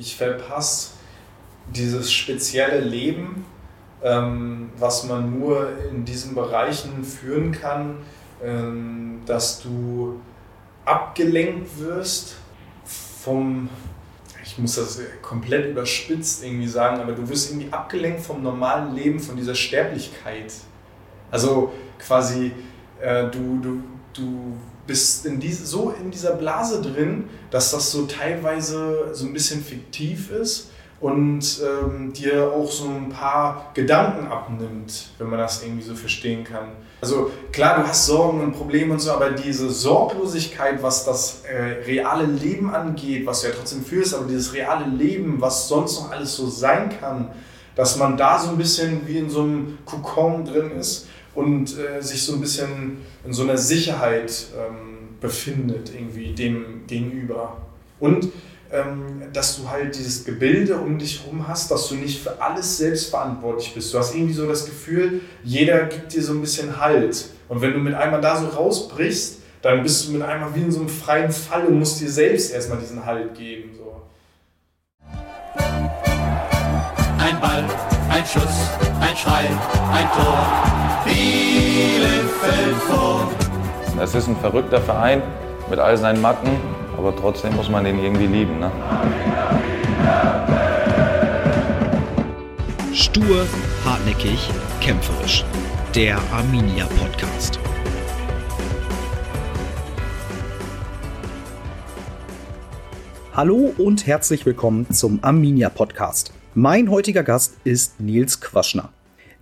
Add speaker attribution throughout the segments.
Speaker 1: ich verpasse dieses spezielle Leben, ähm, was man nur in diesen Bereichen führen kann, ähm, dass du abgelenkt wirst vom, ich muss das komplett überspitzt irgendwie sagen, aber du wirst irgendwie abgelenkt vom normalen Leben, von dieser Sterblichkeit. Also quasi, äh, du, du, du bist in diese, so in dieser Blase drin, dass das so teilweise so ein bisschen fiktiv ist und ähm, dir auch so ein paar Gedanken abnimmt, wenn man das irgendwie so verstehen kann. Also klar, du hast Sorgen und Probleme und so, aber diese Sorglosigkeit, was das äh, reale Leben angeht, was du ja trotzdem fühlst, aber dieses reale Leben, was sonst noch alles so sein kann, dass man da so ein bisschen wie in so einem Kokon drin ist und äh, sich so ein bisschen in so einer Sicherheit ähm, befindet, irgendwie dem gegenüber. Und ähm, dass du halt dieses Gebilde um dich herum hast, dass du nicht für alles selbst verantwortlich bist. Du hast irgendwie so das Gefühl, jeder gibt dir so ein bisschen Halt. Und wenn du mit einmal da so rausbrichst, dann bist du mit einmal wie in so einem freien Fall und musst dir selbst erstmal diesen Halt geben. So.
Speaker 2: Ein Ball, ein Schuss, ein Schrei, ein Tor. Bielefeld vor.
Speaker 3: Es ist ein verrückter Verein mit all seinen Macken aber trotzdem muss man den irgendwie lieben. Ne?
Speaker 4: Stur, hartnäckig, kämpferisch. Der Arminia Podcast. Hallo und herzlich willkommen zum Arminia Podcast. Mein heutiger Gast ist Nils Quaschner.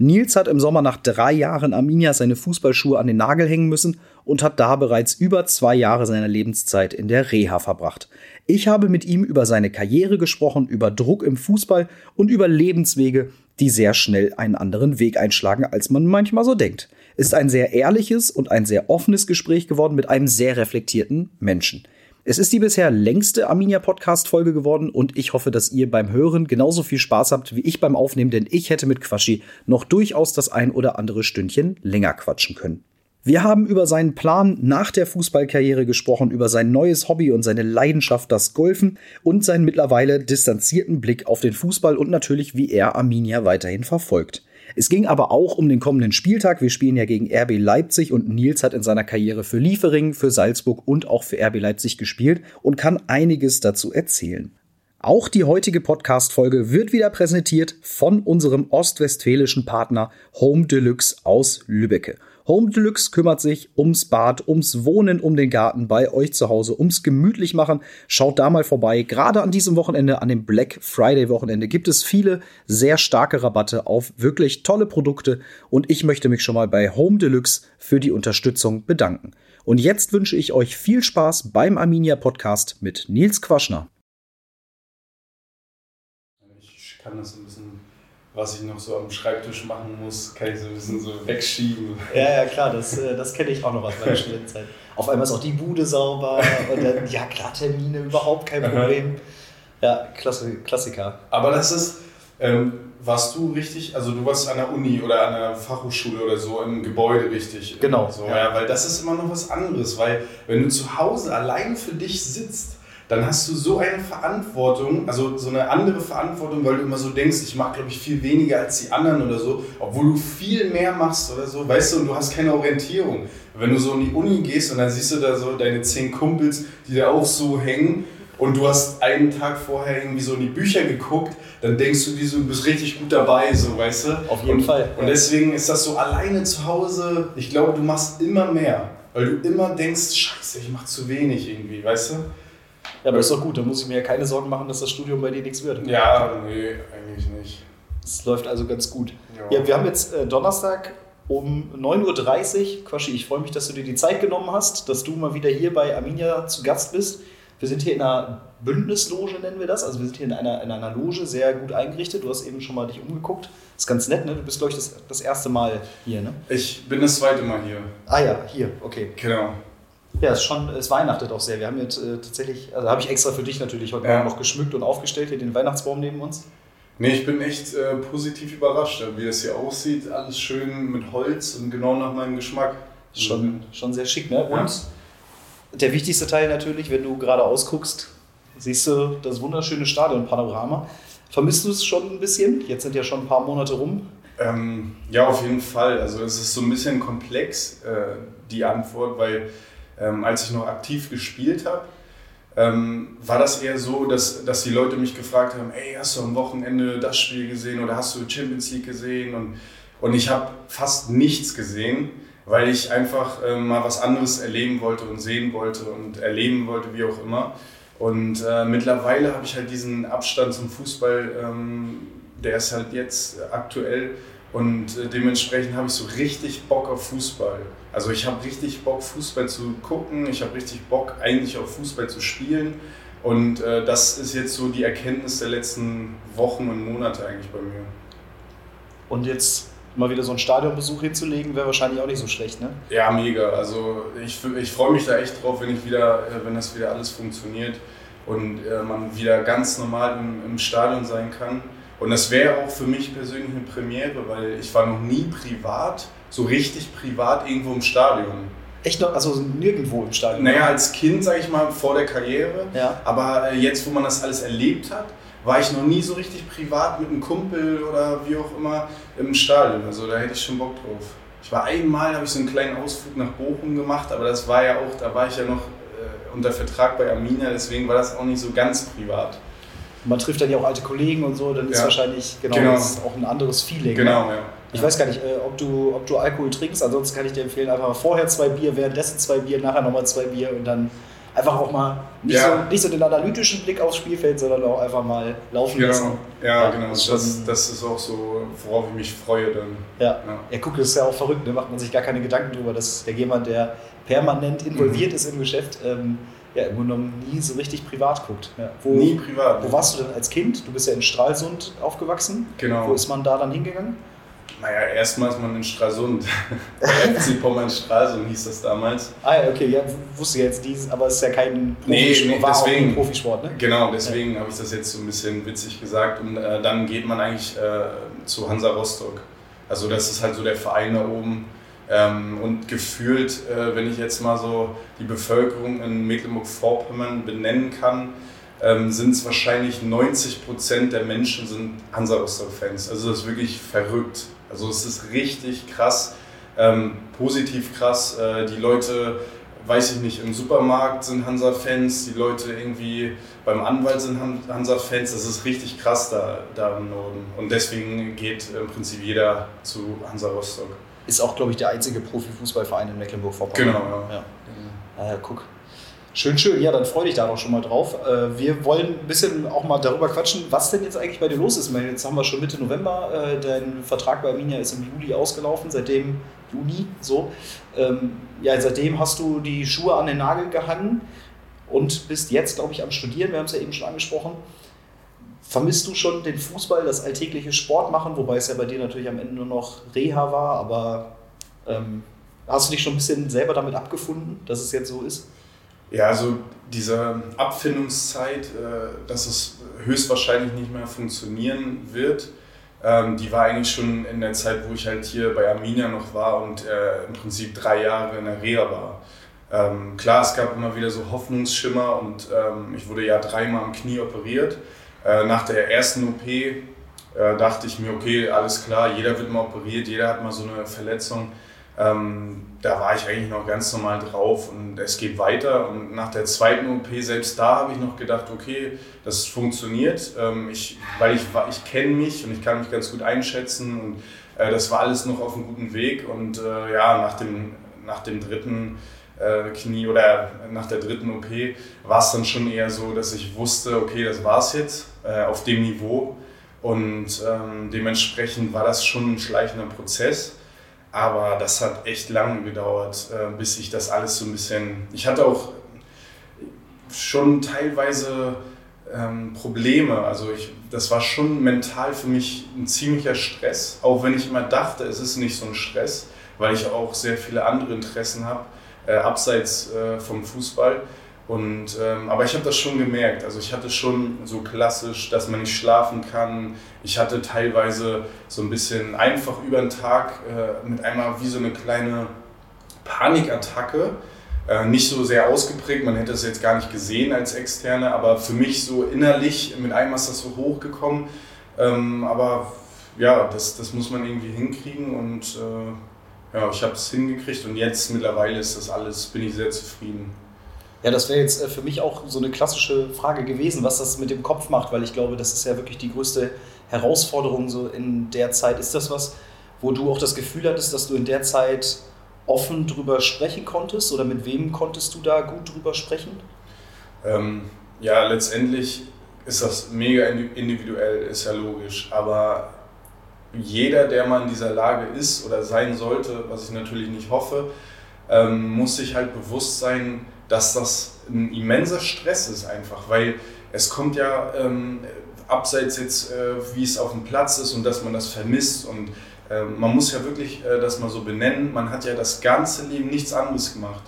Speaker 4: Nils hat im Sommer nach drei Jahren Arminia seine Fußballschuhe an den Nagel hängen müssen und hat da bereits über zwei Jahre seiner Lebenszeit in der Reha verbracht. Ich habe mit ihm über seine Karriere gesprochen, über Druck im Fußball und über Lebenswege, die sehr schnell einen anderen Weg einschlagen, als man manchmal so denkt. Ist ein sehr ehrliches und ein sehr offenes Gespräch geworden mit einem sehr reflektierten Menschen. Es ist die bisher längste Arminia Podcast Folge geworden und ich hoffe, dass ihr beim Hören genauso viel Spaß habt wie ich beim Aufnehmen, denn ich hätte mit Quaschi noch durchaus das ein oder andere Stündchen länger quatschen können. Wir haben über seinen Plan nach der Fußballkarriere gesprochen, über sein neues Hobby und seine Leidenschaft, das Golfen und seinen mittlerweile distanzierten Blick auf den Fußball und natürlich, wie er Arminia weiterhin verfolgt. Es ging aber auch um den kommenden Spieltag. Wir spielen ja gegen RB Leipzig und Nils hat in seiner Karriere für Liefering, für Salzburg und auch für RB Leipzig gespielt und kann einiges dazu erzählen. Auch die heutige Podcast-Folge wird wieder präsentiert von unserem ostwestfälischen Partner Home Deluxe aus Lübbecke. Home Deluxe kümmert sich ums Bad, ums Wohnen, um den Garten bei euch zu Hause, ums gemütlich machen. Schaut da mal vorbei. Gerade an diesem Wochenende, an dem Black Friday Wochenende, gibt es viele sehr starke Rabatte auf wirklich tolle Produkte und ich möchte mich schon mal bei Home Deluxe für die Unterstützung bedanken. Und jetzt wünsche ich euch viel Spaß beim Arminia Podcast mit Nils Quaschner.
Speaker 1: Ich kann das ein bisschen was ich noch so am Schreibtisch machen muss, kann ich so ein bisschen so wegschieben.
Speaker 5: Ja, ja, klar, das, äh, das kenne ich auch noch aus meiner Studentenzeit. Auf einmal ist auch die Bude sauber und dann, ja, klar, Termine, überhaupt kein Problem. Ja, Klasse, Klassiker.
Speaker 1: Aber das ist, ähm, warst du richtig, also du warst an der Uni oder an der Fachhochschule oder so im Gebäude richtig?
Speaker 5: Genau.
Speaker 1: So, ja. ja, weil das ist immer noch was anderes, weil wenn du zu Hause allein für dich sitzt, dann hast du so eine Verantwortung, also so eine andere Verantwortung, weil du immer so denkst, ich mache, glaube ich, viel weniger als die anderen oder so, obwohl du viel mehr machst oder so, weißt du, und du hast keine Orientierung. Wenn du so in die Uni gehst und dann siehst du da so deine zehn Kumpels, die da auch so hängen und du hast einen Tag vorher irgendwie so in die Bücher geguckt, dann denkst du, du bist richtig gut dabei, so, weißt du?
Speaker 5: Auf jeden
Speaker 1: und,
Speaker 5: Fall.
Speaker 1: Und deswegen ist das so alleine zu Hause, ich glaube, du machst immer mehr, weil du immer denkst, scheiße, ich mache zu wenig irgendwie, weißt du?
Speaker 5: Ja, aber ist doch gut, da muss ich mir ja keine Sorgen machen, dass das Studium bei dir nichts wird.
Speaker 1: Ja, nee, eigentlich nicht.
Speaker 5: Es läuft also ganz gut. Ja, ja wir haben jetzt äh, Donnerstag um 9.30 Uhr. Quaschi, ich freue mich, dass du dir die Zeit genommen hast, dass du mal wieder hier bei Arminia zu Gast bist. Wir sind hier in einer Bündnisloge, nennen wir das. Also wir sind hier in einer, in einer Loge, sehr gut eingerichtet. Du hast eben schon mal dich umgeguckt. ist ganz nett, ne? Du bist, glaube ich, das, das erste Mal hier, ne?
Speaker 1: Ich bin das zweite Mal hier.
Speaker 5: Ah ja, hier, okay.
Speaker 1: Genau.
Speaker 5: Ja, es, schon, es weihnachtet auch sehr. Wir haben jetzt äh, tatsächlich, also habe ich extra für dich natürlich heute ja. noch geschmückt und aufgestellt, hier den Weihnachtsbaum neben uns.
Speaker 1: Nee, ich bin echt äh, positiv überrascht, wie das hier aussieht. Alles schön mit Holz und genau nach meinem Geschmack.
Speaker 5: Schon, schon sehr schick, ne? Und ja. der wichtigste Teil natürlich, wenn du gerade ausguckst,
Speaker 4: siehst du das wunderschöne Stadionpanorama. Vermisst du es schon ein bisschen? Jetzt sind ja schon ein paar Monate rum.
Speaker 1: Ähm, ja, auf jeden Fall. Also es ist so ein bisschen komplex, äh, die Antwort, weil ähm, als ich noch aktiv gespielt habe, ähm, war das eher so, dass, dass die Leute mich gefragt haben, ey, hast du am Wochenende das Spiel gesehen oder hast du Champions League gesehen? Und, und ich habe fast nichts gesehen, weil ich einfach äh, mal was anderes erleben wollte und sehen wollte und erleben wollte, wie auch immer. Und äh, mittlerweile habe ich halt diesen Abstand zum Fußball, ähm, der ist halt jetzt aktuell und äh, dementsprechend habe ich so richtig Bock auf Fußball. Also ich habe richtig Bock, Fußball zu gucken, ich habe richtig Bock, eigentlich auf Fußball zu spielen. Und äh, das ist jetzt so die Erkenntnis der letzten Wochen und Monate eigentlich bei mir.
Speaker 4: Und jetzt mal wieder so einen Stadionbesuch hinzulegen, wäre wahrscheinlich auch nicht so schlecht, ne?
Speaker 1: Ja, mega. Also ich, ich freue mich da echt drauf, wenn ich wieder, äh, wenn das wieder alles funktioniert und äh, man wieder ganz normal im, im Stadion sein kann. Und das wäre auch für mich persönlich eine Premiere, weil ich war noch nie privat, so richtig privat irgendwo im Stadion.
Speaker 4: Echt noch, also nirgendwo im Stadion?
Speaker 1: Naja, als Kind, sage ich mal, vor der Karriere.
Speaker 4: Ja.
Speaker 1: Aber äh, jetzt, wo man das alles erlebt hat, war ich noch nie so richtig privat mit einem Kumpel oder wie auch immer im Stadion. Also da hätte ich schon Bock drauf. Ich war einmal, habe ich so einen kleinen Ausflug nach Bochum gemacht, aber das war ja auch, da war ich ja noch äh, unter Vertrag bei Arminia, deswegen war das auch nicht so ganz privat
Speaker 4: man trifft dann ja auch alte Kollegen und so, dann ist
Speaker 1: Ja.
Speaker 4: wahrscheinlich genau,
Speaker 1: Genau.
Speaker 4: Das ist auch ein anderes Feeling.
Speaker 1: Genau,
Speaker 4: Ne?
Speaker 1: ja.
Speaker 4: Ich weiß gar nicht, äh, ob, du, ob du Alkohol trinkst, ansonsten kann ich dir empfehlen, einfach mal vorher zwei Bier, währenddessen zwei Bier, nachher nochmal zwei Bier und dann einfach auch mal nicht,
Speaker 1: Ja.
Speaker 4: so, nicht so den analytischen Blick aufs Spielfeld, sondern auch einfach mal laufen lassen.
Speaker 1: Genau, ja,
Speaker 4: Ja,
Speaker 1: genau.
Speaker 4: das
Speaker 1: Das, das ist auch so, worauf ich mich freue dann.
Speaker 4: Ja.
Speaker 1: Ja.
Speaker 4: ja, guck, das ist ja auch verrückt, ne? macht man sich gar keine Gedanken drüber, dass der jemand, der permanent involviert
Speaker 1: Mhm.
Speaker 4: ist im Geschäft, ähm, ja, im Grunde genommen nie so richtig privat guckt. Ja. Wo,
Speaker 1: Nie privat.
Speaker 4: Wo warst du denn als Kind? Du bist ja in Stralsund aufgewachsen.
Speaker 1: Genau.
Speaker 4: Wo ist man da dann hingegangen?
Speaker 1: Naja, erstmal ist man in Stralsund. FC Pommern Stralsund hieß das damals.
Speaker 4: Ah ja, okay, ja, wusste jetzt dieses, aber es ist ja kein
Speaker 1: Nee,
Speaker 4: Profisport,
Speaker 1: nee,
Speaker 4: auch
Speaker 1: deswegen.
Speaker 4: Profisport, ne?
Speaker 1: Genau, deswegen habe ich das jetzt so ein bisschen witzig gesagt. Und äh, dann geht man eigentlich äh, zu Hansa Rostock. Also das ist halt so der Verein da oben. Ähm, und gefühlt, äh, wenn ich jetzt mal so die Bevölkerung in Mecklenburg-Vorpommern benennen kann, ähm, sind es wahrscheinlich 90 Prozent der Menschen sind Hansa Rostock-Fans. Also das ist wirklich verrückt. Also es ist richtig krass, ähm, positiv krass. Äh, die Leute, weiß ich nicht, im Supermarkt sind Hansa-Fans, die Leute irgendwie beim Anwalt sind Han- Hansa-Fans. Das ist richtig krass da, da im Norden. Und deswegen geht im Prinzip jeder zu Hansa Rostock.
Speaker 4: Ist auch, glaube ich, der einzige Profifußballverein in Mecklenburg-Vorpommern.
Speaker 1: Genau, ja.
Speaker 4: ja. Ja, guck. Schön, schön. Ja, dann freu dich da doch schon mal drauf. Äh, Wir wollen ein bisschen auch mal darüber quatschen, was denn jetzt eigentlich bei dir los ist. Jetzt haben wir schon Mitte November. äh, Dein Vertrag bei Arminia ist im Juli ausgelaufen. Seitdem, Juni, so. Ähm, Ja, seitdem hast du die Schuhe an den Nagel gehangen und bist jetzt, glaube ich, am Studieren. Wir haben es ja eben schon angesprochen. Vermisst du schon den Fußball, das alltägliche Sport machen, wobei es ja bei dir natürlich am Ende nur noch Reha war, aber ähm, hast du dich schon ein bisschen selber damit abgefunden, dass es jetzt so ist?
Speaker 1: Ja, also diese Abfindungszeit, äh, dass es höchstwahrscheinlich nicht mehr funktionieren wird, ähm, die war eigentlich schon in der Zeit, wo ich halt hier bei Arminia noch war und äh, im Prinzip drei Jahre in der Reha war. Ähm, klar, es gab immer wieder so Hoffnungsschimmer und ähm, ich wurde ja dreimal am Knie operiert. Äh, nach der ersten OP dachte ich mir, okay, alles klar, jeder wird mal operiert, jeder hat mal so eine Verletzung. Ähm, da war ich eigentlich noch ganz normal drauf und es geht weiter. Und nach der zweiten OP, selbst da habe ich noch gedacht, okay, das funktioniert, ähm, ich, weil ich, ich kenne mich und ich kann mich ganz gut einschätzen und äh, das war alles noch auf einem guten Weg. Und äh, ja, nach dem, nach dem dritten äh, Knie oder nach der dritten OP war es dann schon eher so, dass ich wusste, okay, das war's jetzt äh, auf dem Niveau. Und ähm, dementsprechend war das schon ein schleichender Prozess. Aber das hat echt lange gedauert, äh, bis ich das alles so ein bisschen. Ich hatte auch schon teilweise ähm, Probleme. Also ich, das war schon mental für mich ein ziemlicher Stress, auch wenn ich immer dachte, es ist nicht so ein Stress, weil ich auch sehr viele andere Interessen habe, äh, abseits äh, vom Fußball. Und, ähm, aber ich habe das schon gemerkt. Also ich hatte schon so klassisch, dass man nicht schlafen kann. Ich hatte teilweise so ein bisschen einfach über den Tag äh, mit einmal wie so eine kleine Panikattacke, Äh, nicht so sehr ausgeprägt, man hätte es jetzt gar nicht gesehen als Externe, aber für mich so innerlich, mit einem ist das so hochgekommen. Ähm, aber ja, das, das muss man irgendwie hinkriegen und äh, ja, ich habe es hingekriegt und jetzt mittlerweile ist das alles, bin ich sehr zufrieden.
Speaker 4: Ja, das wäre jetzt äh, für mich auch so eine klassische Frage gewesen, was das mit dem Kopf macht, weil ich glaube, das ist ja wirklich die größte Herausforderung so in der Zeit. Ist das was, wo du auch das Gefühl hattest, dass du in der Zeit offen drüber sprechen konntest oder mit wem konntest du da gut drüber sprechen?
Speaker 1: Ähm, ja, letztendlich ist das mega individuell, ist ja logisch, aber jeder, der mal in dieser Lage ist oder sein sollte, was ich natürlich nicht hoffe, ähm, muss sich halt bewusst sein, dass das ein immenser Stress ist einfach, weil es kommt ja ähm, abseits jetzt, äh, wie es auf dem Platz ist und dass man das vermisst und äh, man muss ja wirklich äh, das mal so benennen, man hat ja das ganze Leben nichts anderes gemacht.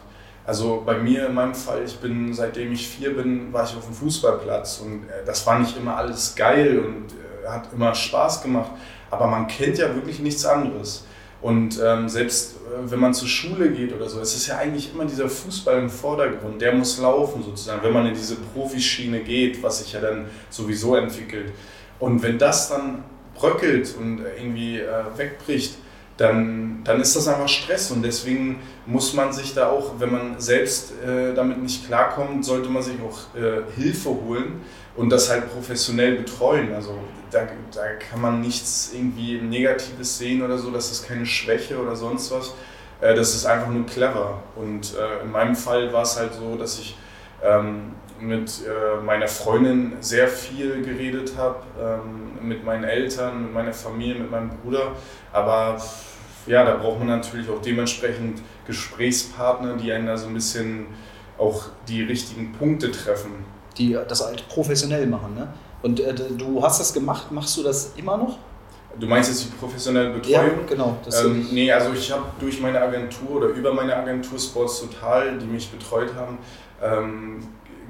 Speaker 1: Also bei mir in meinem Fall, ich bin, seitdem ich vier bin, war ich auf dem Fußballplatz und äh, das war nicht immer alles geil und äh, hat immer Spaß gemacht, aber man kennt ja wirklich nichts anderes. Und ähm, selbst wenn man zur Schule geht oder so, es ist ja eigentlich immer dieser Fußball im Vordergrund, der muss laufen sozusagen, wenn man in diese Profischiene geht, was sich ja dann sowieso entwickelt. Und wenn das dann bröckelt und irgendwie äh, wegbricht, dann, dann ist das einfach Stress und deswegen muss man sich da auch, wenn man selbst äh, damit nicht klarkommt, sollte man sich auch äh, Hilfe holen und das halt professionell betreuen. Also da, da kann man nichts irgendwie Negatives sehen oder so, das ist keine Schwäche oder sonst was. Äh, das ist einfach nur clever. Und äh, in meinem Fall war es halt so, dass ich ähm, mit äh, meiner Freundin sehr viel geredet habe, ähm, mit meinen Eltern, mit meiner Familie, mit meinem Bruder. Aber ja, da braucht man natürlich auch dementsprechend Gesprächspartner, die einen da so ein bisschen auch die richtigen Punkte treffen
Speaker 4: die das halt professionell machen. Ne? Und äh, du hast das gemacht, machst du das immer noch?
Speaker 1: Du meinst jetzt die professionelle Betreuung?
Speaker 4: Ja, genau.
Speaker 1: Ähm, nee, also ich habe durch meine Agentur oder über meine Agentur Sports Total, die mich betreut haben, ähm,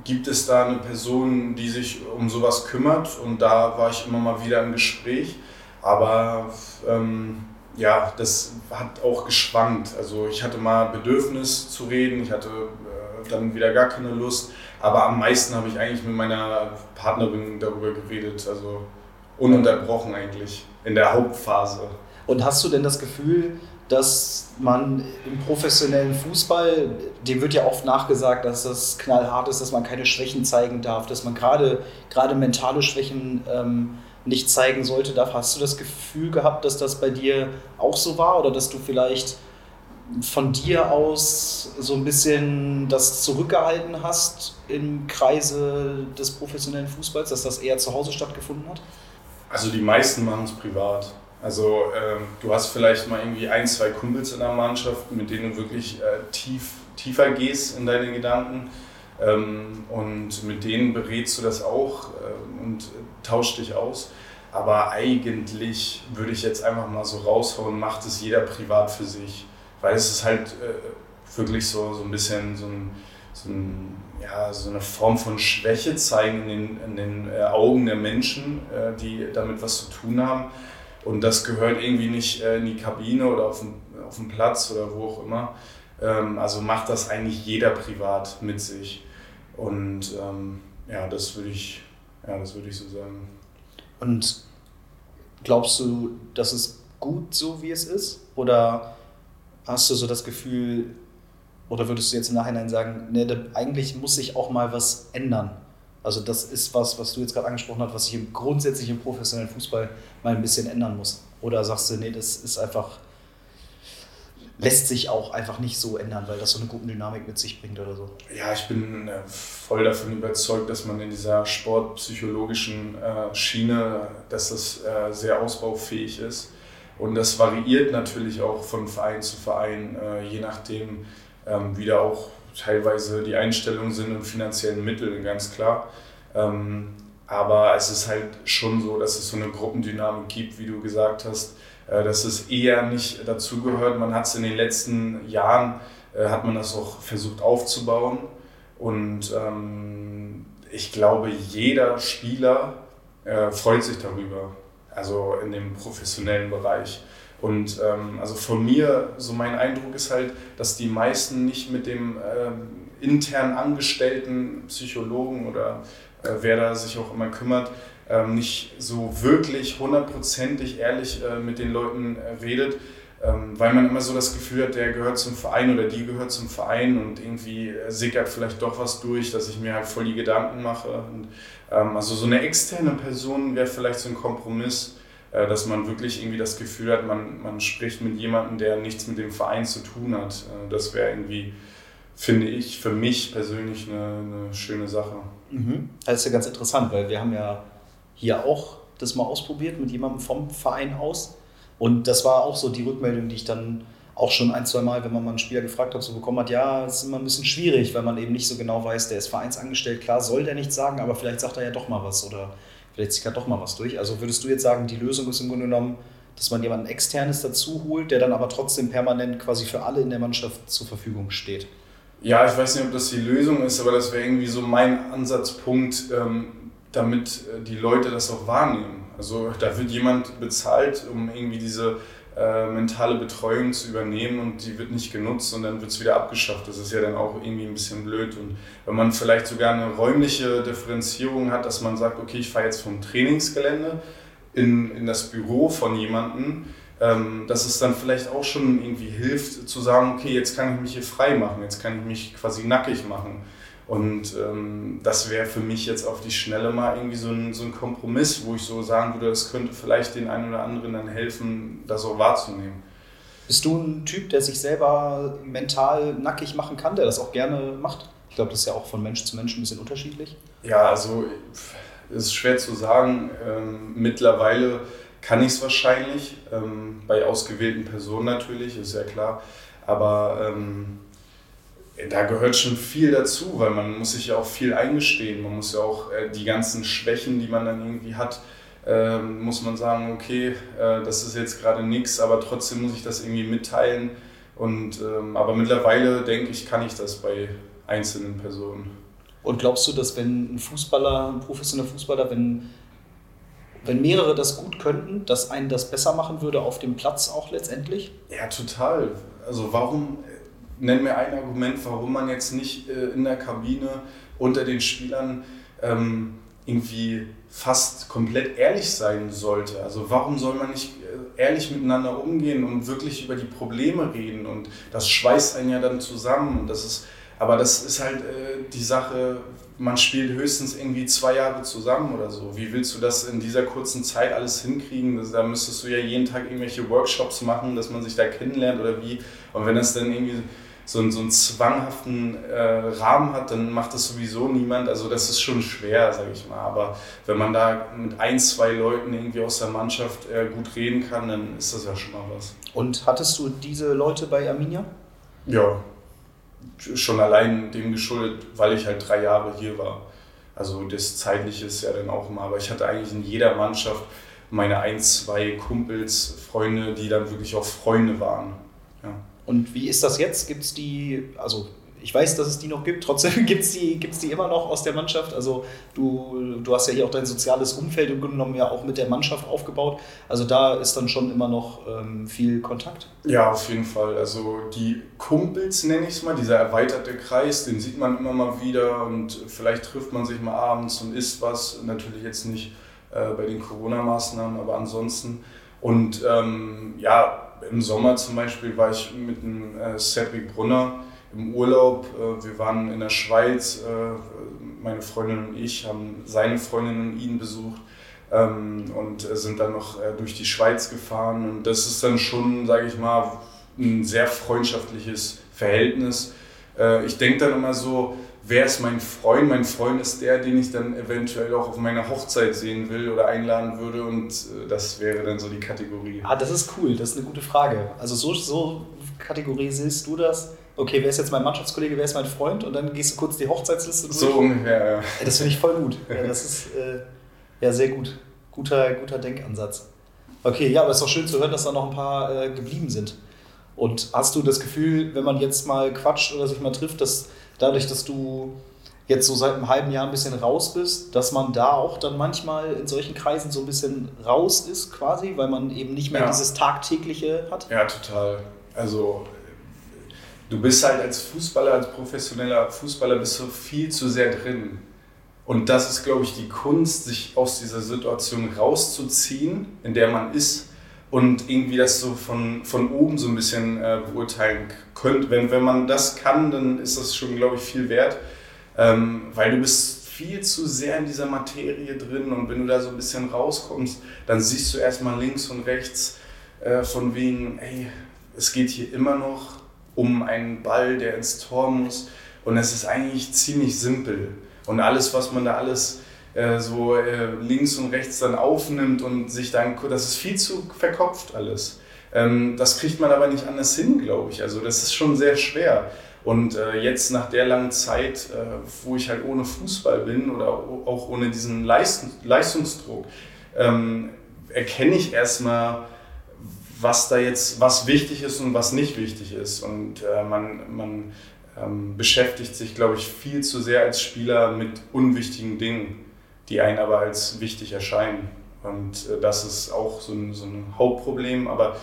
Speaker 1: gibt es da eine Person, die sich um sowas kümmert und da war ich immer mal wieder im Gespräch. Aber ähm, ja, das hat auch geschwankt. Also ich hatte mal Bedürfnis zu reden, ich hatte äh, dann wieder gar keine Lust. Aber am meisten habe ich eigentlich mit meiner Partnerin darüber geredet, also ununterbrochen eigentlich, in der Hauptphase.
Speaker 4: Und hast du denn das Gefühl, dass man im professionellen Fußball, dem wird ja oft nachgesagt, dass das knallhart ist, dass man keine Schwächen zeigen darf, dass man gerade, gerade mentale Schwächen ähm, nicht zeigen sollte. Hast du das Gefühl gehabt, dass das bei dir auch so war oder dass du vielleicht von dir aus so ein bisschen das zurückgehalten hast im Kreise des professionellen Fußballs, dass das eher zu Hause stattgefunden hat?
Speaker 1: Also die meisten machen es privat. Also ähm, du hast vielleicht mal irgendwie ein, zwei Kumpels in der Mannschaft, mit denen du wirklich äh, tief, tiefer gehst in deine Gedanken. Ähm, und mit denen berätst du das auch äh, und tauscht dich aus. Aber eigentlich würde ich jetzt einfach mal so raushauen, macht es jeder privat für sich weil es ist halt äh, wirklich so, so ein bisschen so, ein, so, ein, ja, so eine Form von Schwäche zeigen in den, in den äh, Augen der Menschen, äh, die damit was zu tun haben. Und das gehört irgendwie nicht äh, in die Kabine oder auf den, auf den Platz oder wo auch immer. Ähm, also macht das eigentlich jeder privat mit sich. Und ähm, ja, das würde ich, ja, das würde ich so sagen.
Speaker 4: Und glaubst du, das ist gut so, wie es ist? Oder hast du so das Gefühl, oder würdest du jetzt im Nachhinein sagen, nee, eigentlich muss sich auch mal was ändern? Also das ist was, was du jetzt gerade angesprochen hast, was sich im, grundsätzlich im professionellen Fußball mal ein bisschen ändern muss. Oder sagst du, nee, das ist einfach, lässt sich auch einfach nicht so ändern, weil das so eine Gruppendynamik mit sich bringt oder so?
Speaker 1: Ja, ich bin äh, voll davon überzeugt, dass man in dieser sportpsychologischen äh, Schiene, dass das äh, sehr ausbaufähig ist und das variiert natürlich auch von Verein zu Verein, äh, je nachdem, ähm, wie da auch teilweise die Einstellungen sind und finanziellen Mittel, ganz klar. Ähm, aber es ist halt schon so, dass es so eine Gruppendynamik gibt, wie du gesagt hast, äh, dass es eher nicht dazugehört. Man hat es in den letzten Jahren, äh, hat man das auch versucht aufzubauen. Und ähm, ich glaube, jeder Spieler äh, freut sich darüber also in dem professionellen Bereich. Und ähm, also von mir, so mein Eindruck ist halt, dass die meisten nicht mit dem ähm, intern angestellten Psychologen oder äh, wer da sich auch immer kümmert, ähm, nicht so wirklich hundertprozentig ehrlich äh, mit den Leuten äh, redet, weil man immer so das Gefühl hat, der gehört zum Verein oder die gehört zum Verein und irgendwie sickert vielleicht doch was durch, dass ich mir halt voll die Gedanken mache. Und, ähm, also so eine externe Person wäre vielleicht so ein Kompromiss, äh, dass man wirklich irgendwie das Gefühl hat, man, man spricht mit jemandem, der nichts mit dem Verein zu tun hat. Äh, das wäre irgendwie, finde ich, für mich persönlich eine, eine schöne Sache.
Speaker 4: Mhm. Das ist ja ganz interessant, weil wir haben ja hier auch das mal ausprobiert mit jemandem vom Verein aus und das war auch so die Rückmeldung, die ich dann auch schon ein, zwei Mal, wenn man mal einen Spieler gefragt hat, so bekommen hat, ja, es ist immer ein bisschen schwierig, weil man eben nicht so genau weiß, der ist vereinsangestellt, klar soll der nichts sagen, aber vielleicht sagt er ja doch mal was oder vielleicht sickert doch mal was durch. Also würdest du jetzt sagen, die Lösung ist im Grunde genommen, dass man jemanden externes dazu holt, der dann aber trotzdem permanent quasi für alle in der Mannschaft zur Verfügung steht?
Speaker 1: Ja, ich weiß nicht, ob das die Lösung ist, aber das wäre irgendwie so mein Ansatzpunkt, ähm, damit äh, die Leute das auch wahrnehmen. Also da wird jemand bezahlt, um irgendwie diese äh, mentale Betreuung zu übernehmen und die wird nicht genutzt und dann wird es wieder abgeschafft. Das ist ja dann auch irgendwie ein bisschen blöd. Und wenn man vielleicht sogar eine räumliche Differenzierung hat, dass man sagt, okay, ich fahre jetzt vom Trainingsgelände in, in das Büro von jemandem, ähm, dass es dann vielleicht auch schon irgendwie hilft zu sagen, okay, jetzt kann ich mich hier frei machen, jetzt kann ich mich quasi nackig machen. Und ähm, das wäre für mich jetzt auf die Schnelle mal irgendwie so ein, so ein Kompromiss, wo ich so sagen würde, das könnte vielleicht den einen oder anderen dann helfen, das auch wahrzunehmen.
Speaker 4: Bist du ein Typ, der sich selber mental nackig machen kann, der das auch gerne macht? Ich glaube, das ist ja auch von Mensch zu Mensch ein bisschen unterschiedlich.
Speaker 1: Ja, also es ist schwer zu sagen. Ähm, mittlerweile kann ich es wahrscheinlich, ähm, bei ausgewählten Personen natürlich, ist ja klar. Aber ähm, da gehört schon viel dazu, weil man muss sich ja auch viel eingestehen. Man muss ja auch äh, die ganzen Schwächen, die man dann irgendwie hat, äh, muss man sagen, okay, äh, das ist jetzt gerade nichts, aber trotzdem muss ich das irgendwie mitteilen. Und, ähm, aber mittlerweile denke ich, kann ich das bei einzelnen Personen.
Speaker 4: Und glaubst du, dass wenn ein Fußballer, ein professioneller Fußballer, wenn, wenn mehrere das gut könnten, dass einen das besser machen würde auf dem Platz auch letztendlich?
Speaker 1: Ja, total. Also warum, nenn mir ein Argument, warum man jetzt nicht äh, in der Kabine unter den Spielern ähm, irgendwie fast komplett ehrlich sein sollte. Also warum soll man nicht äh, ehrlich miteinander umgehen und wirklich über die Probleme reden und das schweißt einen ja dann zusammen und das ist, aber das ist halt äh, die Sache, man spielt höchstens irgendwie zwei Jahre zusammen oder so. Wie willst du das in dieser kurzen Zeit alles hinkriegen? Das, da müsstest du ja jeden Tag irgendwelche Workshops machen, dass man sich da kennenlernt oder wie. Und wenn das dann irgendwie so einen, so einen zwanghaften äh, Rahmen hat, dann macht das sowieso niemand. Also das ist schon schwer, sage ich mal. Aber wenn man da mit ein, zwei Leuten irgendwie aus der Mannschaft äh, gut reden kann, dann ist das ja schon mal was.
Speaker 4: Und hattest du diese Leute bei Arminia?
Speaker 1: Ja, schon allein dem geschuldet, weil ich halt drei Jahre hier war. Also das Zeitliche ist ja dann auch immer. Aber ich hatte eigentlich in jeder Mannschaft meine ein, zwei Kumpels, Freunde, die dann wirklich auch Freunde waren.
Speaker 4: Und wie ist das jetzt? Gibt es die, also ich weiß, dass es die noch gibt, trotzdem gibt es die, gibt's die immer noch aus der Mannschaft. Also du, du hast ja hier auch dein soziales Umfeld Grunde genommen ja auch mit der Mannschaft aufgebaut. Also da ist dann schon immer noch ähm, viel Kontakt.
Speaker 1: Ja, auf jeden Fall. Also die Kumpels nenne ich es mal, dieser erweiterte Kreis, den sieht man immer mal wieder und vielleicht trifft man sich mal abends und isst was. Natürlich jetzt nicht äh, bei den Corona-Maßnahmen, aber ansonsten. Und ähm, ja, im Sommer zum Beispiel war ich mit dem äh, Cedric Brunner im Urlaub. Äh, wir waren in der Schweiz, äh, meine Freundin und ich haben seine Freundin und ihn besucht ähm, und sind dann noch äh, durch die Schweiz gefahren. Und das ist dann schon, sage ich mal, ein sehr freundschaftliches Verhältnis. Äh, ich denke dann immer so, wer ist mein Freund? Mein Freund ist der, den ich dann eventuell auch auf meiner Hochzeit sehen will oder einladen würde und äh, das wäre dann so die Kategorie.
Speaker 4: Ah, das ist cool, das ist eine gute Frage. Also so, so kategorisierst du das? Okay, wer ist jetzt mein Mannschaftskollege, wer ist mein Freund? Und dann gehst du kurz die Hochzeitsliste durch.
Speaker 1: So ungefähr, ja.
Speaker 4: Das finde ich voll gut. Ja, das ist äh, ja sehr gut. Guter, guter Denkansatz. Okay, ja, aber es ist doch schön zu hören, dass da noch ein paar äh, geblieben sind. Und hast du das Gefühl, wenn man jetzt mal quatscht oder sich mal trifft, dass dadurch, dass du jetzt so seit einem halben Jahr ein bisschen raus bist, dass man da auch dann manchmal in solchen Kreisen so ein bisschen raus ist quasi, weil man eben nicht mehr
Speaker 1: Ja.
Speaker 4: dieses tagtägliche hat?
Speaker 1: Ja, total. Also du bist halt als Fußballer, als professioneller Fußballer bist du viel zu sehr drin. Und das ist, glaube ich, die Kunst, sich aus dieser Situation rauszuziehen, in der man ist und irgendwie das so von, von oben so ein bisschen äh, beurteilen könnte. Wenn, wenn man das kann, dann ist das schon, glaube ich, viel wert, ähm, weil du bist viel zu sehr in dieser Materie drin und wenn du da so ein bisschen rauskommst, dann siehst du erstmal links und rechts äh, von wegen, ey, es geht hier immer noch um einen Ball, der ins Tor muss. Und es ist eigentlich ziemlich simpel. Und alles, was man da alles so äh, links und rechts dann aufnimmt und sich dann, das ist viel zu verkopft alles. Ähm, das kriegt man aber nicht anders hin, glaube ich. Also das ist schon sehr schwer. Und äh, jetzt nach der langen Zeit, äh, wo ich halt ohne Fußball bin oder auch ohne diesen Leistung, Leistungsdruck, ähm, erkenne ich erstmal, was da jetzt, was wichtig ist und was nicht wichtig ist. Und äh, man, man ähm, beschäftigt sich, glaube ich, viel zu sehr als Spieler mit unwichtigen Dingen, die einen aber als wichtig erscheinen. Und äh, das ist auch so ein, so ein Hauptproblem, aber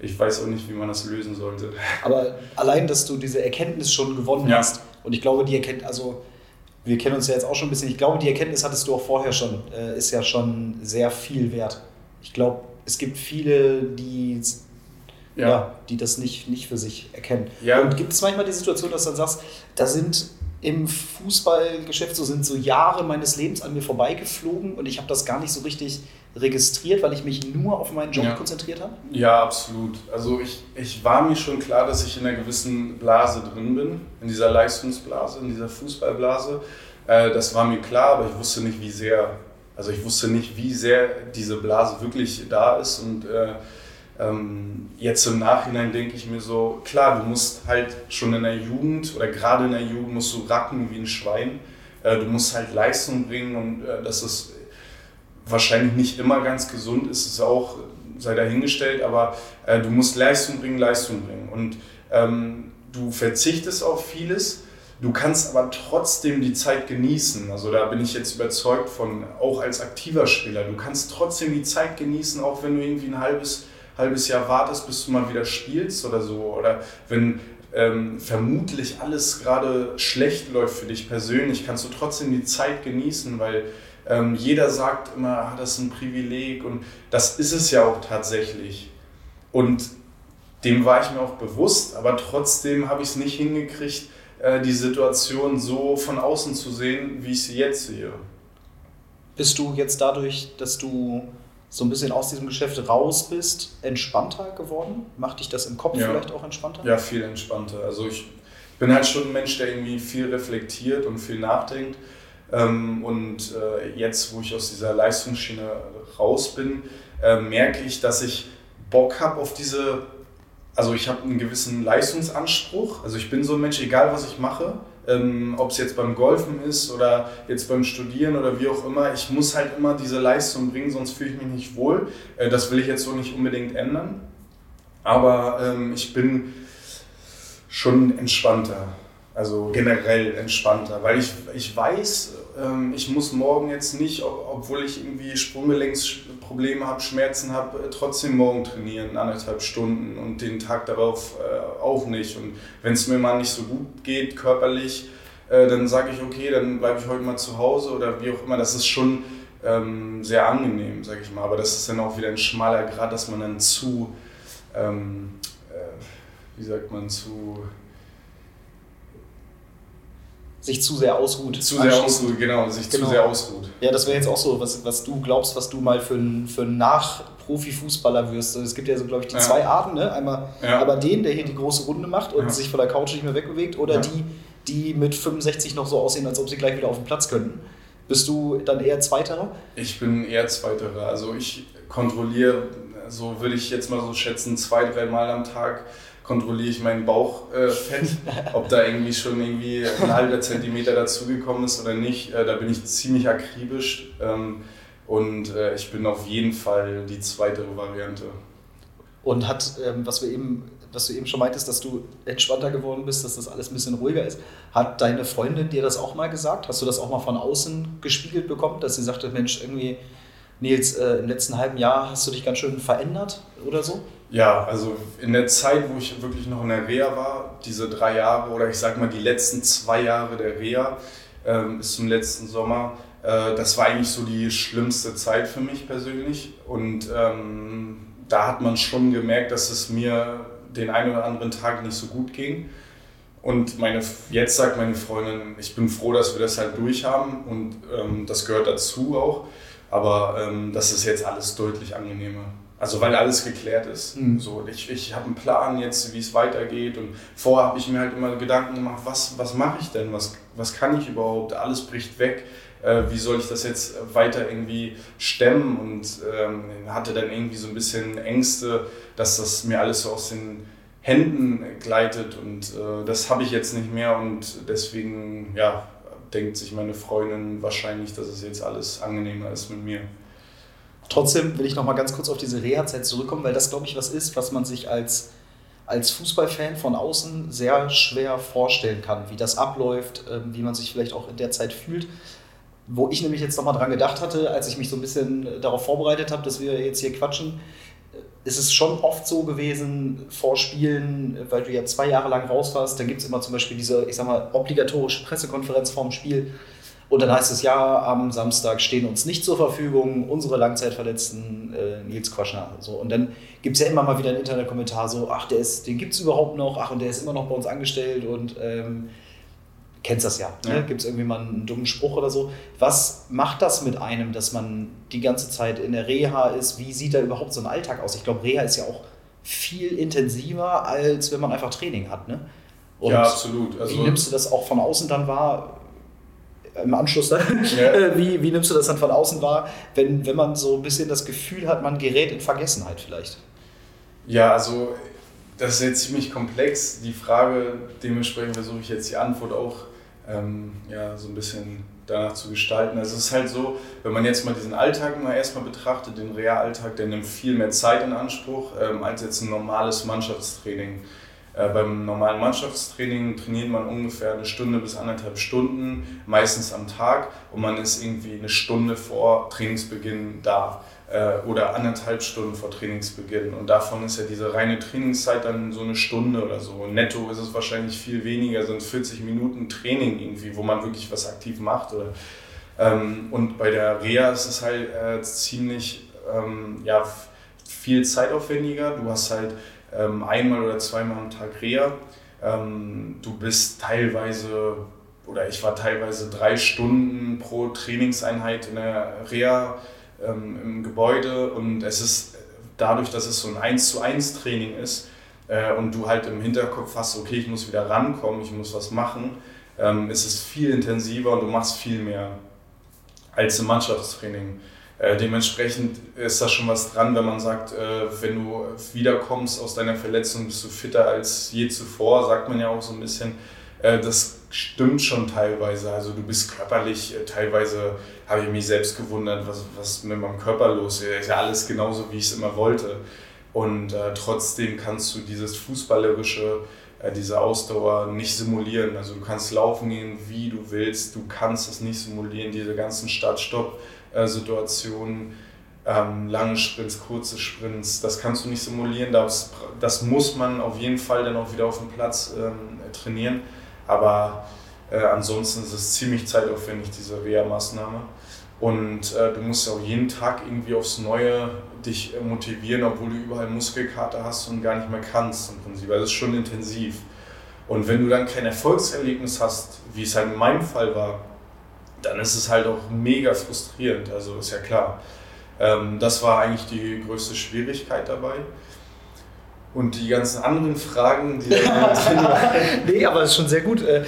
Speaker 1: ich weiß auch nicht, wie man das lösen sollte.
Speaker 4: Aber allein, dass du diese Erkenntnis schon gewonnen
Speaker 1: Ja.
Speaker 4: hast, und ich glaube, die Erkenntnis, also wir kennen uns ja jetzt auch schon ein bisschen, ich glaube, die Erkenntnis hattest du auch vorher schon, äh, ist ja schon sehr viel wert. Ich glaube, es gibt viele, die, ja. die das nicht, nicht für sich erkennen.
Speaker 1: Ja.
Speaker 4: Und gibt es manchmal die Situation, dass du dann sagst, da sind im Fußballgeschäft so sind so Jahre meines Lebens an mir vorbeigeflogen und ich habe das gar nicht so richtig registriert, weil ich mich nur auf meinen Job
Speaker 1: Ja.
Speaker 4: konzentriert habe?
Speaker 1: Ja, absolut. Also ich, ich war mir schon klar, dass ich in einer gewissen Blase drin bin, in dieser Leistungsblase, in dieser Fußballblase. Äh, das war mir klar, aber ich wusste nicht, wie sehr. Also ich wusste nicht, wie sehr diese Blase wirklich da ist. Und äh, ähm, jetzt im Nachhinein denke ich mir so, klar, du musst halt schon in der Jugend oder gerade in der Jugend musst du racken wie ein Schwein. Äh, du musst halt Leistung bringen und äh, das ist wahrscheinlich nicht immer ganz gesund ist, es auch, sei dahingestellt, aber äh, du musst Leistung bringen, Leistung bringen. Und ähm, du verzichtest auf vieles, du kannst aber trotzdem die Zeit genießen. Also da bin ich jetzt überzeugt von, auch als aktiver Spieler, du kannst trotzdem die Zeit genießen, auch wenn du irgendwie ein halbes, halbes Jahr wartest, bis du mal wieder spielst oder so. Oder wenn ähm, vermutlich alles gerade schlecht läuft für dich persönlich, kannst du trotzdem die Zeit genießen, weil ähm, jeder sagt immer, ah, das ist ein Privileg und das ist es ja auch tatsächlich. Und dem war ich mir auch bewusst, aber trotzdem habe ich es nicht hingekriegt, äh, die Situation so von außen zu sehen, wie ich sie jetzt sehe.
Speaker 4: Bist du jetzt dadurch, dass du so ein bisschen aus diesem Geschäft raus bist, entspannter geworden? Macht dich das im Kopf
Speaker 1: Ja.
Speaker 4: vielleicht auch entspannter?
Speaker 1: Ja, viel entspannter. Also ich bin halt schon ein Mensch, der irgendwie viel reflektiert und viel nachdenkt. Ähm, und äh, jetzt, wo ich aus dieser Leistungsschiene raus bin, äh, merke ich, dass ich Bock habe auf diese, also ich habe einen gewissen Leistungsanspruch. Also ich bin so ein Mensch, egal was ich mache, ähm, ob es jetzt beim Golfen ist oder jetzt beim Studieren oder wie auch immer, ich muss halt immer diese Leistung bringen, sonst fühle ich mich nicht wohl. Äh, das will ich jetzt so nicht unbedingt ändern. Aber ähm, ich bin schon entspannter. Also generell entspannter, weil ich, ich weiß, ich muss morgen jetzt nicht, ob- obwohl ich irgendwie Sprunggelenksprobleme habe, Schmerzen habe, äh, trotzdem morgen trainieren, anderthalb Stunden und den Tag darauf äh, auch nicht. Und wenn es mir mal nicht so gut geht, körperlich, äh, dann sage ich, okay, dann bleibe ich heute mal zu Hause oder wie auch immer. Das ist schon ähm, sehr angenehm, sage ich mal. Aber das ist dann auch wieder ein schmaler Grad, dass man dann zu, ähm, äh, wie sagt man, zu
Speaker 4: Sich zu sehr ausruht.
Speaker 1: zu sehr ausruht, genau, sich
Speaker 4: Genau.
Speaker 1: zu sehr ausruht.
Speaker 4: Ja, das wäre jetzt auch so, was, was du glaubst, was du mal für einen für einen Nach-Profifußballer wirst. Es gibt ja so, glaube ich, die
Speaker 1: Ja.
Speaker 4: zwei Arten. Ne? Einmal
Speaker 1: Ja.
Speaker 4: aber den, der hier die große Runde macht und
Speaker 1: Ja.
Speaker 4: sich von der Couch nicht mehr wegbewegt, oder die, die mit 65 noch so aussehen, als ob sie gleich wieder auf den Platz könnten. Bist du dann eher Zweiterer?
Speaker 1: Ich bin eher Zweiterer. Also ich kontrolliere, so würde ich jetzt mal so schätzen, zwei, drei Mal am Tag kontrolliere ich meinen Bauchfett, äh, ob da irgendwie schon irgendwie ein halber Zentimeter dazugekommen ist oder nicht. Äh, da bin ich ziemlich akribisch ähm, und äh, ich bin auf jeden Fall die zweite Variante.
Speaker 4: Und hat, ähm, was wir eben, was du eben schon meintest, dass du entspannter geworden bist, dass das alles ein bisschen ruhiger ist. Hat deine Freundin dir das auch mal gesagt? Hast du das auch mal von außen gespiegelt bekommen, dass sie sagte, Mensch, irgendwie, Nils, äh, im letzten halben Jahr hast du dich ganz schön verändert oder so?
Speaker 1: Ja, also in der Zeit, wo ich wirklich noch in der Reha war, diese drei Jahre oder ich sag mal die letzten zwei Jahre der Reha ähm, bis zum letzten Sommer, äh, das war eigentlich so die schlimmste Zeit für mich persönlich. Und ähm, da hat man schon gemerkt, dass es mir den einen oder anderen Tag nicht so gut ging. Und meine, jetzt sagt meine Freundin, ich bin froh, dass wir das halt durchhaben und ähm, das gehört dazu auch. Aber ähm, das ist jetzt alles deutlich angenehmer. Also weil alles geklärt ist. Mhm. So, ich ich habe einen Plan jetzt, wie es weitergeht. Und vorher habe ich mir halt immer Gedanken gemacht, was, was mache ich denn? Was, was kann ich überhaupt? Alles bricht weg. Äh, wie soll ich das jetzt weiter irgendwie stemmen? Und ähm, hatte dann irgendwie so ein bisschen Ängste, dass das mir alles so aus den Händen gleitet. Und äh, das habe ich jetzt nicht mehr. Und deswegen, ja, denkt sich meine Freundin wahrscheinlich, dass es jetzt alles angenehmer ist mit mir.
Speaker 4: Trotzdem will ich noch mal ganz kurz auf diese Reha-Zeit zurückkommen, weil das, glaube ich, was ist, was man sich als, als Fußballfan von außen sehr schwer vorstellen kann, wie das abläuft, ähm, wie man sich vielleicht auch in der Zeit fühlt. Wo ich nämlich jetzt noch mal dran gedacht hatte, als ich mich so ein bisschen darauf vorbereitet habe, dass wir jetzt hier quatschen, ist es schon oft so gewesen vor Spielen, weil du ja zwei Jahre lang raus warst, dann gibt es immer zum Beispiel diese, ich sag mal, obligatorische Pressekonferenz vorm Spiel und dann heißt es, ja, am Samstag stehen uns nicht zur Verfügung unsere Langzeitverletzten äh, Nils Quaschner. So. Und dann gibt es ja immer mal wieder einen Internetkommentar so, ach, der ist, den gibt es überhaupt noch, ach, und der ist immer noch bei uns angestellt und ähm, kennst das ja. Ne? ja. Gibt es irgendwie mal einen dummen Spruch oder so. Was macht das mit einem, dass man die ganze Zeit in der Reha ist? Wie sieht da überhaupt so ein Alltag aus? Ich glaube, Reha ist ja auch viel intensiver, als wenn man einfach Training hat. Ne?
Speaker 1: Und ja, absolut.
Speaker 4: Also, wie nimmst du das auch von außen dann wahr? Im Anschluss dann. Ja. Äh, wie, wie nimmst du das dann von außen wahr, wenn, wenn man so ein bisschen das Gefühl hat, man gerät in Vergessenheit vielleicht?
Speaker 1: Ja, also das ist jetzt ziemlich komplex. Die Frage, dementsprechend versuche ich jetzt die Antwort auch ähm, ja, so ein bisschen danach zu gestalten. Also es ist halt so, wenn man jetzt mal diesen Alltag mal erstmal betrachtet, den Realalltag, der nimmt viel mehr Zeit in Anspruch ähm, als jetzt ein normales Mannschaftstraining. Äh, beim normalen Mannschaftstraining trainiert man ungefähr eine Stunde bis anderthalb Stunden, meistens am Tag, und man ist irgendwie eine Stunde vor Trainingsbeginn da äh, oder anderthalb Stunden vor Trainingsbeginn. Und davon ist ja diese reine Trainingszeit dann so eine Stunde oder so. Netto ist es wahrscheinlich viel weniger, sind 40 Minuten Training irgendwie, wo man wirklich was aktiv macht. Oder, ähm, und bei der Reha ist es halt äh, ziemlich ähm, ja, viel zeitaufwendiger. Du hast halt ähm, einmal oder zweimal am Tag Reha. Ähm, du bist teilweise, oder ich war teilweise drei Stunden pro Trainingseinheit in der Reha ähm, im Gebäude und es ist dadurch, dass es so ein 1 zu 1 Training ist äh, und du halt im Hinterkopf hast, okay, ich muss wieder rankommen, ich muss was machen, ähm, ist es viel intensiver und du machst viel mehr als im Mannschaftstraining. Äh, dementsprechend ist da schon was dran, wenn man sagt, äh, wenn du wiederkommst aus deiner Verletzung, bist du fitter als je zuvor, sagt man ja auch so ein bisschen. Äh, das stimmt schon teilweise. Also du bist körperlich, äh, teilweise habe ich mich selbst gewundert, was, was mit meinem Körper los ist. Ist ja alles genauso, wie ich es immer wollte. Und äh, trotzdem kannst du dieses Fußballerische, äh, diese Ausdauer nicht simulieren. Also du kannst laufen gehen, wie du willst, du kannst es nicht simulieren, diese ganzen Start-Stopp- äh, Situationen, ähm, lange Sprints, kurze Sprints, das kannst du nicht simulieren, das, das muss man auf jeden Fall dann auch wieder auf dem Platz ähm, trainieren, aber äh, ansonsten ist es ziemlich zeitaufwendig, diese Reha-Maßnahme. Und äh, du musst auch jeden Tag irgendwie aufs Neue dich motivieren, obwohl du überall Muskelkater hast und gar nicht mehr kannst im Prinzip. Also es ist schon intensiv. Und wenn du dann kein Erfolgserlebnis hast, wie es halt in meinem Fall war, dann ist es halt auch mega frustrierend, also ist ja klar. Ähm, das war eigentlich die größte Schwierigkeit dabei. Und die ganzen anderen Fragen, die da
Speaker 4: Nee, aber es ist schon sehr gut. Äh,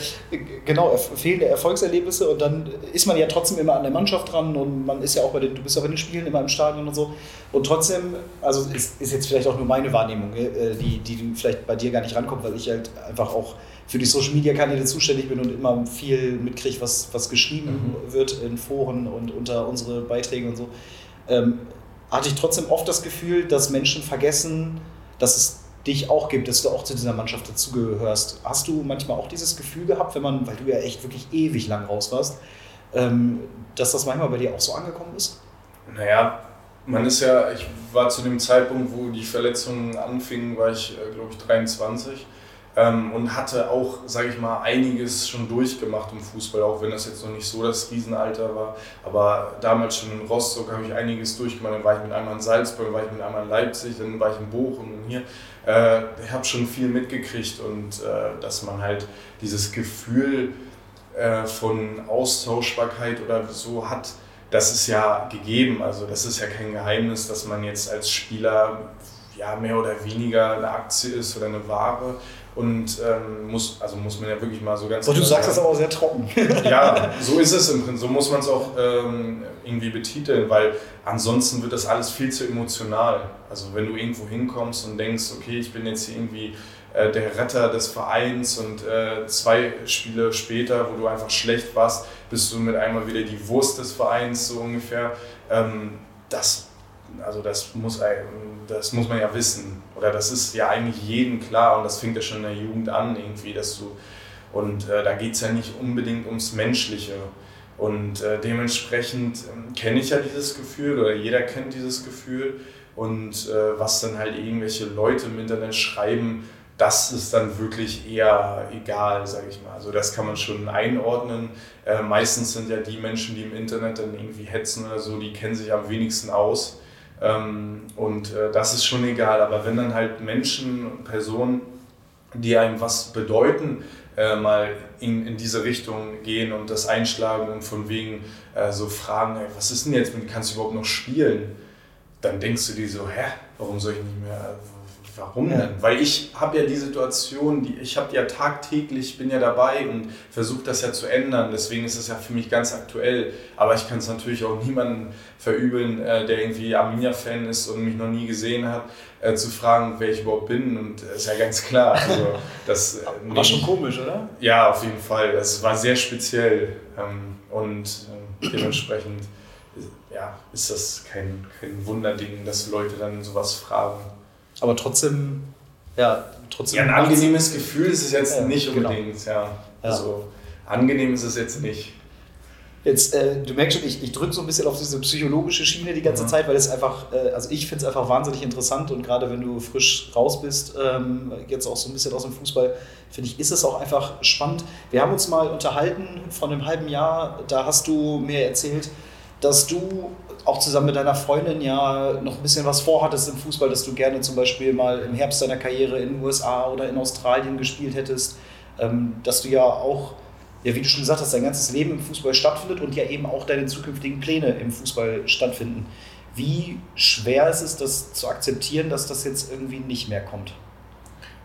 Speaker 4: genau, fehlende Erfolgserlebnisse und dann ist man ja trotzdem immer an der Mannschaft dran und man ist ja auch bei den, du bist auch bei den Spielen immer im Stadion und so. Und trotzdem, also ist, ist jetzt vielleicht auch nur meine Wahrnehmung, äh, die, die vielleicht bei dir gar nicht rankommt, weil ich halt einfach auch für die Social Media Kanäle zuständig bin und immer viel mitkriege, was, was geschrieben mhm. wird in Foren und unter unsere Beiträge und so, ähm, hatte ich trotzdem oft das Gefühl, dass Menschen vergessen, dass es dich auch gibt, dass du auch zu dieser Mannschaft dazugehörst. Hast du manchmal auch dieses Gefühl gehabt, wenn man, weil du ja echt wirklich ewig lang raus warst, ähm, dass das manchmal bei dir auch so angekommen ist?
Speaker 1: Naja, man ist ja, ich war zu dem Zeitpunkt, wo die Verletzungen anfingen, war ich, äh, glaube ich, 23 ähm, und hatte auch, sage ich mal, einiges schon durchgemacht im Fußball, auch wenn das jetzt noch nicht so das Riesenalter war. Aber damals schon in Rostock habe ich einiges durchgemacht. Dann war ich mit einmal in Salzburg, dann war ich mit einmal in Leipzig, dann war ich in Bochum und hier. Äh, ich habe schon viel mitgekriegt und äh, dass man halt dieses Gefühl äh, von Austauschbarkeit oder so hat, das ist ja gegeben. Also das ist ja kein Geheimnis, dass man jetzt als Spieler ja mehr oder weniger eine Aktie ist oder eine Ware. Und ähm, muss, also muss man ja wirklich mal so ganz.
Speaker 4: Und du sagst das aber sehr trocken.
Speaker 1: ja, so ist es im Prinzip. So muss man es auch ähm, irgendwie betiteln, weil ansonsten wird das alles viel zu emotional. Also wenn du irgendwo hinkommst und denkst, okay, ich bin jetzt hier irgendwie äh, der Retter des Vereins und äh, zwei Spiele später, wo du einfach schlecht warst, bist du mit einmal wieder die Wurst des Vereins, so ungefähr. Ähm, das, also das muss, das muss man ja wissen. Oder das ist ja eigentlich jedem klar und das fängt ja schon in der Jugend an, irgendwie, dass du. Und äh, da geht es ja nicht unbedingt ums Menschliche. Und äh, dementsprechend äh, kenne ich ja dieses Gefühl oder jeder kennt dieses Gefühl. Und äh, was dann halt irgendwelche Leute im Internet schreiben, das ist dann wirklich eher egal, sage ich mal. Also das kann man schon einordnen. Äh, meistens sind ja die Menschen, die im Internet dann irgendwie hetzen oder so, die kennen sich am wenigsten aus. Ähm, und äh, das ist schon egal. Aber wenn dann halt Menschen, Personen, die einem was bedeuten, äh, mal in, in diese Richtung gehen und das einschlagen und von wegen äh, so fragen, was ist denn jetzt, kannst du überhaupt noch spielen? Dann denkst du dir so, hä, warum soll ich nicht mehr, Warum denn? Weil ich habe ja die Situation, die, ich habe ja tagtäglich, bin ja dabei und versuche das ja zu ändern. Deswegen ist es ja für mich ganz aktuell. Aber ich kann es natürlich auch niemandem verübeln, äh, der irgendwie Arminia-Fan ist und mich noch nie gesehen hat, äh, zu fragen, wer ich überhaupt bin. Und das ist ja ganz klar. Also, das,
Speaker 4: äh, war schon komisch, oder?
Speaker 1: Ja, auf jeden Fall. Das war sehr speziell. Ähm, und dementsprechend ja, ist das kein, kein Wunderding, dass Leute dann sowas fragen.
Speaker 4: Aber trotzdem, ja, trotzdem.
Speaker 1: Ja, ein angenehmes Gefühl ist es jetzt nicht genau. unbedingt, genau. ja. Also angenehm ist es jetzt nicht.
Speaker 4: Jetzt, äh, du merkst schon, ich, ich drücke so ein bisschen auf diese psychologische Schiene die ganze mhm. Zeit, weil es einfach, äh, also ich finde es einfach wahnsinnig interessant und gerade wenn du frisch raus bist, ähm, jetzt auch so ein bisschen aus dem Fußball, finde ich, ist es auch einfach spannend. Wir haben uns mal unterhalten von einem halben Jahr, da hast du mir erzählt, dass du auch zusammen mit deiner Freundin ja noch ein bisschen was vorhattest im Fußball, dass du gerne zum Beispiel mal im Herbst deiner Karriere in den USA oder in Australien gespielt hättest, ähm, dass du ja auch, ja, wie du schon gesagt hast, dein ganzes Leben im Fußball stattfindet und ja eben auch deine zukünftigen Pläne im Fußball stattfinden. Wie schwer ist es, das zu akzeptieren, dass das jetzt irgendwie nicht mehr kommt?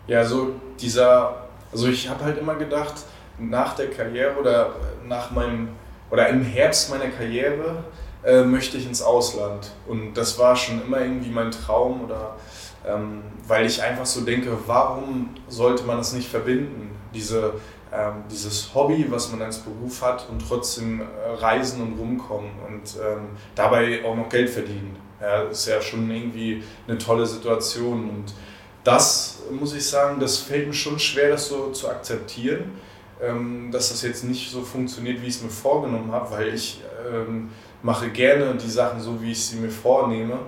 Speaker 1: Ja, so dieser, also ich habe halt immer gedacht, nach der Karriere oder nach meinem, oder im Herbst meiner Karriere, äh, möchte ich ins Ausland. Und das war schon immer irgendwie mein Traum oder ähm, weil ich einfach so denke, warum sollte man das nicht verbinden? Diese, ähm, dieses Hobby, was man als Beruf hat und trotzdem äh, reisen und rumkommen und ähm, dabei auch noch Geld verdienen. Ja, ist ja schon irgendwie eine tolle Situation und das muss ich sagen, das fällt mir schon schwer, das so zu akzeptieren, ähm, dass das jetzt nicht so funktioniert, wie ich es mir vorgenommen habe, weil ich ähm, mache gerne die Sachen so, wie ich sie mir vornehme.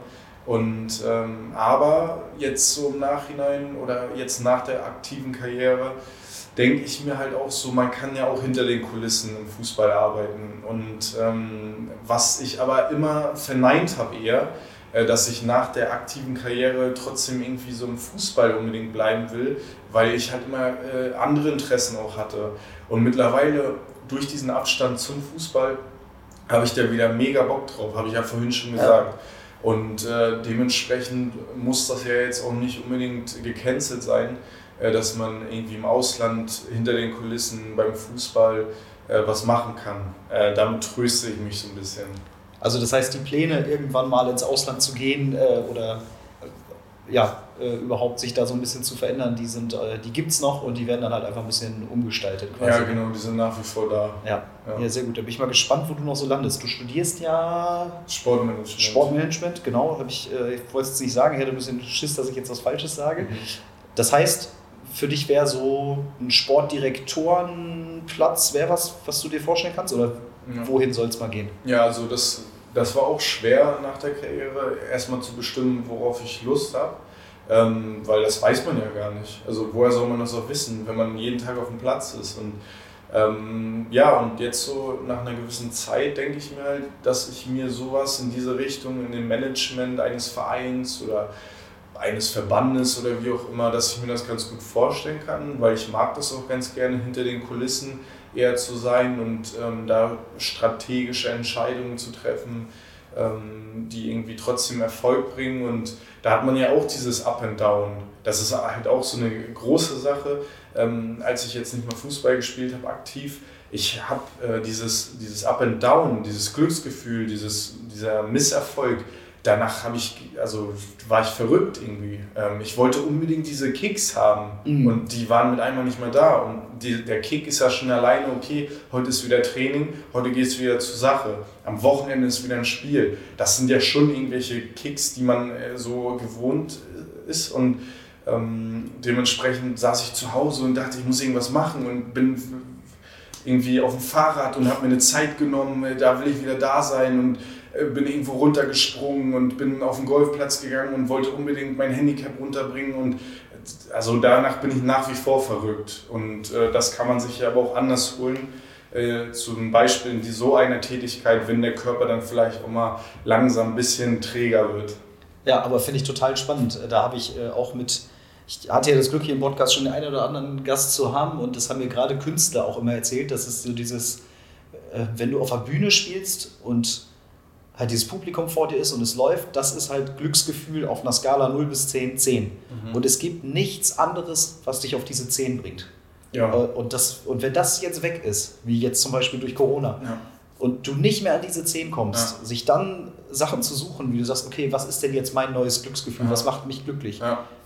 Speaker 1: Und, ähm, aber jetzt so im Nachhinein oder jetzt nach der aktiven Karriere denke ich mir halt auch so, man kann ja auch hinter den Kulissen im Fußball arbeiten. Und ähm, was ich aber immer verneint habe eher, äh, dass ich nach der aktiven Karriere trotzdem irgendwie so im Fußball unbedingt bleiben will, weil ich halt immer äh, andere Interessen auch hatte. Und mittlerweile durch diesen Abstand zum Fußball habe ich da wieder mega Bock drauf, habe ich ja vorhin schon gesagt. Ja. Und äh, dementsprechend muss das ja jetzt auch nicht unbedingt gecancelt sein, äh, dass man irgendwie im Ausland hinter den Kulissen beim Fußball äh, was machen kann. Äh, damit tröste ich mich so ein bisschen.
Speaker 4: Also das heißt, die Pläne, irgendwann mal ins Ausland zu gehen äh, oder ja, äh, überhaupt sich da so ein bisschen zu verändern, die sind, äh, die gibt es noch und die werden dann halt einfach ein bisschen umgestaltet.
Speaker 1: Quasi. Ja, genau, die sind nach wie vor da.
Speaker 4: Ja. ja. ja, sehr gut. Da bin ich mal gespannt, wo du noch so landest. Du studierst ja
Speaker 1: Sportmanagement.
Speaker 4: Sportmanagement, genau. ich, äh, ich wollte es nicht sagen, ich hätte ein bisschen Schiss, dass ich jetzt was Falsches sage. Mhm. Das heißt, für dich wäre so ein Sportdirektorenplatz, wäre was, was du dir vorstellen kannst? Oder ja. wohin soll es mal gehen?
Speaker 1: Ja, also das, das war auch schwer nach der Karriere, erstmal zu bestimmen, worauf ich Lust habe. Ähm, weil das weiß man ja gar nicht. Also woher soll man das auch wissen, wenn man jeden Tag auf dem Platz ist? Und ähm, ja, und jetzt so nach einer gewissen Zeit denke ich mir halt, dass ich mir sowas in diese Richtung, in dem Management eines Vereins oder eines Verbandes oder wie auch immer, dass ich mir das ganz gut vorstellen kann, weil ich mag das auch ganz gerne hinter den Kulissen eher zu sein und ähm, da strategische Entscheidungen zu treffen, ähm, die irgendwie trotzdem Erfolg bringen. Und da hat man ja auch dieses Up and Down. Das ist halt auch so eine große Sache. Ähm, als ich jetzt nicht mehr Fußball gespielt habe, aktiv, ich habe äh, dieses, dieses Up and Down, dieses Glücksgefühl, dieses, dieser Misserfolg, danach habe ich, also war ich verrückt irgendwie. Ähm, ich wollte unbedingt diese Kicks haben mhm. und die waren mit einmal nicht mehr da. Und die, der Kick ist ja schon alleine, okay, heute ist wieder Training, heute geht es wieder zur Sache. Am Wochenende ist wieder ein Spiel. Das sind ja schon irgendwelche Kicks, die man äh, so gewohnt äh, ist. Und ähm, dementsprechend saß ich zu Hause und dachte, ich muss irgendwas machen und bin irgendwie auf dem Fahrrad und habe mir eine Zeit genommen, äh, da will ich wieder da sein und bin irgendwo runtergesprungen und bin auf den Golfplatz gegangen und wollte unbedingt mein Handicap runterbringen und also danach bin ich nach wie vor verrückt und äh, das kann man sich ja aber auch anders holen. Äh, zum Beispiel in die, so einer Tätigkeit, wenn der Körper dann vielleicht auch mal langsam ein bisschen träger wird.
Speaker 4: Ja, aber finde ich total spannend. Da habe ich äh, auch mit, ich hatte ja das Glück, hier im Podcast schon den einen oder anderen Gast zu haben und das haben mir gerade Künstler auch immer erzählt, dass es so dieses, äh, wenn du auf der Bühne spielst und halt dieses Publikum vor dir ist und es läuft, das ist halt Glücksgefühl auf einer Skala 0 bis 10, 10. Mhm. Und es gibt nichts anderes, was dich auf diese 10 bringt. Ja. Äh, und, das, und wenn das jetzt weg ist, wie jetzt zum Beispiel durch Corona, ja. und du nicht mehr an diese 10 kommst, ja. sich dann Sachen zu suchen, wie du sagst, okay, was ist denn jetzt mein neues Glücksgefühl, was macht mich glücklich?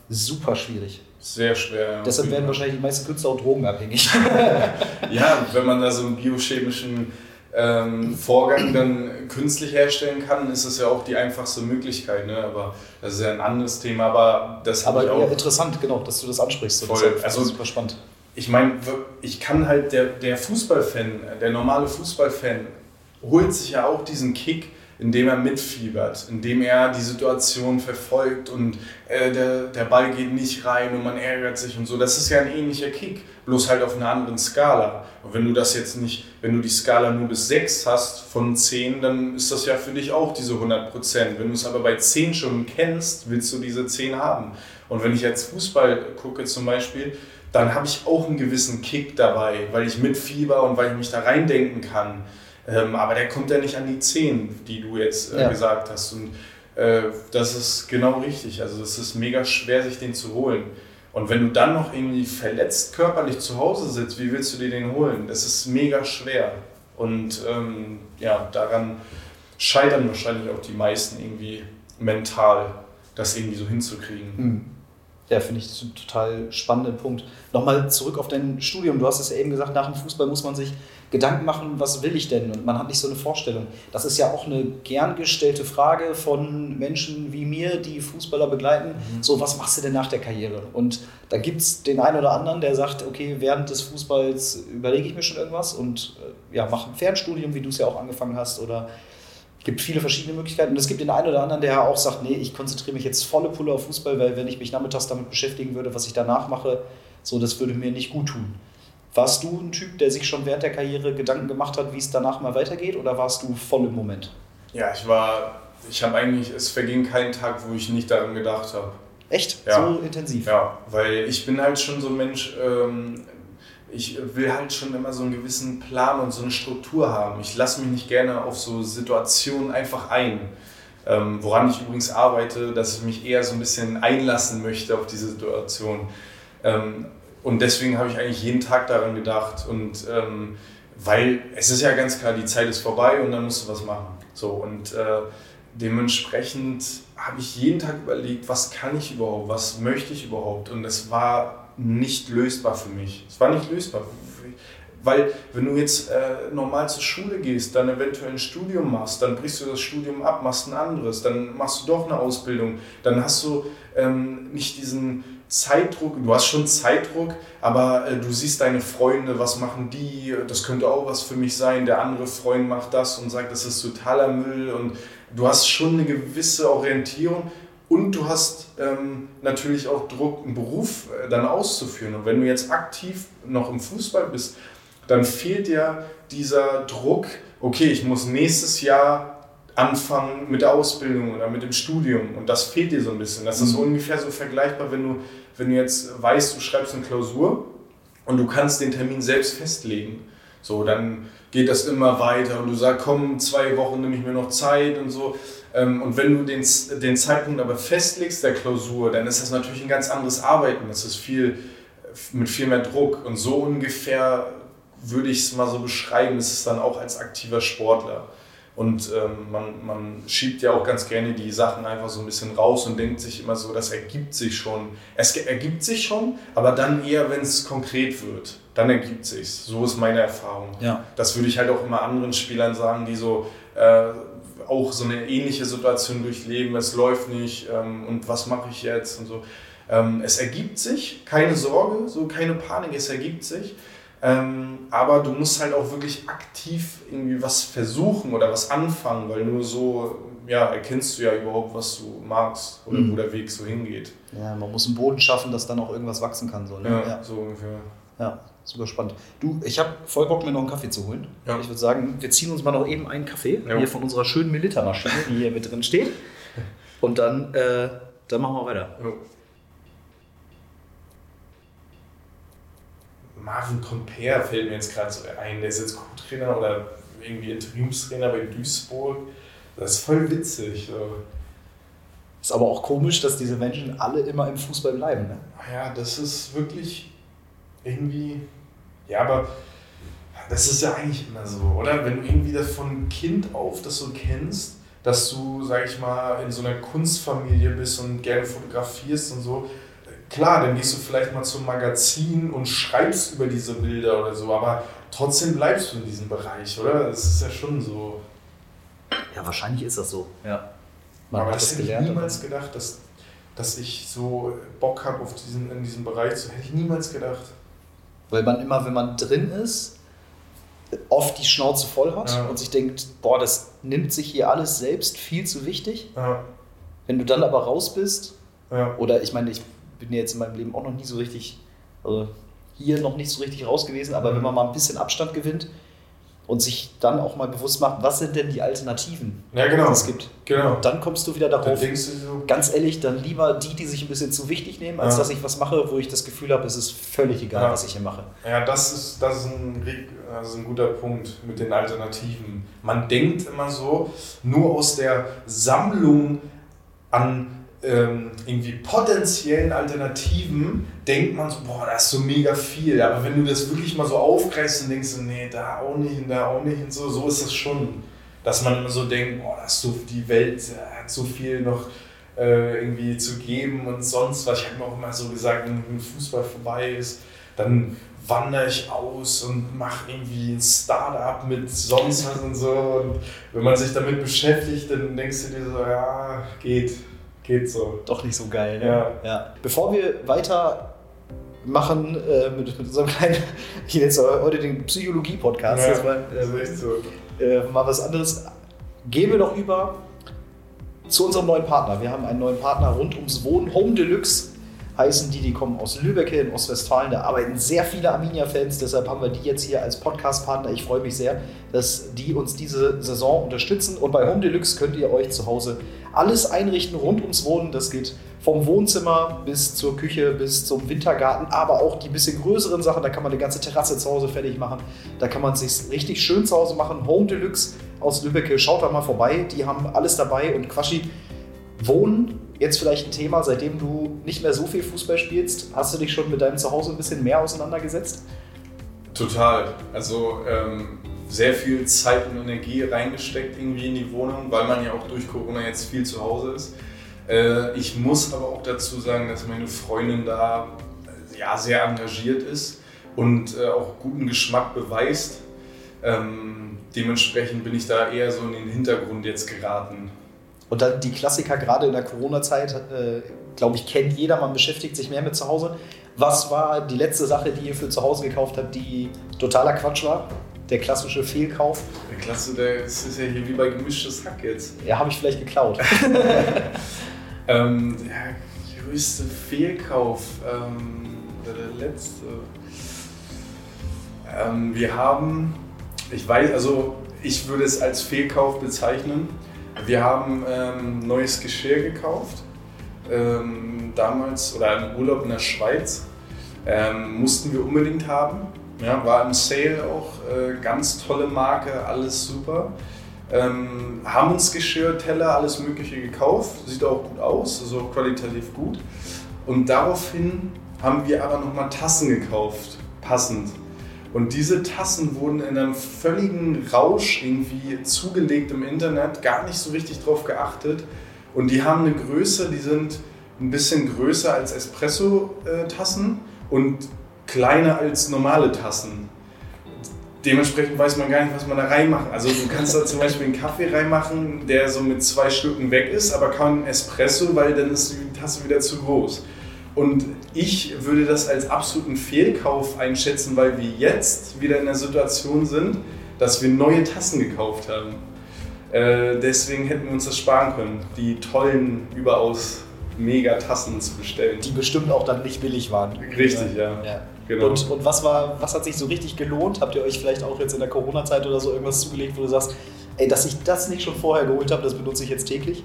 Speaker 4: Super schwierig.
Speaker 1: Sehr schwer.
Speaker 4: Deshalb werden wahrscheinlich die meisten Künstler auch drogenabhängig.
Speaker 1: ja, wenn man da so einen biochemischen ähm, Vorgang dann künstlich herstellen kann, ist es ja auch die einfachste Möglichkeit. Ne? Aber das ist ja ein anderes Thema. Aber das
Speaker 4: aber ich auch. Ja, interessant, genau, dass du das ansprichst.
Speaker 1: Voll. Das also super spannend. Ich meine, ich kann halt der, der Fußballfan, der normale Fußballfan holt sich ja auch diesen Kick indem er mitfiebert, indem er die Situation verfolgt und äh, der, der Ball geht nicht rein und man ärgert sich und so. Das ist ja ein ähnlicher Kick, bloß halt auf einer anderen Skala. Und wenn du das jetzt nicht, wenn du die Skala nur bis 6 hast von 10, dann ist das ja für dich auch diese 100 Prozent. Wenn du es aber bei 10 schon kennst, willst du diese 10 haben. Und wenn ich jetzt Fußball gucke zum Beispiel, dann habe ich auch einen gewissen Kick dabei, weil ich mitfieber und weil ich mich da reindenken kann. Ähm, aber der kommt ja nicht an die 10, die du jetzt äh, ja. gesagt hast. Und äh, das ist genau richtig. Also es ist mega schwer, sich den zu holen. Und wenn du dann noch irgendwie verletzt körperlich zu Hause sitzt, wie willst du dir den holen? Das ist mega schwer. Und ähm, ja, daran scheitern wahrscheinlich auch die meisten irgendwie mental, das irgendwie so hinzukriegen. Mhm.
Speaker 4: Ja, finde ich einen total spannenden Punkt. Nochmal zurück auf dein Studium. Du hast es ja eben gesagt, nach dem Fußball muss man sich Gedanken machen, was will ich denn? Und man hat nicht so eine Vorstellung. Das ist ja auch eine gern gestellte Frage von Menschen wie mir, die Fußballer begleiten. Mhm. So, was machst du denn nach der Karriere? Und da gibt es den einen oder anderen, der sagt, okay, während des Fußballs überlege ich mir schon irgendwas und äh, ja, mache ein Fernstudium, wie du es ja auch angefangen hast, oder gibt viele verschiedene Möglichkeiten. Und es gibt den einen oder anderen, der auch sagt, nee, ich konzentriere mich jetzt volle Pulle auf Fußball, weil wenn ich mich nachmittags damit beschäftigen würde, was ich danach mache, so, das würde mir nicht gut tun. Warst du ein Typ, der sich schon während der Karriere Gedanken gemacht hat, wie es danach mal weitergeht, oder warst du voll im Moment?
Speaker 1: Ja, ich war, ich habe eigentlich, es verging kein Tag, wo ich nicht daran gedacht habe.
Speaker 4: Echt?
Speaker 1: Ja.
Speaker 4: So intensiv?
Speaker 1: Ja, weil ich bin halt schon so ein Mensch, ähm, ich will halt schon immer so einen gewissen Plan und so eine Struktur haben. Ich lasse mich nicht gerne auf so Situationen einfach ein. Ähm, woran ich übrigens arbeite, dass ich mich eher so ein bisschen einlassen möchte auf diese Situation. Ähm, und deswegen habe ich eigentlich jeden Tag daran gedacht. Und ähm, weil es ist ja ganz klar, die Zeit ist vorbei und dann musst du was machen. So, und äh, dementsprechend habe ich jeden Tag überlegt, was kann ich überhaupt, was möchte ich überhaupt. Und es war nicht lösbar für mich. Es war nicht lösbar. Weil wenn du jetzt äh, normal zur Schule gehst, dann eventuell ein Studium machst, dann brichst du das Studium ab, machst ein anderes, dann machst du doch eine Ausbildung, dann hast du ähm, nicht diesen, Zeitdruck, du hast schon Zeitdruck, aber äh, du siehst deine Freunde, was machen die, das könnte auch was für mich sein, der andere Freund macht das und sagt, das ist totaler Müll und du hast schon eine gewisse Orientierung und du hast ähm, natürlich auch Druck, einen Beruf äh, dann auszuführen. Und wenn du jetzt aktiv noch im Fußball bist, dann fehlt dir dieser Druck, okay, ich muss nächstes Jahr anfangen mit der Ausbildung oder mit dem Studium. Und das fehlt dir so ein bisschen. Das ist mhm. ungefähr so vergleichbar, wenn du, wenn du jetzt weißt, du schreibst eine Klausur und du kannst den Termin selbst festlegen. So, dann geht das immer weiter und du sagst, komm, zwei Wochen nehme ich mir noch Zeit und so. Ähm, und wenn du den, den Zeitpunkt aber festlegst der Klausur, dann ist das natürlich ein ganz anderes Arbeiten. Das ist viel mit viel mehr Druck. Und so ungefähr würde ich es mal so beschreiben, ist es dann auch als aktiver Sportler. Und ähm, man, man schiebt ja auch ganz gerne die Sachen einfach so ein bisschen raus und denkt sich immer so, das ergibt sich schon. Es ergibt sich schon, aber dann eher, wenn es konkret wird. Dann ergibt sich So ist meine Erfahrung. Ja. Das würde ich halt auch immer anderen Spielern sagen, die so äh, auch so eine ähnliche Situation durchleben. Es läuft nicht ähm, und was mache ich jetzt und so. Ähm, es ergibt sich, keine Sorge, so keine Panik, es ergibt sich. Ähm, aber du musst halt auch wirklich aktiv irgendwie was versuchen oder was anfangen, weil nur so ja, erkennst du ja überhaupt, was du magst oder mhm. wo der Weg so hingeht.
Speaker 4: Ja, man muss einen Boden schaffen, dass dann auch irgendwas wachsen kann. So, ne?
Speaker 1: ja, ja, so ungefähr.
Speaker 4: Ja, super spannend. Du, ich habe voll Bock, mir noch einen Kaffee zu holen. Ja. Ich würde sagen, wir ziehen uns mal noch eben einen Kaffee ja. hier von unserer schönen Milita-Maschine, die hier mit drin steht. Und dann, äh, dann machen wir weiter. Ja.
Speaker 1: Marvin Comper fällt mir jetzt gerade so ein, der ist jetzt Co-Trainer oder irgendwie Interimstrainer bei Duisburg. Das ist voll witzig. So.
Speaker 4: Ist aber auch komisch, dass diese Menschen alle immer im Fußball bleiben. Ne?
Speaker 1: Ja, das ist wirklich irgendwie. Ja, aber das ist ja eigentlich immer so, oder? Wenn du irgendwie das von Kind auf das so kennst, dass du, sag ich mal, in so einer Kunstfamilie bist und gerne fotografierst und so, klar, dann gehst du vielleicht mal zum Magazin und schreibst über diese Bilder oder so, aber trotzdem bleibst du in diesem Bereich, oder? Das ist ja schon so.
Speaker 4: Ja, wahrscheinlich ist das so. Ja.
Speaker 1: Man aber das hätte ich niemals gedacht, dass, dass ich so Bock habe auf diesen, in diesem Bereich. So hätte ich niemals gedacht.
Speaker 4: Weil man immer, wenn man drin ist, oft die Schnauze voll hat ja. und sich denkt, boah, das nimmt sich hier alles selbst viel zu wichtig. Ja. Wenn du dann aber raus bist, ja. oder ich meine, ich bin jetzt in meinem Leben auch noch nie so richtig, also hier noch nicht so richtig raus gewesen, aber mhm. wenn man mal ein bisschen Abstand gewinnt und sich dann auch mal bewusst macht, was sind denn die Alternativen,
Speaker 1: ja, genau.
Speaker 4: die es gibt.
Speaker 1: Genau.
Speaker 4: Und dann kommst du wieder darauf, du so ganz ehrlich, dann lieber die, die sich ein bisschen zu wichtig nehmen, als ja. dass ich was mache, wo ich das Gefühl habe, es ist völlig egal, ja. was ich hier mache.
Speaker 1: Ja, das ist, das, ist ein, das ist ein guter Punkt mit den Alternativen. Man denkt immer so, nur aus der Sammlung an ähm, irgendwie potenziellen Alternativen denkt man so, boah, das ist so mega viel. Aber wenn du das wirklich mal so aufgreifst und denkst, nee, da auch nicht hin, da auch nicht hin, so, so ist das schon. Dass man immer so denkt, boah, das so, die Welt hat so viel noch äh, irgendwie zu geben und sonst was. Ich habe mir auch immer so gesagt, wenn Fußball vorbei ist, dann wandere ich aus und mache irgendwie ein Startup mit sonst was und so. Und wenn man sich damit beschäftigt, dann denkst du dir so, ja, geht geht so.
Speaker 4: Doch nicht so geil.
Speaker 1: Ne? Ja.
Speaker 4: ja. Bevor wir weiter machen äh, mit, mit unserem kleinen, hier jetzt heute den Psychologie-Podcast, ja, das war äh, so. äh, mal was anderes, gehen wir noch über zu unserem neuen Partner. Wir haben einen neuen Partner rund ums Wohnen, Home Deluxe heißen die, die kommen aus Lübeck in Ostwestfalen. Da arbeiten sehr viele Arminia-Fans, deshalb haben wir die jetzt hier als Podcast-Partner. Ich freue mich sehr, dass die uns diese Saison unterstützen. Und bei Home Deluxe könnt ihr euch zu Hause alles einrichten rund ums Wohnen. Das geht vom Wohnzimmer bis zur Küche, bis zum Wintergarten, aber auch die bisschen größeren Sachen. Da kann man eine ganze Terrasse zu Hause fertig machen. Da kann man es sich richtig schön zu Hause machen. Home Deluxe aus Lübeck, schaut da mal vorbei. Die haben alles dabei. Und Quaschi, Wohnen jetzt vielleicht ein Thema, seitdem du nicht mehr so viel Fußball spielst. Hast du dich schon mit deinem Zuhause ein bisschen mehr auseinandergesetzt?
Speaker 1: Total. Also ähm, sehr viel Zeit und Energie reingesteckt irgendwie in die Wohnung, weil man ja auch durch Corona jetzt viel zu Hause ist. Äh, ich muss aber auch dazu sagen, dass meine Freundin da äh, ja, sehr engagiert ist und äh, auch guten Geschmack beweist. Ähm, dementsprechend bin ich da eher so in den Hintergrund jetzt geraten.
Speaker 4: Und dann die Klassiker, gerade in der Corona-Zeit, äh, glaube ich, kennt jeder, man beschäftigt sich mehr mit zu Hause. Was war die letzte Sache, die ihr für zu Hause gekauft habt, die totaler Quatsch war? Der klassische Fehlkauf?
Speaker 1: Der Klasse, der das ist ja hier wie bei gemischtes Hack jetzt.
Speaker 4: Ja, habe ich vielleicht geklaut.
Speaker 1: ähm, der größte Fehlkauf, ähm, oder der letzte. Ähm, wir haben, ich weiß, also ich würde es als Fehlkauf bezeichnen. Wir haben ähm, neues Geschirr gekauft. Ähm, damals oder im Urlaub in der Schweiz. Ähm, mussten wir unbedingt haben. Ja, war im Sale auch, äh, ganz tolle Marke, alles super. Ähm, haben uns Geschirr, Teller, alles Mögliche gekauft. Sieht auch gut aus, also qualitativ gut. Und daraufhin haben wir aber nochmal Tassen gekauft, passend. Und diese Tassen wurden in einem völligen Rausch irgendwie zugelegt im Internet, gar nicht so richtig drauf geachtet. Und die haben eine Größe, die sind ein bisschen größer als Espresso-Tassen und kleiner als normale Tassen. Dementsprechend weiß man gar nicht, was man da reinmachen. Also du kannst da zum Beispiel einen Kaffee reinmachen, der so mit zwei Stücken weg ist, aber kein Espresso, weil dann ist die Tasse wieder zu groß. Und ich würde das als absoluten Fehlkauf einschätzen, weil wir jetzt wieder in der Situation sind, dass wir neue Tassen gekauft haben. Äh, deswegen hätten wir uns das sparen können, die tollen, überaus mega Tassen zu bestellen.
Speaker 4: Die bestimmt auch dann nicht billig waren.
Speaker 1: Richtig, ja.
Speaker 4: ja. Genau. Und, und was, war, was hat sich so richtig gelohnt? Habt ihr euch vielleicht auch jetzt in der Corona-Zeit oder so irgendwas zugelegt, wo du sagst, ey, dass ich das nicht schon vorher geholt habe, das benutze ich jetzt täglich?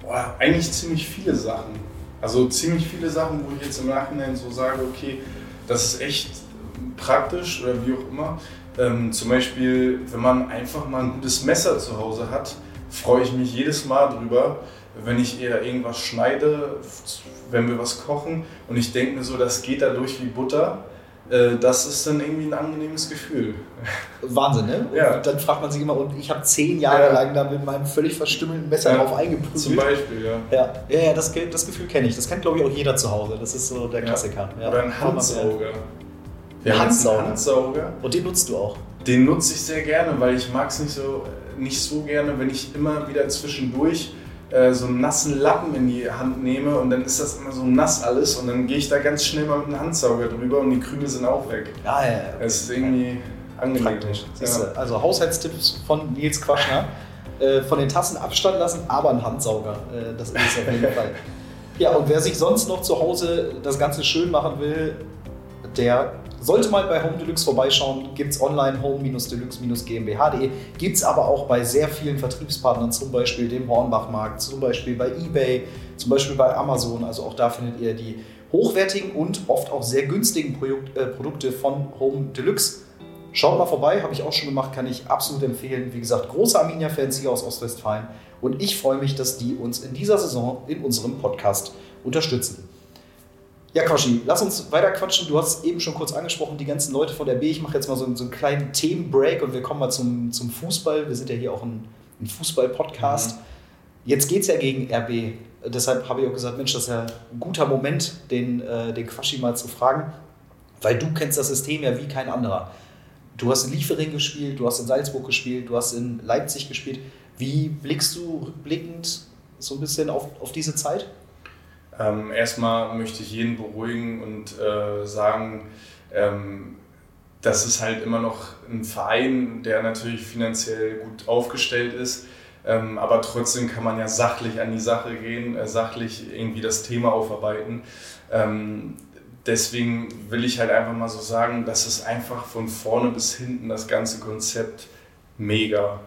Speaker 1: Boah, eigentlich ziemlich viele Sachen. Also ziemlich viele Sachen, wo ich jetzt im Nachhinein so sage, okay, das ist echt praktisch oder wie auch immer. Ähm, zum Beispiel, wenn man einfach mal ein gutes Messer zu Hause hat, freue ich mich jedes Mal drüber, wenn ich eher irgendwas schneide, wenn wir was kochen und ich denke mir so, das geht da durch wie Butter äh, das ist dann irgendwie ein angenehmes Gefühl.
Speaker 4: Wahnsinn, ne?
Speaker 1: Ja.
Speaker 4: Und dann fragt man sich immer, und ich habe zehn Jahre ja. lang da mit meinem völlig verstümmelten Messer ja. drauf eingeprügelt.
Speaker 1: Zum Beispiel, ja.
Speaker 4: Ja, ja, ja das, das Gefühl kenne ich. Das kennt, glaube ich, auch jeder zu Hause. Das ist so der Klassiker.
Speaker 1: Oder ein Handsauger.
Speaker 4: Ein Handsauger.
Speaker 1: Handsauger.
Speaker 4: Und den nutzt du auch?
Speaker 1: Den nutze ich sehr gerne, weil ich mag es nicht so, nicht so gerne, wenn ich immer wieder zwischendurch äh, so einen nassen Lappen in die Hand nehme und dann ist das immer so nass alles und dann gehe ich da ganz schnell mal mit einem Handsauger drüber und die Krümel sind auch weg.
Speaker 4: Ja, ja, ja.
Speaker 1: Das ist irgendwie angenehm.
Speaker 4: Ja. Also Haushaltstipps von Nils Quaschner. Äh, von den Tassen Abstand lassen, aber ein Handsauger. Äh, das ist es auf jeden Fall. Ja, und wer sich sonst noch zu Hause das Ganze schön machen will, der sollte mal bei Home Deluxe vorbeischauen. Gibt es online home-deluxe-gmbh.de. Gibt es aber auch bei sehr vielen Vertriebspartnern, zum Beispiel dem Hornbachmarkt, zum Beispiel bei eBay, zum Beispiel bei Amazon. Also auch da findet ihr die hochwertigen und oft auch sehr günstigen Produkt, äh, Produkte von Home Deluxe. Schaut mal vorbei, habe ich auch schon gemacht, kann ich absolut empfehlen. Wie gesagt, große Arminia-Fans hier aus Ostwestfalen. Und ich freue mich, dass die uns in dieser Saison in unserem Podcast unterstützen. Ja, Quaschi, lass uns weiter quatschen. Du hast eben schon kurz angesprochen, die ganzen Leute von der B. Ich mache jetzt mal so, so, einen kleinen Themenbreak und wir kommen mal zum, zum Fußball. Wir sind ja hier auch ein, ein Fußball-Podcast. Mhm. Jetzt geht es ja gegen RB. Deshalb habe ich auch gesagt, Mensch, das ist ja ein guter Moment, den, äh, den Quaschi mal zu fragen, weil du kennst das System ja wie kein anderer. Du hast in Liefering gespielt, du hast in Salzburg gespielt, du hast in Leipzig gespielt. Wie blickst du rückblickend so ein bisschen auf, auf diese Zeit?
Speaker 1: Ähm, erstmal möchte ich jeden beruhigen und äh, sagen, ähm, das ist halt immer noch ein Verein, der natürlich finanziell gut aufgestellt ist. Ähm, aber trotzdem kann man ja sachlich an die Sache gehen, äh, sachlich irgendwie das Thema aufarbeiten. Ähm, deswegen will ich halt einfach mal so sagen, das ist einfach von vorne bis hinten das ganze Konzept mega.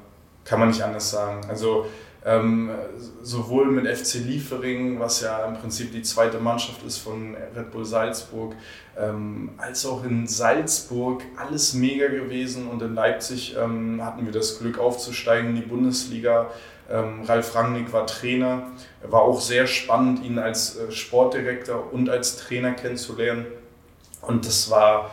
Speaker 1: Kann man nicht anders sagen. Also ähm, sowohl mit FC Liefering, was ja im Prinzip die zweite Mannschaft ist von Red Bull Salzburg, ähm, als auch in Salzburg alles mega gewesen und in Leipzig ähm, hatten wir das Glück aufzusteigen in die Bundesliga. Ähm, Ralf Rangnick war Trainer, war auch sehr spannend, ihn als äh, Sportdirektor und als Trainer kennenzulernen. Und das war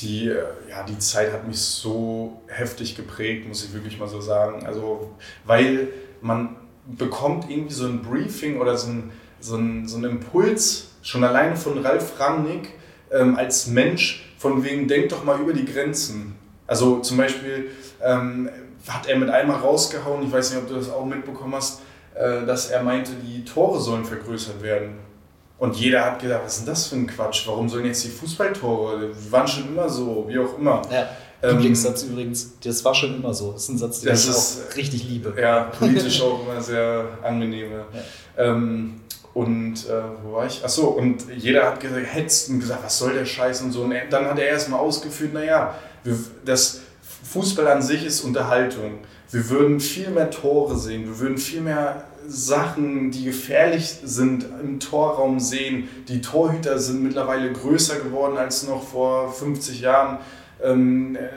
Speaker 1: die, äh, ja, die Zeit hat mich so heftig geprägt, muss ich wirklich mal so sagen. Also, weil man bekommt irgendwie so ein Briefing oder so ein, so ein, so ein Impuls, schon alleine von Ralf Rangnick ähm, als Mensch, von wegen, denk doch mal über die Grenzen. Also zum Beispiel ähm, hat er mit einmal rausgehauen, ich weiß nicht, ob du das auch mitbekommen hast, äh, dass er meinte, die Tore sollen vergrößert werden. Und jeder hat gedacht, was ist denn das für ein Quatsch? Warum sollen jetzt die Fußballtore? Die waren schon immer so, wie auch immer.
Speaker 4: Ja.
Speaker 1: Ähm,
Speaker 4: Lieblingssatz übrigens, das war schon immer so. Das ist ein Satz, den ich
Speaker 1: ist-
Speaker 4: auch richtig liebe.
Speaker 1: Ja, politisch auch immer sehr angenehme. Ähm, und äh, wo war ich? Achso, und jeder hat gesagt, hetzt und gesagt, was soll der Scheiß und so. Und dann hat er erstmal ausgeführt, naja, das Fußball an sich ist Unterhaltung. Wir würden viel mehr Tore sehen, wir würden viel mehr Sachen, die gefährlich sind, im Torraum sehen. Die Torhüter sind mittlerweile größer geworden als noch vor 50 Jahren. Ähm, äh,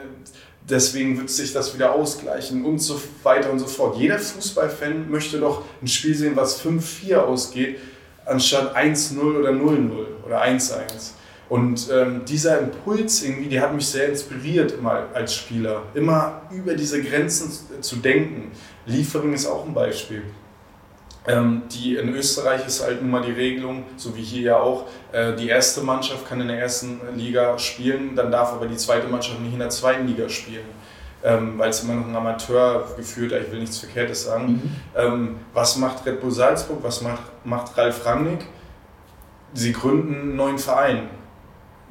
Speaker 1: deswegen wird sich das wieder ausgleichen und so weiter und so fort. Jeder Fußballfan möchte doch ein Spiel sehen, was 5-4 ausgeht, anstatt 1-0 oder 0-0 oder 1-1. Und ähm, dieser Impuls irgendwie, der hat mich sehr inspiriert immer als Spieler, immer über diese Grenzen zu denken. Liefering ist auch ein Beispiel. Ähm, die in Österreich ist halt nun mal die Regelung, so wie hier ja auch, äh, die erste Mannschaft kann in der ersten Liga spielen, dann darf aber die zweite Mannschaft nicht in der zweiten Liga spielen, ähm, weil es immer noch ein Amateur geführt, ich will nichts Verkehrtes sagen. Ähm, was macht Red Bull Salzburg, was macht, macht Ralf Rangnick? Sie gründen einen neuen Verein,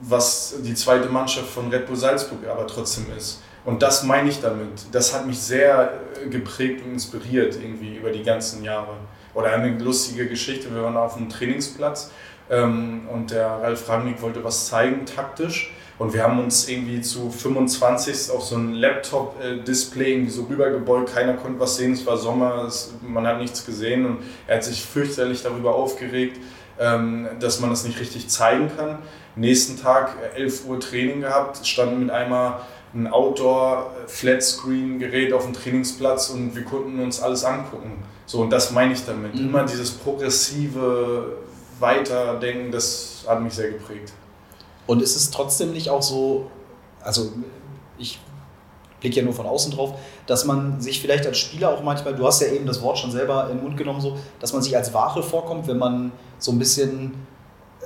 Speaker 1: was die zweite Mannschaft von Red Bull Salzburg aber trotzdem ist. Und das meine ich damit. Das hat mich sehr äh, geprägt und inspiriert irgendwie über die ganzen Jahre. Oder eine lustige Geschichte, wir waren auf einem Trainingsplatz ähm, und der Ralf Rangnick wollte was zeigen, taktisch. Und wir haben uns irgendwie zu 25 auf so ein Laptop-Display irgendwie so rübergebeugt. Keiner konnte was sehen, es war Sommer, es, man hat nichts gesehen. Und er hat sich fürchterlich darüber aufgeregt, ähm, dass man das nicht richtig zeigen kann. Nächsten Tag, äh, 11 Uhr Training gehabt, standen mit einmal ein Outdoor-Flatscreen-Gerät auf dem Trainingsplatz und wir konnten uns alles angucken. So, und das meine ich damit.
Speaker 4: Mhm.
Speaker 1: Immer dieses progressive Weiterdenken, das hat mich sehr geprägt.
Speaker 4: Und ist es trotzdem nicht auch so, also ich blicke ja nur von außen drauf, dass man sich vielleicht als Spieler auch manchmal, du hast ja eben das Wort schon selber in den Mund genommen, so, dass man sich als Ware vorkommt, wenn man so ein bisschen äh,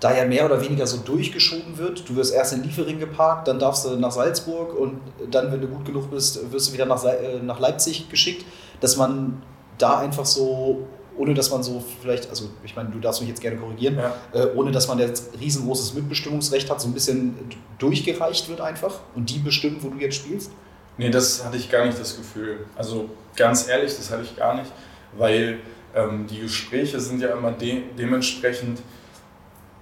Speaker 4: da ja mehr oder weniger so durchgeschoben wird. Du wirst erst in Liefering geparkt, dann darfst du nach Salzburg und dann, wenn du gut genug bist, wirst du wieder nach, äh, nach Leipzig geschickt, dass man da einfach so, ohne dass man so vielleicht, also ich meine, du darfst mich jetzt gerne korrigieren,
Speaker 1: Ja.
Speaker 4: äh, ohne dass man jetzt riesengroßes Mitbestimmungsrecht hat, so ein bisschen durchgereicht wird einfach und die bestimmen, wo du jetzt spielst?
Speaker 1: Nee, das hatte ich gar nicht das Gefühl. Also ganz ehrlich, das hatte ich gar nicht, weil ähm, die Gespräche sind ja immer de dementsprechend,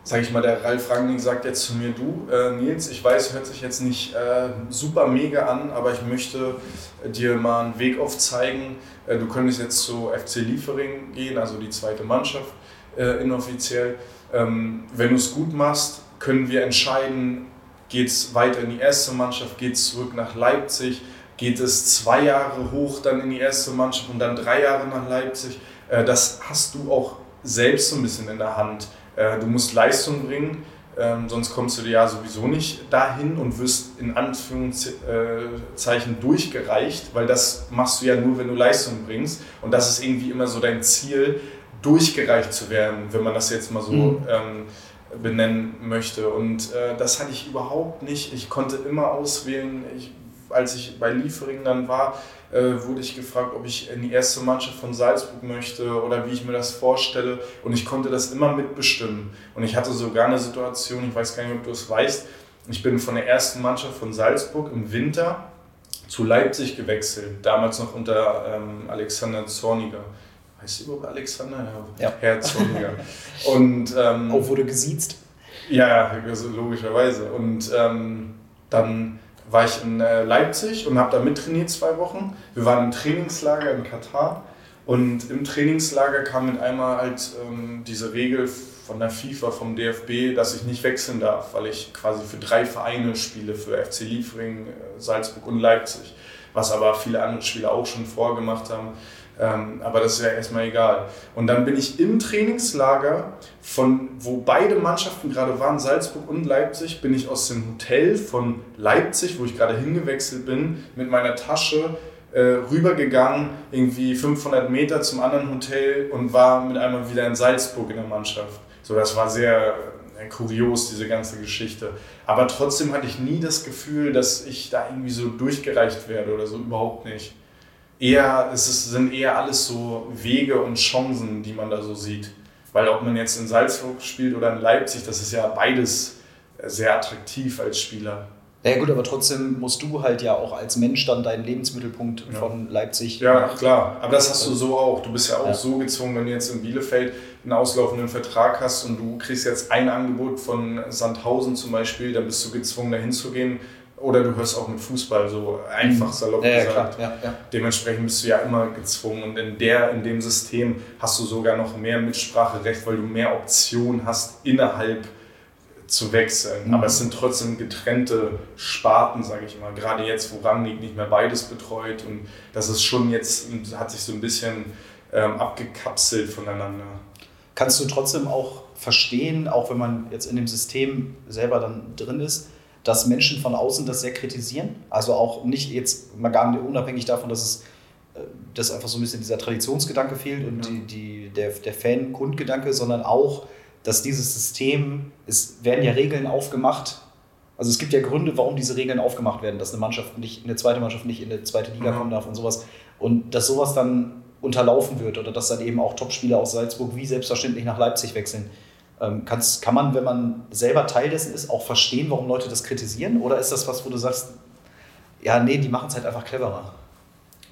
Speaker 1: sag ich mal, der Ralf Rangnick sagt jetzt zu mir, du äh, Nils, ich weiß, hört sich jetzt nicht äh, super mega an, aber ich möchte dir mal einen Weg aufzeigen. Äh, du könntest jetzt zu FC Liefering gehen, also die zweite Mannschaft äh, inoffiziell. Ähm, wenn du es gut machst, können wir entscheiden, geht es weiter in die erste Mannschaft, geht es zurück nach Leipzig, geht es zwei Jahre hoch dann in die erste Mannschaft und dann drei Jahre nach Leipzig. Äh, Das hast du auch selbst so ein bisschen in der Hand. Du musst Leistung bringen, ähm, sonst kommst du ja sowieso nicht dahin und wirst in Anführungszeichen durchgereicht, weil das machst du ja nur, wenn du Leistung bringst. Und das ist irgendwie immer so dein Ziel, durchgereicht zu werden, wenn man das jetzt mal so
Speaker 4: Mhm.
Speaker 1: ähm, benennen möchte. Und äh, das hatte ich überhaupt nicht. Ich konnte immer auswählen. Ich, als ich bei Liefering dann war, äh, wurde ich gefragt, ob ich in die erste Mannschaft von Salzburg möchte oder wie ich mir das vorstelle. Und ich konnte das immer mitbestimmen. Und ich hatte sogar eine Situation, ich weiß gar nicht, ob du es weißt, ich bin von der ersten Mannschaft von Salzburg im Winter zu Leipzig gewechselt. Damals noch unter ähm, Alexander Zorniger. Heißt du überhaupt Alexander?
Speaker 4: Ja.
Speaker 1: Herr Zorniger. Und ähm,
Speaker 4: Auch wurde gesiezt.
Speaker 1: ja, also logischerweise. Und ähm, dann war ich in äh, Leipzig und habe da mittrainiert zwei Wochen. Wir waren im Trainingslager in Katar und im Trainingslager kam mit einmal halt ähm, diese Regel von der FIFA, vom DFB, dass ich nicht wechseln darf, weil ich quasi für drei Vereine spiele, für FC Liefering, äh, Salzburg und Leipzig, was aber viele andere Spieler auch schon vorgemacht haben. Ähm, aber das ist ja erstmal egal. Und dann bin ich im Trainingslager, von wo beide Mannschaften gerade waren, Salzburg und Leipzig, bin ich aus dem Hotel von Leipzig, wo ich gerade hingewechselt bin, mit meiner Tasche äh, rübergegangen, irgendwie 500 Meter zum anderen Hotel und war mit einmal wieder in Salzburg in der Mannschaft. So, das war sehr äh, kurios, diese ganze Geschichte. Aber trotzdem hatte ich nie das Gefühl, dass ich da irgendwie so durchgereicht werde oder so, überhaupt nicht eher, es ist, sind eher alles so Wege und Chancen, die man da so sieht. Weil ob man jetzt in Salzburg spielt oder in Leipzig, das ist ja beides sehr attraktiv als Spieler.
Speaker 4: Ja gut, aber trotzdem musst du halt ja auch als Mensch dann deinen Lebensmittelpunkt ja. von Leipzig.
Speaker 1: Ja, klar. Aber das hast du so auch. Du bist ja auch ja. so gezwungen, wenn du jetzt in Bielefeld einen auslaufenden Vertrag hast und du kriegst jetzt ein Angebot von Sandhausen zum Beispiel, dann bist du gezwungen, dahin zu gehen. Oder du hörst auch mit Fußball so einfach mhm. salopp ja, gesagt. Ja, ja. Dementsprechend bist du ja immer gezwungen. Und in, der, in dem System hast du sogar noch mehr Mitspracherecht, weil du mehr Optionen hast innerhalb zu wechseln. Mhm. Aber es sind trotzdem getrennte Sparten, sage ich mal. Gerade jetzt, wo Rangnick nicht mehr beides betreut. Und das ist schon jetzt, hat sich so ein bisschen ähm, abgekapselt voneinander.
Speaker 4: Kannst du trotzdem auch verstehen, auch wenn man jetzt in dem System selber dann drin ist, dass Menschen von außen das sehr kritisieren? Also auch nicht jetzt mal gar nicht unabhängig davon, dass es äh, dass einfach so ein bisschen dieser Traditionsgedanke fehlt und die, die, der, der Fan-Grundgedanke, sondern auch, dass dieses System, es werden ja Regeln aufgemacht. Also es gibt ja Gründe, warum diese Regeln aufgemacht werden, dass eine Mannschaft nicht, eine zweite Mannschaft nicht in eine zweite Liga mhm. kommen darf und sowas. Und dass sowas dann unterlaufen wird oder dass dann eben auch Topspieler aus Salzburg wie selbstverständlich nach Leipzig wechseln. Ähm, kann man, wenn man selber Teil dessen ist, auch verstehen, warum Leute das kritisieren? Oder ist das was, wo du sagst, ja, nee, die machen es halt einfach cleverer?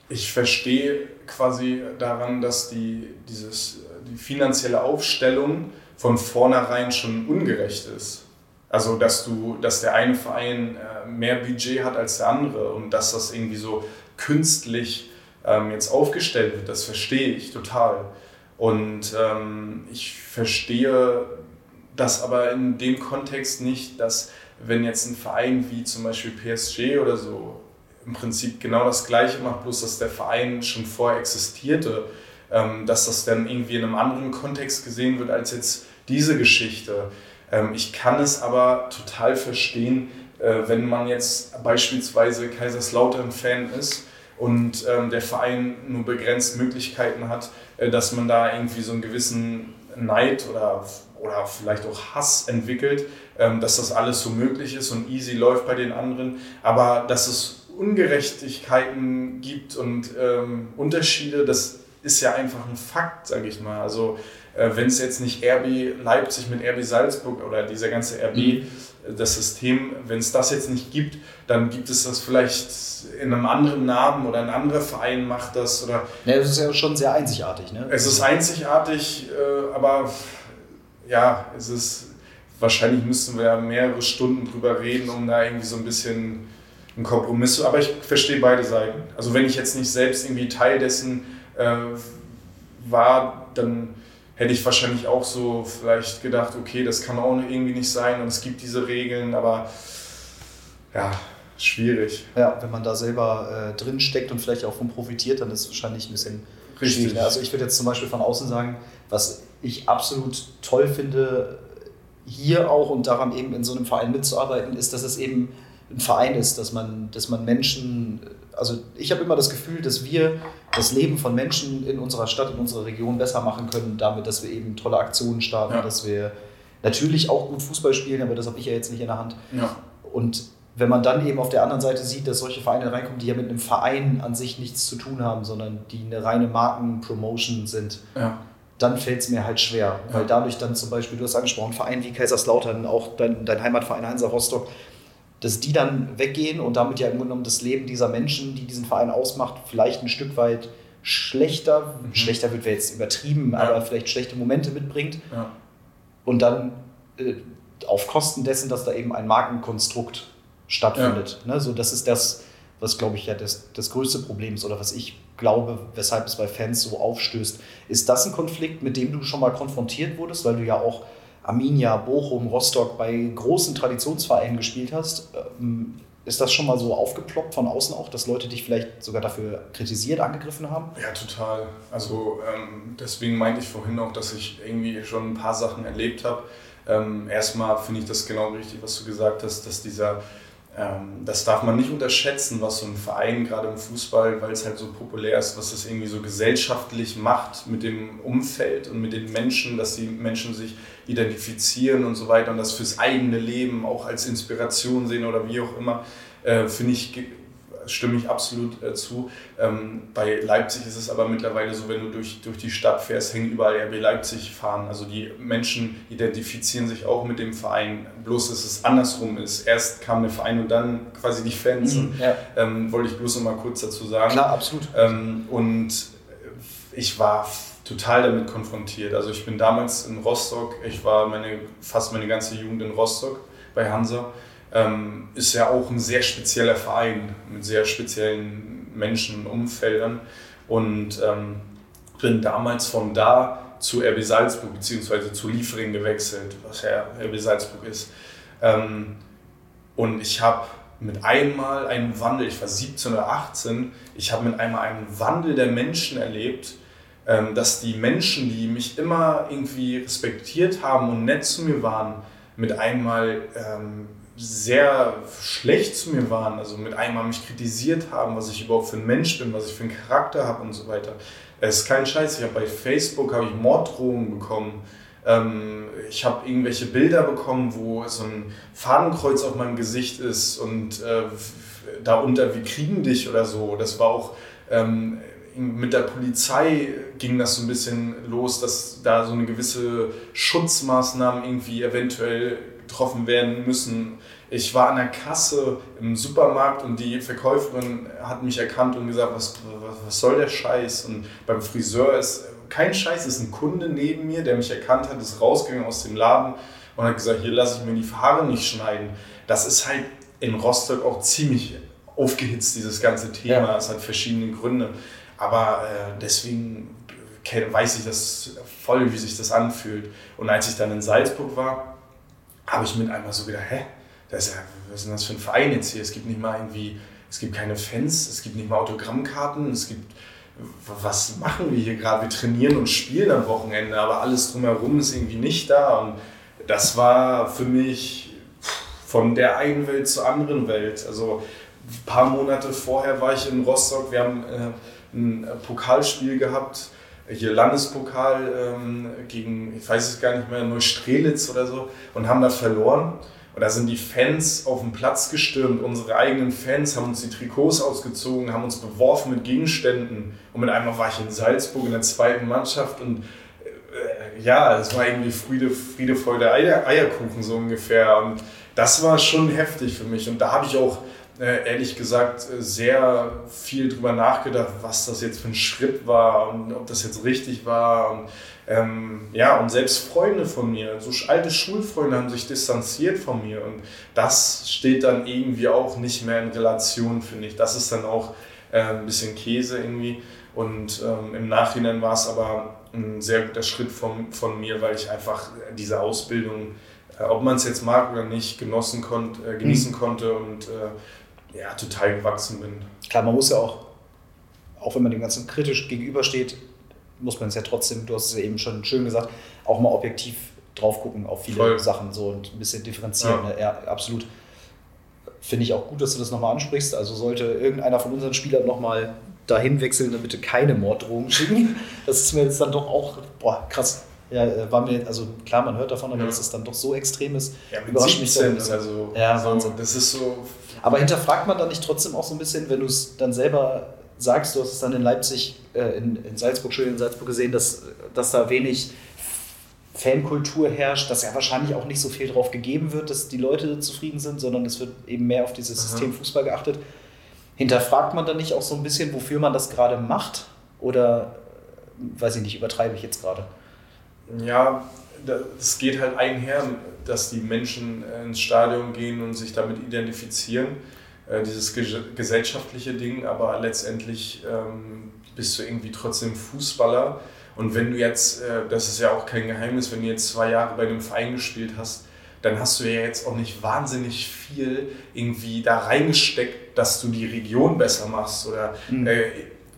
Speaker 1: Ich verstehe quasi daran, dass die, dieses, die finanzielle Aufstellung von vornherein schon ungerecht ist. Also, dass du, dass der eine Verein äh, mehr Budget hat als der andere und dass das irgendwie so künstlich ähm, jetzt aufgestellt wird, das verstehe ich total. Und ähm, ich verstehe das aber in dem Kontext nicht, dass wenn jetzt ein Verein wie zum Beispiel PSG oder so im Prinzip genau das Gleiche macht, bloß dass der Verein schon vorher existierte, ähm, dass das dann irgendwie in einem anderen Kontext gesehen wird als jetzt diese Geschichte. Ähm, ich kann es aber total verstehen, äh, wenn man jetzt beispielsweise Kaiserslautern-Fan ist und ähm, der Verein nur begrenzt Möglichkeiten hat, dass man da irgendwie so einen gewissen Neid oder, oder vielleicht auch Hass entwickelt, ähm, dass das alles so möglich ist und easy läuft bei den anderen, aber dass es Ungerechtigkeiten gibt und ähm, Unterschiede, das ist ja einfach ein Fakt, sage ich mal. Also äh, wenn es jetzt nicht RB Leipzig mit RB Salzburg oder dieser ganze RB. Äh, das System, wenn es das jetzt nicht gibt, dann gibt es das vielleicht in einem anderen Namen oder ein anderer Verein macht das. Oder
Speaker 4: ja, das ist ja schon sehr einzigartig. Ne?
Speaker 1: Es ist einzigartig, äh, aber ja, es ist wahrscheinlich müssten wir ja mehrere Stunden drüber reden, um da irgendwie so ein bisschen einen Kompromiss zu. Aber ich verstehe beide Seiten. Also wenn ich jetzt nicht selbst irgendwie Teil dessen äh, war, dann hätte ich wahrscheinlich auch so vielleicht gedacht, okay, das kann auch irgendwie nicht sein und es gibt diese Regeln, aber ja, schwierig.
Speaker 4: Ja, wenn man da selber äh, drin steckt und vielleicht auch von profitiert, dann ist es wahrscheinlich ein bisschen Richtig. schwierig. Also ich würde jetzt zum Beispiel von außen sagen, was ich absolut toll finde, hier auch und daran eben in so einem Verein mitzuarbeiten, ist, dass es eben ein Verein ist, dass man, dass man Menschen, also ich habe immer das Gefühl, dass wir das Leben von Menschen in unserer Stadt, in unserer Region besser machen können, damit, dass wir eben tolle Aktionen starten, ja. dass wir natürlich auch gut Fußball spielen, aber das habe ich ja jetzt nicht in der Hand. Ja. Und wenn man dann eben auf der anderen Seite sieht, dass solche Vereine reinkommen, die ja mit einem Verein an sich nichts zu tun haben, sondern die eine reine Markenpromotion sind, ja. dann fällt es mir halt schwer. Weil dadurch dann zum Beispiel, du hast angesprochen, Verein wie Kaiserslautern, auch dein, dein Heimatverein Hansa Rostock, dass die dann weggehen und damit ja im Grunde genommen das Leben dieser Menschen, die diesen Verein ausmacht, vielleicht ein Stück weit schlechter, mhm. schlechter wird jetzt übertrieben, ja. aber vielleicht schlechte Momente mitbringt. Ja. Und dann äh, auf Kosten dessen, dass da eben ein Markenkonstrukt stattfindet. Ja. Ne? So, das ist das, was, glaube ich, ja das, das größte Problem ist oder was ich glaube, weshalb es bei Fans so aufstößt. Ist das ein Konflikt, mit dem du schon mal konfrontiert wurdest, weil du ja auch Arminia, Bochum, Rostock bei großen Traditionsvereinen gespielt hast. Ähm, ist das schon mal so aufgeploppt von außen auch, dass Leute dich vielleicht sogar dafür kritisiert, angegriffen haben?
Speaker 1: Ja, total. Also ähm, deswegen meinte ich vorhin auch, dass ich irgendwie schon ein paar Sachen erlebt habe. Ähm, erstmal finde ich das genau richtig, was du gesagt hast, dass dieser ähm, das darf man nicht unterschätzen, was so ein Verein gerade im Fußball, weil es halt so populär ist, was es irgendwie so gesellschaftlich macht mit dem Umfeld und mit den Menschen, dass die Menschen sich identifizieren und so weiter und das fürs eigene Leben auch als Inspiration sehen oder wie auch immer, äh, finde ich stimme ich absolut äh, zu. Ähm, bei Leipzig ist es aber mittlerweile so, wenn du durch, durch die Stadt fährst, hängen überall RB Leipzig fahren. Also die Menschen identifizieren sich auch mit dem Verein. Bloß, dass es andersrum ist. Erst kam der Verein und dann quasi die Fans.
Speaker 4: Mhm, ja.
Speaker 1: ähm, wollte ich bloß noch mal kurz dazu sagen.
Speaker 4: Klar, absolut.
Speaker 1: Ähm, und ich war total damit konfrontiert. Also ich bin damals in Rostock, ich war meine, fast meine ganze Jugend in Rostock bei Hansa. Ähm, ist ja auch ein sehr spezieller Verein mit sehr speziellen Menschen, Umfeldern. Und ähm, bin damals von da zu RB Salzburg bzw. zu Liefering gewechselt, was ja RB Salzburg ist. Ähm, und ich habe mit einmal einen Wandel, ich war 17 oder 18, ich habe mit einmal einen Wandel der Menschen erlebt, dass die Menschen, die mich immer irgendwie respektiert haben und nett zu mir waren, mit einmal ähm, sehr schlecht zu mir waren, also mit einmal mich kritisiert haben, was ich überhaupt für ein Mensch bin, was ich für einen Charakter habe und so weiter. Es ist kein Scheiß, ich habe bei Facebook habe ich Morddrohungen bekommen. Ähm, ich habe irgendwelche Bilder bekommen, wo so ein Fadenkreuz auf meinem Gesicht ist und äh, darunter, wir kriegen dich oder so. Das war auch ähm, mit der Polizei ging das so ein bisschen los, dass da so eine gewisse Schutzmaßnahmen irgendwie eventuell getroffen werden müssen. Ich war an der Kasse im Supermarkt und die Verkäuferin hat mich erkannt und gesagt, was, was soll der Scheiß? Und beim Friseur ist kein Scheiß, ist ein Kunde neben mir, der mich erkannt hat, ist rausgegangen aus dem Laden und hat gesagt, hier lasse ich mir die Haare nicht schneiden. Das ist halt in Rostock auch ziemlich aufgehitzt, dieses ganze Thema. Ja. Es hat verschiedene Gründe. Aber äh, deswegen weiß ich das voll, wie sich das anfühlt. Und als ich dann in Salzburg war, habe ich mit einmal so gedacht, hä, das ist ja, was ist denn das für ein Verein jetzt hier? Es gibt nicht mal irgendwie, es gibt keine Fans, es gibt nicht mal Autogrammkarten, es gibt, was machen wir hier gerade? Wir trainieren und spielen am Wochenende, aber alles drumherum ist irgendwie nicht da. Und das war für mich von der einen Welt zur anderen Welt. Also ein paar Monate vorher war ich in Rostock, wir haben äh, ein Pokalspiel gehabt, hier Landespokal ähm, gegen, ich weiß es gar nicht mehr, Neustrelitz oder so und haben da verloren. Und da sind die Fans auf den Platz gestürmt, unsere eigenen Fans haben uns die Trikots ausgezogen, haben uns beworfen mit Gegenständen. Und mit einmal war ich in Salzburg in der zweiten Mannschaft und äh, ja, es war irgendwie Friede, Friede, Freude, Eier, Eierkuchen so ungefähr. Und das war schon heftig für mich. Und da habe ich auch ehrlich gesagt äh, sehr viel drüber nachgedacht, was das jetzt für ein Schritt war und ob das jetzt richtig war. Und, ähm, ja, und selbst Freunde von mir, so alte Schulfreunde haben sich distanziert von mir und das steht dann irgendwie auch nicht mehr in Relation, finde ich. Das ist dann auch äh, ein bisschen Käse irgendwie. Und ähm, im Nachhinein war es aber ein sehr guter Schritt von, von mir, weil ich einfach diese Ausbildung, äh, ob man es jetzt mag oder nicht, genossen konnt, äh, genießen mhm. konnte und äh, ja, total gewachsen bin.
Speaker 4: Klar, man muss ja auch, auch wenn man dem Ganzen kritisch gegenübersteht, muss man es ja trotzdem, du hast es ja eben schon schön gesagt, auch mal objektiv drauf gucken auf viele Voll. Sachen so und ein bisschen differenzieren. Ja, ne? ja absolut. Finde ich auch gut, dass du das nochmal ansprichst. Also sollte irgendeiner von unseren Spielern nochmal dahin wechseln, dann bitte keine Morddrohungen schicken. Das ist mir jetzt dann doch auch, boah, krass. Ja, äh, war mir, also klar, man hört davon, aber ja. dass es dann doch so extrem ist,
Speaker 1: ja, überrascht mich so. Also,
Speaker 4: ja,
Speaker 1: Wahnsinn. das ist so
Speaker 4: aber hinterfragt man dann nicht trotzdem auch so ein bisschen, wenn du es dann selber sagst, du hast es dann in Leipzig, äh, in, in Salzburg, schön in Salzburg gesehen, dass, dass da wenig Fankultur herrscht, dass ja wahrscheinlich auch nicht so viel drauf gegeben wird, dass die Leute zufrieden sind, sondern es wird eben mehr auf dieses Aha. System Fußball geachtet. Hinterfragt man dann nicht auch so ein bisschen, wofür man das gerade macht? Oder, weiß ich nicht, übertreibe ich jetzt gerade?
Speaker 1: Ja, es geht halt einher, dass die Menschen ins Stadion gehen und sich damit identifizieren, äh, dieses gesellschaftliche Ding, aber letztendlich ähm, bist du irgendwie trotzdem Fußballer. Und wenn du jetzt, äh, das ist ja auch kein Geheimnis, wenn du jetzt zwei Jahre bei einem Verein gespielt hast, dann hast du ja jetzt auch nicht wahnsinnig viel irgendwie da reingesteckt, dass du die Region besser machst oder mhm. äh,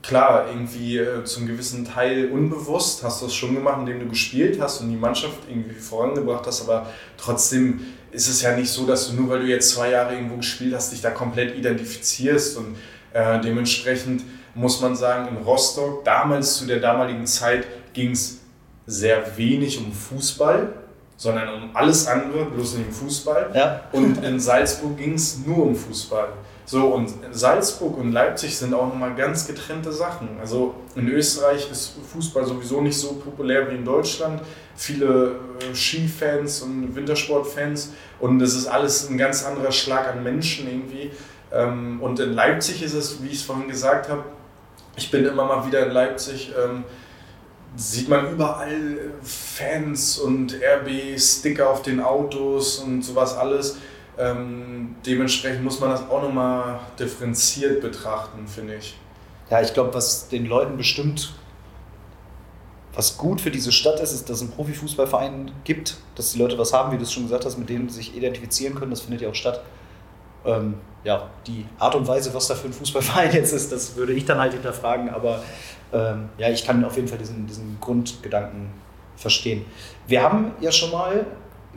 Speaker 1: klar, irgendwie äh, zum gewissen Teil unbewusst hast du es schon gemacht, indem du gespielt hast und die Mannschaft irgendwie vorangebracht hast, aber trotzdem ist es ja nicht so, dass du nur weil du jetzt zwei Jahre irgendwo gespielt hast, dich da komplett identifizierst und äh, dementsprechend muss man sagen, in Rostock, damals zu der damaligen Zeit, ging es sehr wenig um Fußball, sondern um alles andere, bloß nicht um Fußball.
Speaker 4: Ja.
Speaker 1: Und in Salzburg ging es nur um Fußball. So, und Salzburg und Leipzig sind auch nochmal ganz getrennte Sachen. Also in Österreich ist Fußball sowieso nicht so populär wie in Deutschland. Viele äh, Skifans und Wintersportfans und es ist alles ein ganz anderer Schlag an Menschen irgendwie. Ähm, und in Leipzig ist es, wie ich es vorhin gesagt habe, ich bin immer mal wieder in Leipzig, ähm, sieht man überall Fans und RB-Sticker auf den Autos und sowas alles. Ähm, dementsprechend muss man das auch nochmal differenziert betrachten, finde ich.
Speaker 4: Ja, ich glaube, was den Leuten bestimmt, was gut für diese Stadt ist, ist, dass es einen Profifußballverein gibt, dass die Leute was haben, wie du es schon gesagt hast, mit denen sie sich identifizieren können. Das findet ja auch statt. Ähm, ja, die Art und Weise, was da für ein Fußballverein jetzt ist, das würde ich dann halt hinterfragen. Aber ähm, ja, ich kann auf jeden Fall diesen, diesen Grundgedanken verstehen. Wir haben ja schon mal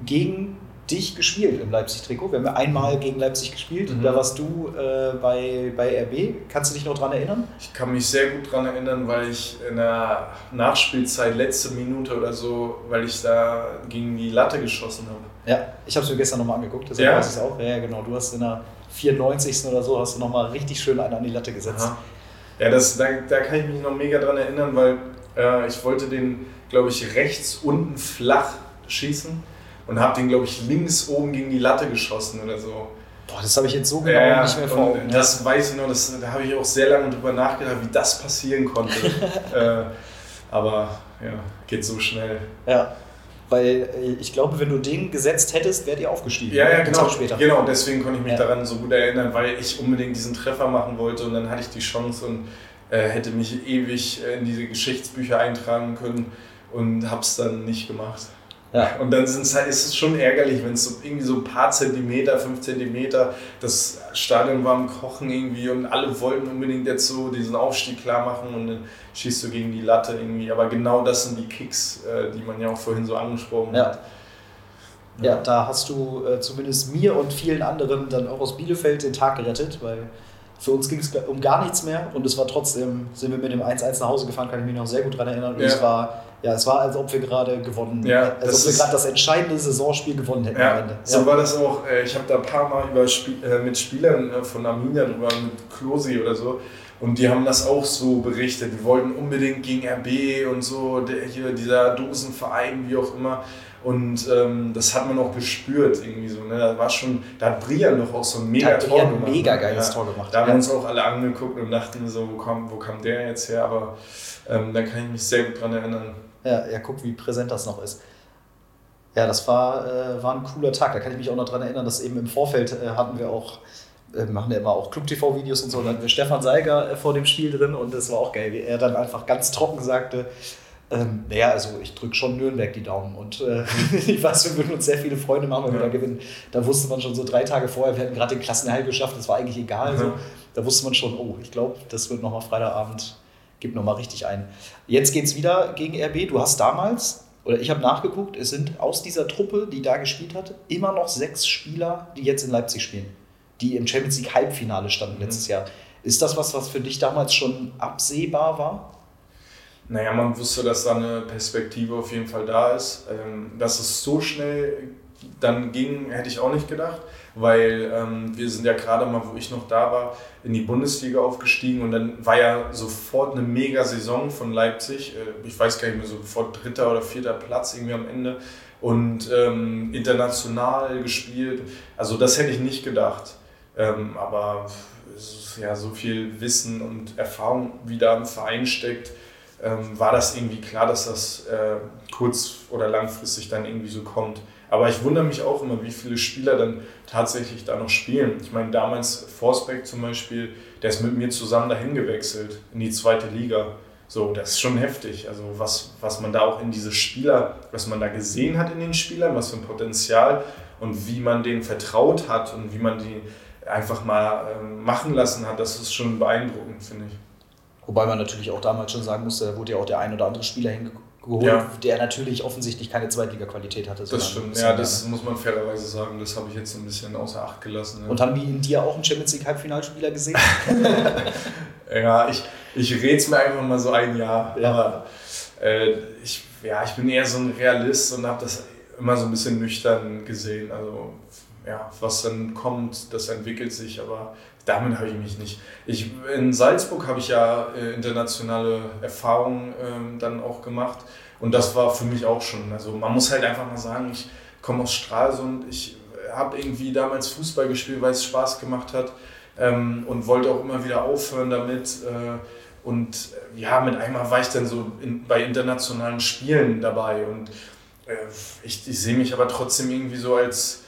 Speaker 4: gegen dich gespielt im Leipzig-Trikot. Wir haben ja einmal gegen Leipzig gespielt. Mhm. Da warst du äh, bei, bei RB. Kannst du dich noch daran erinnern?
Speaker 1: Ich kann mich sehr gut daran erinnern, weil ich in der Nachspielzeit, letzte Minute oder so, weil ich da gegen die Latte geschossen habe.
Speaker 4: Ja, ich habe es mir gestern nochmal angeguckt. Deswegen ja. weiß ich es auch. Ja, genau. Du hast in der 94. oder so hast du nochmal richtig schön einen an die Latte gesetzt.
Speaker 1: Aha. Ja, das, da, da kann ich mich noch mega dran erinnern, weil äh, ich wollte den, glaube ich, rechts unten flach schießen und habe den, glaube ich, links oben gegen die Latte geschossen oder so.
Speaker 4: Boah, das habe ich jetzt so genau ja, nicht mehr vor Augen.
Speaker 1: Das weiß ich noch, das, da habe ich auch sehr lange drüber nachgedacht, wie das passieren konnte. äh, aber ja, geht so schnell.
Speaker 4: Ja. Weil äh, ich glaube, wenn du den gesetzt hättest, wärt ihr aufgestiegen.
Speaker 1: Ja, ja, genau. Später. Genau, deswegen konnte ich mich ja. daran so gut erinnern, weil ich unbedingt diesen Treffer machen wollte und dann hatte ich die Chance und äh, hätte mich ewig in diese Geschichtsbücher eintragen können und habe es dann nicht gemacht. Ja. Und dann halt, ist es schon ärgerlich, wenn es so irgendwie so ein paar Zentimeter, fünf Zentimeter, das Stadion war am Kochen irgendwie und alle wollten unbedingt jetzt so diesen Aufstieg klar machen und dann schießt du gegen die Latte irgendwie. Aber genau das sind die Kicks, äh, die man ja auch vorhin so angesprochen
Speaker 4: ja.
Speaker 1: hat.
Speaker 4: Ja, da hast du äh, zumindest mir und vielen anderen dann auch aus Bielefeld den Tag gerettet, weil für uns ging es um gar nichts mehr und es war trotzdem, sind wir mit dem 1-1 nach Hause gefahren, kann ich mich noch sehr gut daran erinnern. Und ja. es war ja, es war, als ob wir gerade gewonnen
Speaker 1: ja,
Speaker 4: als ob wir gerade das entscheidende Saisonspiel gewonnen hätten
Speaker 1: ja, am Ende. Ja. So war das auch. Äh, ich habe da ein paar Mal über Spiel, äh, mit Spielern äh, von Arminia drüber, mit Klosi oder so. Und die haben das auch so berichtet. Die wollten unbedingt gegen RB und so, der, hier dieser Dosenverein, wie auch immer. Und ähm, das hat man auch gespürt irgendwie so. Ne? Da war schon, da hat Brian doch auch so ein mega Tor
Speaker 4: gemacht. mega geiles ja. Tor gemacht.
Speaker 1: Da haben wir uns auch alle angeguckt und dachten so, wo kam, wo kam der jetzt her? Aber ähm, da kann ich mich sehr gut dran erinnern.
Speaker 4: Ja, ja, guck, wie präsent das noch ist. Ja, das war, äh, war ein cooler Tag. Da kann ich mich auch noch daran erinnern, dass eben im Vorfeld äh, hatten wir auch, äh, machen ja immer auch Club-TV-Videos und so, da hatten wir Stefan Seiger äh, vor dem Spiel drin und das war auch geil, wie er dann einfach ganz trocken sagte, ähm, naja, also ich drücke schon Nürnberg die Daumen und äh, ich weiß, wir würden uns sehr viele Freunde machen, wenn wir da gewinnen. Da wusste man schon so drei Tage vorher, wir hätten gerade den Klassenerhalt geschafft, das war eigentlich egal. Mhm. So. Da wusste man schon, oh, ich glaube, das wird nochmal Freitagabend gib nochmal richtig ein. Jetzt geht es wieder gegen RB. Du hast damals, oder ich habe nachgeguckt, es sind aus dieser Truppe, die da gespielt hat, immer noch sechs Spieler, die jetzt in Leipzig spielen, die im Champions League Halbfinale standen mhm. letztes Jahr. Ist das was, was für dich damals schon absehbar war?
Speaker 1: Naja, man wusste, dass da eine Perspektive auf jeden Fall da ist. Ähm, dass es so schnell dann ging, hätte ich auch nicht gedacht weil ähm, wir sind ja gerade mal, wo ich noch da war, in die Bundesliga aufgestiegen und dann war ja sofort eine mega Saison von Leipzig. Äh, ich weiß gar nicht mehr, sofort dritter oder vierter Platz irgendwie am Ende und ähm, international gespielt. Also das hätte ich nicht gedacht. Aber ja, so viel Wissen und Erfahrung, wie da im Verein steckt, ähm, war das irgendwie klar, dass das äh, kurz- oder langfristig dann irgendwie so kommt. Aber ich wundere mich auch immer, wie viele Spieler dann tatsächlich da noch spielen. Ich meine, damals Forsbeck zum Beispiel, der ist mit mir zusammen dahin gewechselt in die zweite Liga. So, das ist schon heftig. Also was, was man da auch in diese Spieler, was man da gesehen hat in den Spielern, was für ein Potenzial und wie man denen vertraut hat und wie man die einfach mal ähm, machen lassen hat, das ist schon beeindruckend, finde ich.
Speaker 4: Wobei man natürlich auch damals schon sagen musste, da wurde ja auch der ein oder andere Spieler hingekommen geholt, ja. der natürlich offensichtlich keine Zweitliga-Qualität hatte.
Speaker 1: Das stimmt, ja, das muss man fairerweise sagen. Das habe ich jetzt ein bisschen außer Acht gelassen. Ja.
Speaker 4: Und haben die in dir auch einen Champions League-Halbfinalspieler gesehen?
Speaker 1: ja, ich, ich rede es mir einfach mal so ein Jahr. Ja. Aber äh, ich, ja, ich bin eher so ein Realist und habe das immer so ein bisschen nüchtern gesehen. Also ja, was dann kommt, das entwickelt sich, aber damit habe ich mich nicht. Ich, in Salzburg habe ich ja äh, internationale Erfahrungen äh, dann auch gemacht und das war für mich auch schon. Also man muss halt einfach mal sagen, ich komme aus Stralsund, ich habe irgendwie damals Fußball gespielt, weil es Spaß gemacht hat ähm, und wollte auch immer wieder aufhören damit. Äh, und äh, ja, mit einmal war ich dann so in, bei internationalen Spielen dabei und äh, ich, ich sehe mich aber trotzdem irgendwie so als,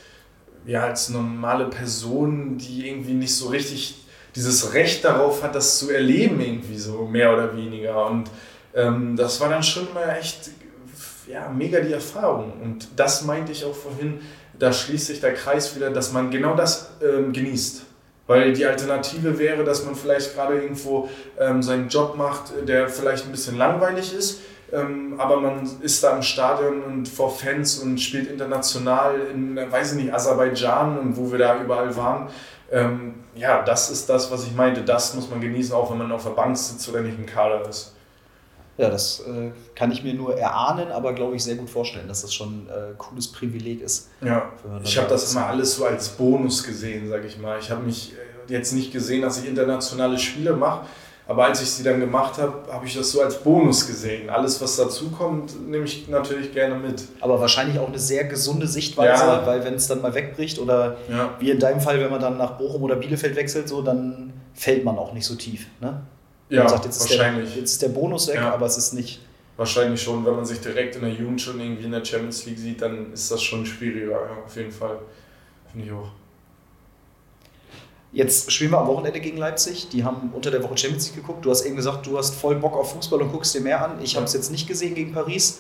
Speaker 1: ja, als normale Person, die irgendwie nicht so richtig dieses Recht darauf hat, das zu erleben, irgendwie so mehr oder weniger. Und ähm, das war dann schon mal echt ja, mega die Erfahrung. Und das meinte ich auch vorhin, da schließt sich der Kreis wieder, dass man genau das ähm, genießt. Weil die Alternative wäre, dass man vielleicht gerade irgendwo ähm, seinen Job macht, der vielleicht ein bisschen langweilig ist, ähm, aber man ist da im Stadion und vor Fans und spielt international in, weiß ich nicht, Aserbaidschan und wo wir da überall waren. Ähm, ja, das ist das, was ich meinte. Das muss man genießen, auch wenn man auf der Bank sitzt oder nicht im Kader ist.
Speaker 4: Ja, das äh, kann ich mir nur erahnen, aber glaube ich sehr gut vorstellen, dass das schon ein äh, cooles Privileg ist.
Speaker 1: Ja, ich habe das immer alles so als Bonus gesehen, sage ich mal. Ich habe mich äh, jetzt nicht gesehen, dass ich internationale Spiele mache, aber als ich sie dann gemacht habe, habe ich das so als Bonus gesehen. Alles, was dazukommt, nehme ich natürlich gerne mit.
Speaker 4: Aber wahrscheinlich auch eine sehr gesunde Sichtweise, ja. weil wenn es dann mal wegbricht oder ja. wie in deinem Fall, wenn man dann nach Bochum oder Bielefeld wechselt, so, dann fällt man auch nicht so tief. Ne?
Speaker 1: Ja, sagt, jetzt wahrscheinlich.
Speaker 4: Ist der, jetzt ist der Bonus weg, ja. aber es ist nicht.
Speaker 1: Wahrscheinlich schon, wenn man sich direkt in der Jugend schon irgendwie in der Champions League sieht, dann ist das schon schwieriger, ja, auf jeden Fall. Finde ich auch.
Speaker 4: Jetzt spielen wir am Wochenende gegen Leipzig. Die haben unter der Woche Champions League geguckt. Du hast eben gesagt, du hast voll Bock auf Fußball und guckst dir mehr an. Ich habe es jetzt nicht gesehen gegen Paris.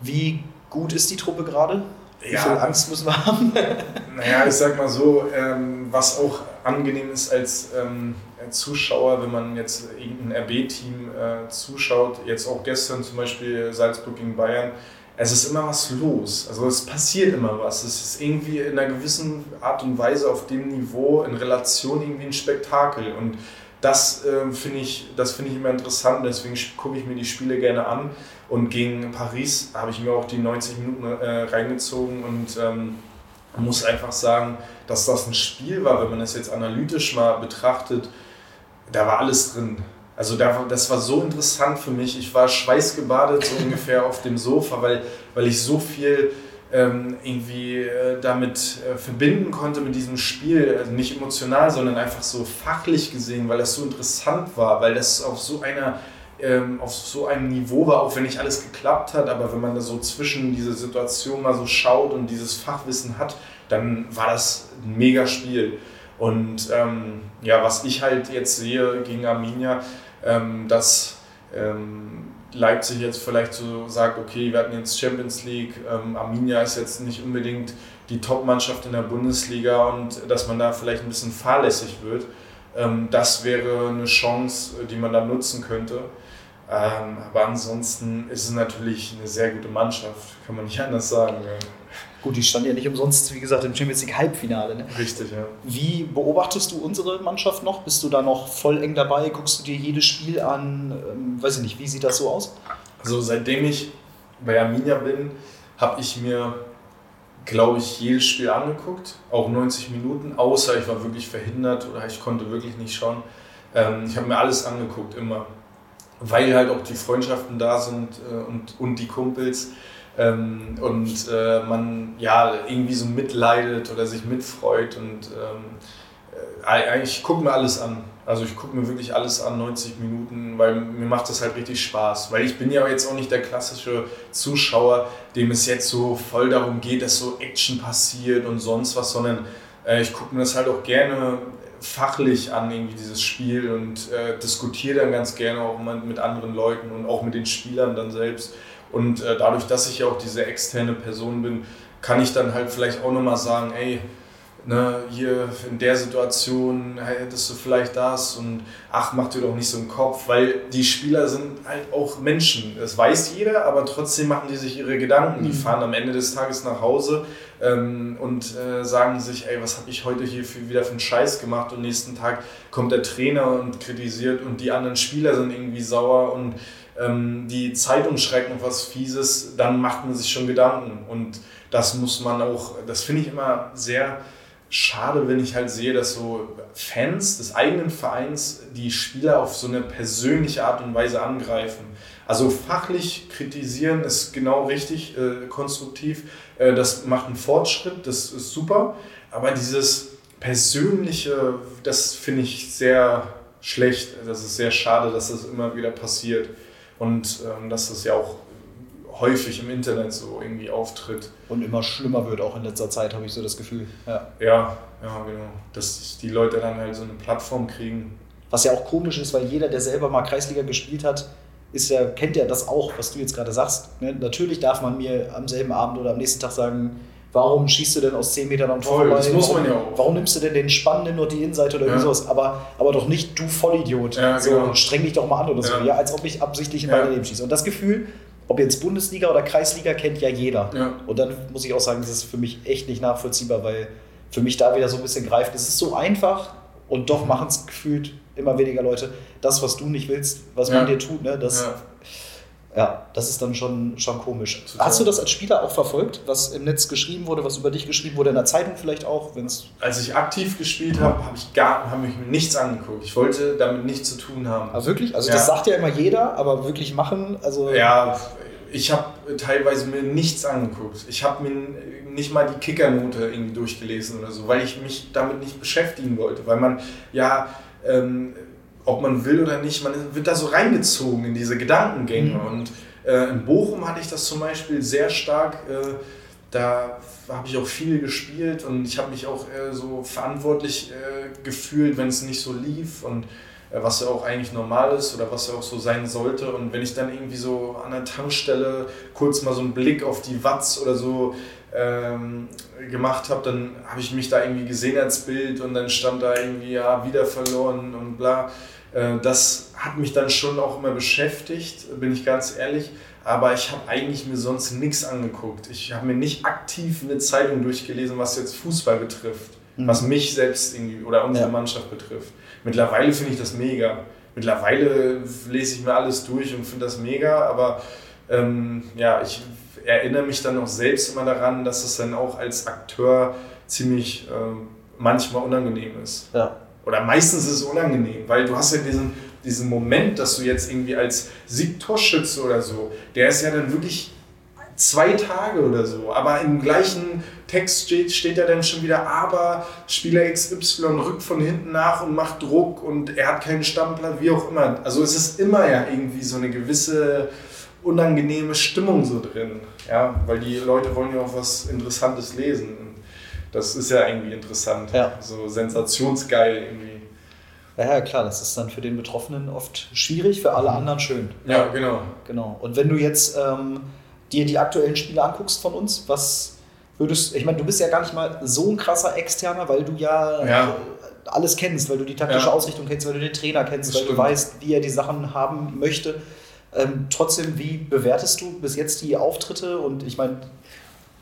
Speaker 4: Wie gut ist die Truppe gerade? Wie ja, viel Angst müssen wir haben?
Speaker 1: naja, ich sag mal so, ähm, was auch angenehm ist als ähm, Zuschauer, wenn man jetzt irgendein RB-Team äh, zuschaut, jetzt auch gestern zum Beispiel Salzburg gegen Bayern, es ist immer was los. Also es passiert immer was. Es ist irgendwie in einer gewissen Art und Weise auf dem Niveau in Relation irgendwie ein Spektakel. Und das äh, finde ich, find ich immer interessant. Deswegen gucke ich mir die Spiele gerne an. Und gegen Paris habe ich mir auch die 90 Minuten äh, reingezogen und ähm, muss einfach sagen, dass das ein Spiel war, wenn man das jetzt analytisch mal betrachtet, da war alles drin. Also da, das war so interessant für mich. Ich war schweißgebadet so ungefähr auf dem Sofa, weil, weil ich so viel ähm, irgendwie äh, damit äh, verbinden konnte mit diesem Spiel. Also nicht emotional, sondern einfach so fachlich gesehen, weil das so interessant war, weil das auf so einer ähm, auf so einem Niveau war, auch wenn nicht alles geklappt hat, aber wenn man da so zwischen diese Situation mal so schaut und dieses Fachwissen hat, dann war das ein mega Spiel. Und ähm, ja, was ich halt jetzt sehe gegen Arminia, ähm, dass ähm, Leipzig jetzt vielleicht so sagt, okay, wir hatten jetzt Champions League, ähm, Arminia ist jetzt nicht unbedingt die Top-Mannschaft in der Bundesliga und dass man da vielleicht ein bisschen fahrlässig wird. Ähm, das wäre eine Chance, die man da nutzen könnte. Ähm, aber ansonsten ist es natürlich eine sehr gute Mannschaft, kann man nicht anders sagen.
Speaker 4: Gut, die stand ja nicht umsonst, wie gesagt, im Champions League Halbfinale. Ne?
Speaker 1: Richtig, ja.
Speaker 4: Wie beobachtest du unsere Mannschaft noch? Bist du da noch voll eng dabei? Guckst du dir jedes Spiel an? Ähm, weiß ich nicht, wie sieht das so aus?
Speaker 1: Also seitdem ich bei Arminia bin, habe ich mir, glaube ich, jedes Spiel angeguckt, auch 90 Minuten, außer ich war wirklich verhindert oder ich konnte wirklich nicht schauen. Ähm, ich habe mir alles angeguckt, immer. Weil halt auch die Freundschaften da sind äh, und, und die Kumpels. Ähm, und äh, man ja irgendwie so mitleidet oder sich mitfreut und ähm, äh, eigentlich gucke mir alles an. Also ich gucke mir wirklich alles an, 90 Minuten, weil mir macht das halt richtig Spaß. Weil ich bin ja jetzt auch nicht der klassische Zuschauer, dem es jetzt so voll darum geht, dass so Action passiert und sonst was, sondern äh, ich gucke mir das halt auch gerne fachlich an, irgendwie dieses Spiel und äh, diskutiere dann ganz gerne auch mit anderen Leuten und auch mit den Spielern dann selbst. Und äh, dadurch, dass ich ja auch diese externe Person bin, kann ich dann halt vielleicht auch nochmal sagen, ey, ne, hier in der Situation hättest du vielleicht das und ach, mach dir doch nicht so einen Kopf, weil die Spieler sind halt auch Menschen. Das weiß jeder, aber trotzdem machen die sich ihre Gedanken. Die mhm. fahren am Ende des Tages nach Hause ähm, und äh, sagen sich, ey, was habe ich heute hier für, wieder für einen Scheiß gemacht und nächsten Tag kommt der Trainer und kritisiert und die anderen Spieler sind irgendwie sauer und ähm, die Zeitung schreibt noch was Fieses, dann macht man sich schon Gedanken. Und das muss man auch, das finde ich immer sehr schade, wenn ich halt sehe, dass so Fans des eigenen Vereins die Spieler auf so eine persönliche Art und Weise angreifen. Also fachlich kritisieren ist genau richtig, äh, konstruktiv. Äh, das macht einen Fortschritt, das ist super. Aber dieses persönliche, das finde ich sehr schlecht. Das ist sehr schade, dass das immer wieder passiert. Und ähm, dass das ja auch häufig im Internet so irgendwie auftritt.
Speaker 4: Und immer schlimmer wird auch in letzter Zeit, habe ich so das Gefühl.
Speaker 1: Ja, ja, ja genau. Dass die Leute dann halt so eine Plattform kriegen.
Speaker 4: Was ja auch komisch ist, weil jeder, der selber mal Kreisliga gespielt hat, ist ja, kennt ja das auch, was du jetzt gerade sagst. Ne? Natürlich darf man mir am selben Abend oder am nächsten Tag sagen, warum schießt du denn aus 10 Metern am Tor
Speaker 1: Voll, das muss
Speaker 4: warum,
Speaker 1: man ja auch.
Speaker 4: Warum nimmst du denn den Spannenden nur die Innenseite oder
Speaker 1: Ja.
Speaker 4: sowas? Aber, aber doch nicht du Vollidiot.
Speaker 1: Ja,
Speaker 4: so,
Speaker 1: genau.
Speaker 4: streng dich doch mal an oder so.
Speaker 1: Ja.
Speaker 4: Ja, als ob ich absichtlich in
Speaker 1: Ja.
Speaker 4: meine Leben schieße. Und das Gefühl, ob jetzt Bundesliga oder Kreisliga, kennt ja jeder.
Speaker 1: Ja.
Speaker 4: Und dann muss ich auch sagen, das ist für mich echt nicht nachvollziehbar, weil für mich da wieder so ein bisschen greift. Es ist so einfach und doch machen es gefühlt immer weniger Leute. Das, was du nicht willst, was man dir tut, ne, das,
Speaker 1: Ja.
Speaker 4: das ist dann schon, schon komisch.
Speaker 1: Total.
Speaker 4: Hast du das als Spieler auch verfolgt, was im Netz geschrieben wurde, was über dich geschrieben wurde, in der Zeitung vielleicht auch? Wenn's
Speaker 1: Als ich aktiv gespielt habe, habe ich gar, habe ich mir nichts angeguckt. Ich wollte damit nichts zu tun haben.
Speaker 4: ah, wirklich? Also
Speaker 1: Ja.
Speaker 4: das sagt ja immer jeder, aber wirklich machen, also
Speaker 1: Ja, ich habe teilweise mir nichts angeguckt. Ich habe mir nicht mal die Kickernote irgendwie durchgelesen oder so, weil ich mich damit nicht beschäftigen wollte. Weil man ja, ähm, ob man will oder nicht, man wird da so reingezogen in diese Gedankengänge.
Speaker 4: Mhm.
Speaker 1: Und äh, in Bochum hatte ich das zum Beispiel sehr stark. Äh, da habe ich auch viel gespielt und ich habe mich auch äh, so verantwortlich äh, gefühlt, wenn es nicht so lief und äh, was ja auch eigentlich normal ist oder was ja auch so sein sollte. Und wenn ich dann irgendwie so an der Tankstelle kurz mal so einen Blick auf die Watts oder so ähm, gemacht habe, dann habe ich mich da irgendwie gesehen als Bild und dann stand da irgendwie, ja, wieder verloren und bla. Äh, das hat mich dann schon auch immer beschäftigt, bin ich ganz ehrlich. Aber ich habe eigentlich mir sonst nichts angeguckt. Ich habe mir nicht aktiv eine Zeitung durchgelesen, was jetzt Fußball betrifft.
Speaker 4: Mhm.
Speaker 1: Was mich selbst irgendwie oder unsere
Speaker 4: Ja.
Speaker 1: Mannschaft betrifft. Mittlerweile finde ich das mega. Mittlerweile lese ich mir alles durch und finde das mega, aber ähm, ja, ich erinnere mich dann auch selbst immer daran, dass es dann auch als Akteur ziemlich ähm, manchmal unangenehm ist.
Speaker 4: ja.
Speaker 1: Oder meistens ist es unangenehm, weil du hast ja diesen, diesen Moment, dass du jetzt irgendwie als Siegtorschütze oder so, der ist ja dann wirklich zwei Tage oder so, aber im gleichen Text steht, steht ja dann schon wieder, aber Spieler XY rückt von hinten nach und macht Druck und er hat keinen Stammplan, wie auch immer. Also es ist immer ja irgendwie so eine gewisse unangenehme Stimmung so drin, ja, weil die Leute wollen ja auch was Interessantes lesen. Das ist ja irgendwie interessant,
Speaker 4: Ja.
Speaker 1: so sensationsgeil irgendwie.
Speaker 4: Ja, ja, klar, das ist dann für den Betroffenen oft schwierig, für alle anderen schön.
Speaker 1: Ja, genau.
Speaker 4: Genau. Und wenn du jetzt ähm, dir die aktuellen Spiele anguckst von uns, was würdest ich meine, du bist ja gar nicht mal so ein krasser Externer, weil du ja,
Speaker 1: Ja.
Speaker 4: alles kennst, weil du die taktische
Speaker 1: Ja.
Speaker 4: Ausrichtung kennst, weil du den Trainer kennst,
Speaker 1: Das
Speaker 4: weil du
Speaker 1: stimmt.
Speaker 4: weißt, wie er die Sachen haben möchte. Ähm, trotzdem, wie bewertest du bis jetzt die Auftritte? Und ich meine,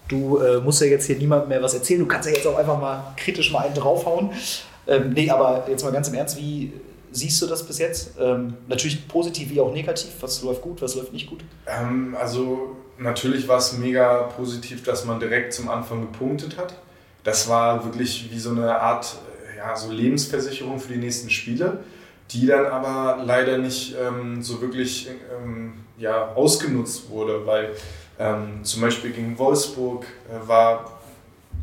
Speaker 4: du äh, musst ja jetzt hier niemandem mehr was erzählen. Du kannst ja jetzt auch einfach mal kritisch mal einen draufhauen. Ähm, nee, aber jetzt mal ganz im Ernst, wie siehst du das bis jetzt? Ähm, natürlich positiv wie auch negativ. Was läuft gut, was läuft nicht gut?
Speaker 1: Ähm, also natürlich war es mega positiv, dass man direkt zum Anfang gepunktet hat. Das war wirklich wie so eine Art ja, so Lebensversicherung für die nächsten Spiele, die dann aber leider nicht ähm, so wirklich ähm, ja, ausgenutzt wurde, weil ähm, zum Beispiel gegen Wolfsburg äh, war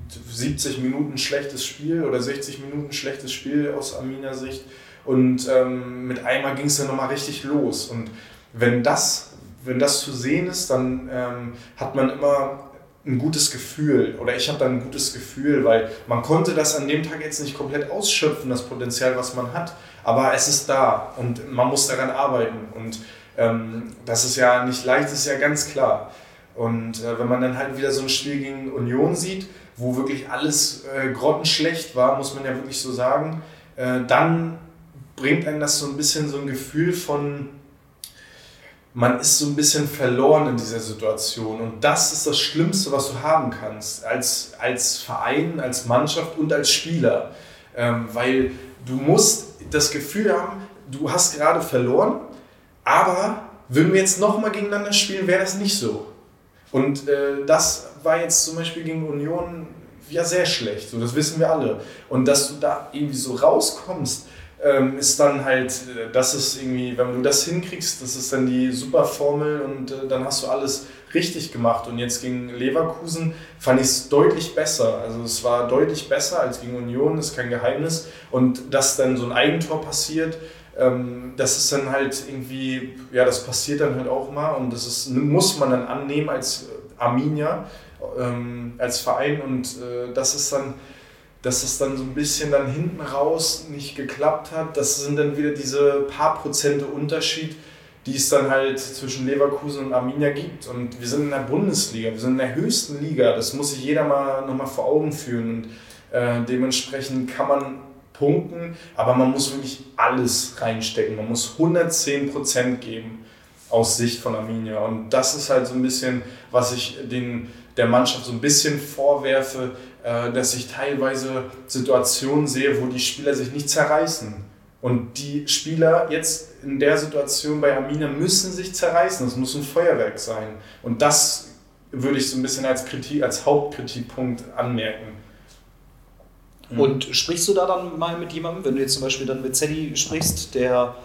Speaker 1: 70 Minuten schlechtes Spiel oder 60 Minuten schlechtes Spiel aus Arminia Sicht. Und ähm, mit einmal ging es dann nochmal richtig los. Und wenn das, wenn das zu sehen ist, dann ähm, hat man immer ein gutes Gefühl oder ich habe dann ein gutes Gefühl, weil man konnte das an dem Tag jetzt nicht komplett ausschöpfen, das Potenzial, was man hat, aber es ist da und man muss daran arbeiten und ähm, das ist ja nicht leicht, ist ja ganz klar. Und äh, wenn man dann halt wieder so ein Spiel gegen Union sieht, wo wirklich alles äh, grottenschlecht war, muss man ja wirklich so sagen, äh, dann bringt einem das so ein bisschen so ein Gefühl von, man ist so ein bisschen verloren in dieser Situation. Und das ist das Schlimmste, was du haben kannst, als, als Verein, als Mannschaft und als Spieler. Ähm, weil du musst das Gefühl haben, du hast gerade verloren, aber würden wir jetzt nochmal gegeneinander spielen, wäre das nicht so. Und äh, das war jetzt zum Beispiel gegen Union, ja sehr schlecht. So, das wissen wir alle. Und dass du da irgendwie so rauskommst, ähm, ist dann halt, äh, das ist irgendwie, wenn du das hinkriegst, das ist dann die super Formel und äh, dann hast du alles richtig gemacht. Und jetzt gegen Leverkusen fand ich es deutlich besser. Also es war deutlich besser als gegen Union, ist kein Geheimnis. Und dass dann so ein Eigentor passiert, ähm, das ist dann halt irgendwie, ja, das passiert dann halt auch mal und das ist, muss man dann annehmen als Arminia, ähm, als Verein und äh, das ist dann dass es dann so ein bisschen dann hinten raus nicht geklappt hat. Das sind dann wieder diese paar Prozente Unterschied, die es dann halt zwischen Leverkusen und Arminia gibt. Und wir sind in der Bundesliga, wir sind in der höchsten Liga. Das muss sich jeder mal nochmal vor Augen führen. Und äh, dementsprechend kann man punkten, aber man muss wirklich alles reinstecken. Man muss 110 Prozent geben aus Sicht von Arminia. Und das ist halt so ein bisschen, was ich den, der Mannschaft so ein bisschen vorwerfe, dass ich teilweise Situationen sehe, wo die Spieler sich nicht zerreißen. Und die Spieler jetzt in der Situation bei Amina müssen sich zerreißen. Das muss ein Feuerwerk sein. Und das würde ich so ein bisschen als, Kritik, als Hauptkritikpunkt anmerken.
Speaker 4: Mhm. Und sprichst du da dann mal mit jemandem, wenn du jetzt zum Beispiel dann mit Zeddy sprichst, der,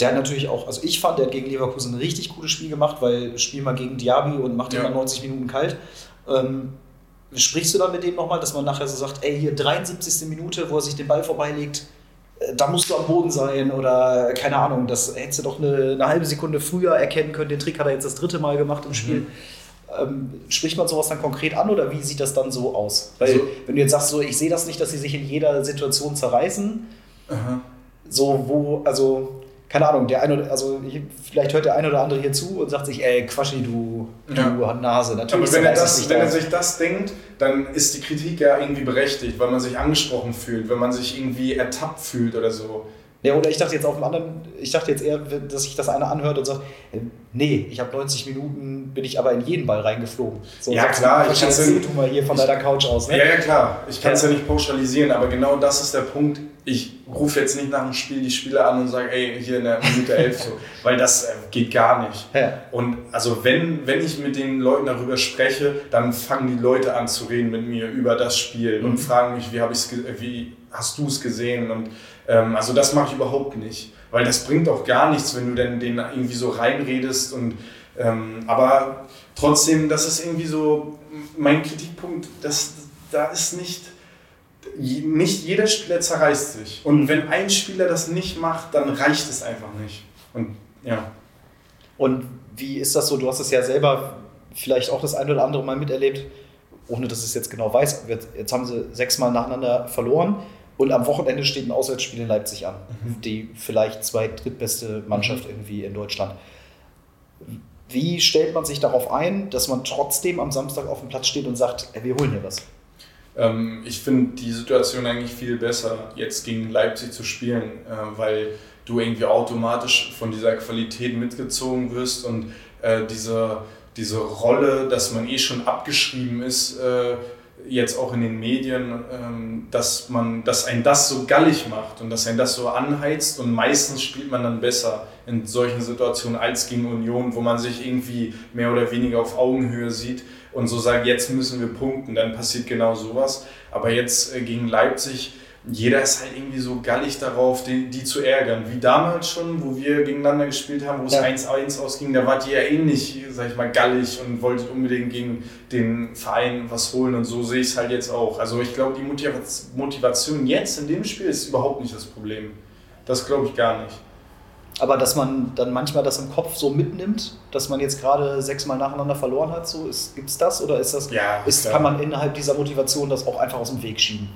Speaker 4: der natürlich auch, also ich fand, der hat gegen Leverkusen ein richtig gutes Spiel gemacht, weil spiel mal gegen Diaby und macht ja. ihn 90 Minuten kalt. Ähm, Sprichst du dann mit dem nochmal, dass man nachher so sagt, ey, hier 73. Minute, wo er sich den Ball vorbeilegt, äh, da musst du am Boden sein oder keine Ahnung, das hättest du doch eine, eine halbe Sekunde früher erkennen können. Den Trick hat er jetzt das dritte Mal gemacht im Spiel. Mhm. Ähm, spricht man sowas dann konkret an oder wie sieht das dann so aus? Weil, also, wenn du jetzt sagst, so, ich sehe das nicht, dass sie sich in jeder Situation zerreißen, Aha. so, wo, also, keine Ahnung, der eine, also vielleicht hört der eine oder andere hier zu und sagt sich, ey, Quaschi, du, ja. du Nase.
Speaker 1: Natürlich Aber wenn er, das, wenn er sich das denkt, dann ist die Kritik ja irgendwie berechtigt, weil man sich angesprochen fühlt, wenn man sich irgendwie ertappt fühlt oder so.
Speaker 4: Ja, oder ich dachte jetzt auf dem anderen, ich dachte jetzt eher, dass sich das einer anhört und sagt, äh, nee, ich habe 90 Minuten, bin ich aber in jeden Ball reingeflogen.
Speaker 1: So, ja, klar,
Speaker 4: ich kann es ja, mal hier von deiner Couch aus.
Speaker 1: Ne? Ja, ja, klar, ich kann es ja. ja nicht pauschalisieren, aber genau das ist der Punkt. Ich rufe jetzt nicht nach dem Spiel die Spieler an und sage, ey, hier in der Minute 11 so, weil das äh, geht gar nicht. Ja. Und also wenn, wenn ich mit den Leuten darüber spreche, dann fangen die Leute an zu reden mit mir über das Spiel mhm. und fragen mich, wie, wie hast du es gesehen und ähm, also das mache ich überhaupt nicht, weil das bringt auch gar nichts, wenn du denn den irgendwie so reinredest und ähm, aber trotzdem, das ist irgendwie so mein Kritikpunkt, dass da ist nicht nicht jeder Spieler zerreißt sich und wenn ein Spieler das nicht macht, dann reicht es einfach nicht und ja.
Speaker 4: Und wie ist das so? Du hast es ja selber vielleicht auch das ein oder andere Mal miterlebt, ohne dass ich es jetzt genau weiß. Jetzt haben sie sechsmal nacheinander verloren. Und am Wochenende steht ein Auswärtsspiel in Leipzig an. Mhm. Die vielleicht zweit drittbeste Mannschaft mhm. irgendwie in Deutschland. Wie stellt man sich darauf ein, dass man trotzdem am Samstag auf dem Platz steht und sagt, ey, wir holen hier was?
Speaker 1: Ähm, ich finde die Situation eigentlich viel besser, jetzt gegen Leipzig zu spielen, äh, weil du irgendwie automatisch von dieser Qualität mitgezogen wirst und äh, diese, diese Rolle, dass man eh schon abgeschrieben ist, äh, jetzt auch in den Medien, ähm, dass man, dass ein das so gallig macht und dass ein das so anheizt und meistens spielt man dann besser in solchen Situationen als gegen Union, wo man sich irgendwie mehr oder weniger auf Augenhöhe sieht und so sagt, jetzt müssen wir punkten, dann passiert genau sowas. Aber jetzt äh, gegen Leipzig jeder ist halt irgendwie so gallig darauf, die, die, zu ärgern. Wie damals schon, wo wir gegeneinander gespielt haben, wo es ja. 1-1 ausging, da wart ihr ja ähnlich, sag ich mal, gallig und wolltet unbedingt gegen den Verein was holen und so sehe ich es halt jetzt auch. Also ich glaube, die Motivation jetzt in dem Spiel ist überhaupt nicht das Problem. Das glaube ich gar nicht.
Speaker 4: Aber dass man dann manchmal das im Kopf so mitnimmt, dass man jetzt gerade sechsmal nacheinander verloren hat, so gibt es das oder ist das,
Speaker 1: ja,
Speaker 4: ist, kann man innerhalb dieser Motivation das auch einfach aus dem Weg schieben?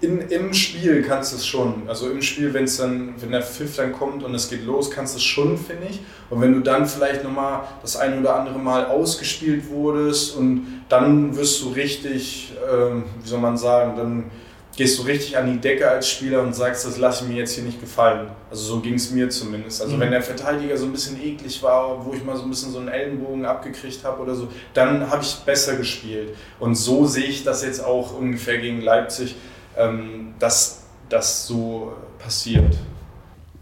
Speaker 1: In, im Spiel kannst du es schon. Also im Spiel, wenn es dann, wenn der Pfiff dann kommt und es geht los, kannst du es schon, finde ich. Und wenn du dann vielleicht nochmal das ein oder andere Mal ausgespielt wurdest und dann wirst du richtig, ähm, wie soll man sagen, dann gehst du richtig an die Decke als Spieler und sagst, das lasse ich mir jetzt hier nicht gefallen. Also so ging es mir zumindest. Also mhm. wenn der Verteidiger so ein bisschen eklig war, wo ich mal so ein bisschen so einen Ellenbogen abgekriegt habe oder so, dann habe ich besser gespielt. Und so sehe ich das jetzt auch ungefähr gegen Leipzig dass das so passiert.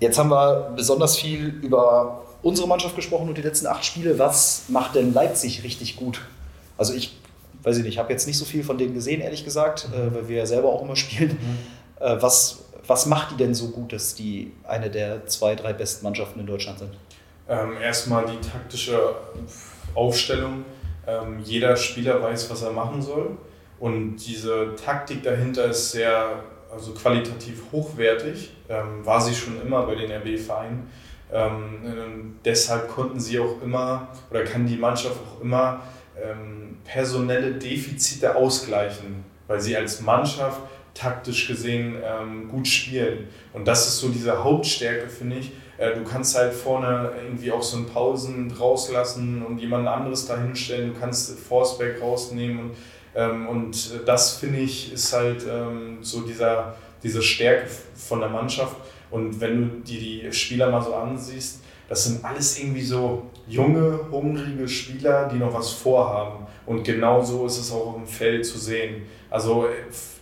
Speaker 4: Jetzt haben wir besonders viel über unsere Mannschaft gesprochen und die letzten acht Spiele. Was macht denn Leipzig richtig gut? Also ich weiß ich nicht, ich habe jetzt nicht so viel von denen gesehen, ehrlich gesagt, äh, weil wir ja selber auch immer spielen. Mhm. Äh, was, was macht die denn so gut, dass die eine der zwei, drei besten Mannschaften in Deutschland sind?
Speaker 1: Ähm, erstmal die taktische Aufstellung. Ähm, jeder Spieler weiß, was er machen soll. Und diese Taktik dahinter ist sehr also qualitativ hochwertig, ähm, war sie schon immer bei den RB-Vereinen. Ähm, deshalb konnten sie auch immer oder kann die Mannschaft auch immer ähm, personelle Defizite ausgleichen, weil sie als Mannschaft taktisch gesehen ähm, gut spielen. Und das ist so diese Hauptstärke, finde ich. Äh, du kannst halt vorne irgendwie auch so einen Pausen rauslassen und jemand anderes da hinstellen. Du kannst Forceback rausnehmen. Und, ähm, und das, finde ich, ist halt ähm, so dieser, diese Stärke von der Mannschaft. Und wenn du dir die Spieler mal so ansiehst, das sind alles irgendwie so junge, hungrige Spieler, die noch was vorhaben. Und genau so ist es auch im Feld zu sehen. Also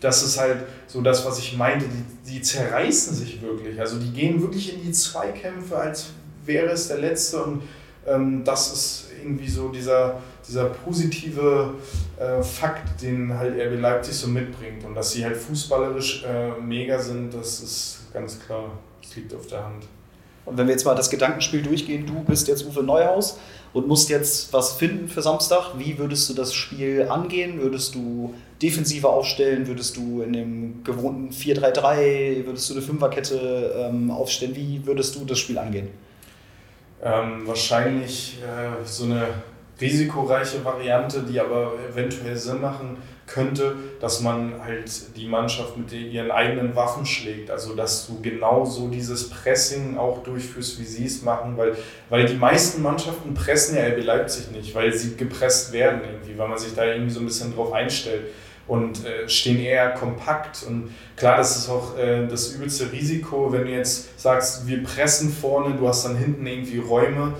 Speaker 1: das ist halt so das, was ich meinte, die, die zerreißen sich wirklich. Also die gehen wirklich in die Zweikämpfe, als wäre es der letzte. Und ähm, das ist irgendwie so dieser, dieser positive äh, Fakt, den halt RB Leipzig so mitbringt. Und dass sie halt fußballerisch äh, mega sind, das ist ganz klar. Das liegt auf der Hand.
Speaker 4: Und wenn wir jetzt mal das Gedankenspiel durchgehen, du bist jetzt Uwe Neuhaus und musst jetzt was finden für Samstag. Wie würdest du das Spiel angehen? Würdest du defensiver aufstellen? Würdest du in dem gewohnten 4-3-3, würdest du eine Fünferkette ähm, aufstellen? Wie würdest du das Spiel angehen?
Speaker 1: Ähm, wahrscheinlich äh, so eine risikoreiche Variante, die aber eventuell Sinn machen könnte, dass man halt die Mannschaft mit ihren eigenen Waffen schlägt. Also dass du genau so dieses Pressing auch durchführst, wie sie es machen, weil, weil die meisten Mannschaften pressen ja RB Leipzig nicht, weil sie gepresst werden irgendwie, weil man sich da irgendwie so ein bisschen drauf einstellt und äh, stehen eher kompakt. Und klar, das ist auch äh, das übelste Risiko, wenn du jetzt sagst, wir pressen vorne, du hast dann hinten irgendwie Räume,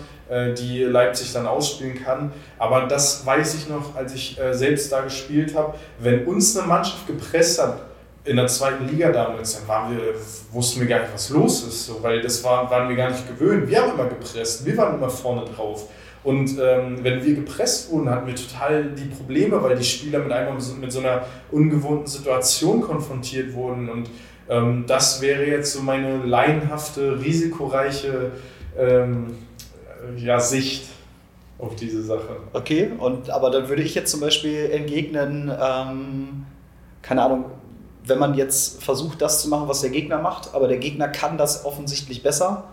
Speaker 1: die Leipzig dann ausspielen kann. Aber das weiß ich noch, als ich äh, selbst da gespielt habe. Wenn uns eine Mannschaft gepresst hat, in der zweiten Liga damals, dann waren wir, wussten wir gar nicht, was los ist, so, weil das war, waren wir gar nicht gewöhnt. Wir haben immer gepresst, wir waren immer vorne drauf. Und ähm, wenn wir gepresst wurden, hatten wir total die Probleme, weil die Spieler mit einmal mit so einer ungewohnten Situation konfrontiert wurden. Und ähm, das wäre jetzt so meine laienhafte, risikoreiche ähm, ja, Sicht auf diese Sache.
Speaker 4: Okay, und aber dann würde ich jetzt zum Beispiel entgegnen, ähm, keine Ahnung, wenn man jetzt versucht, das zu machen, was der Gegner macht, aber der Gegner kann das offensichtlich besser,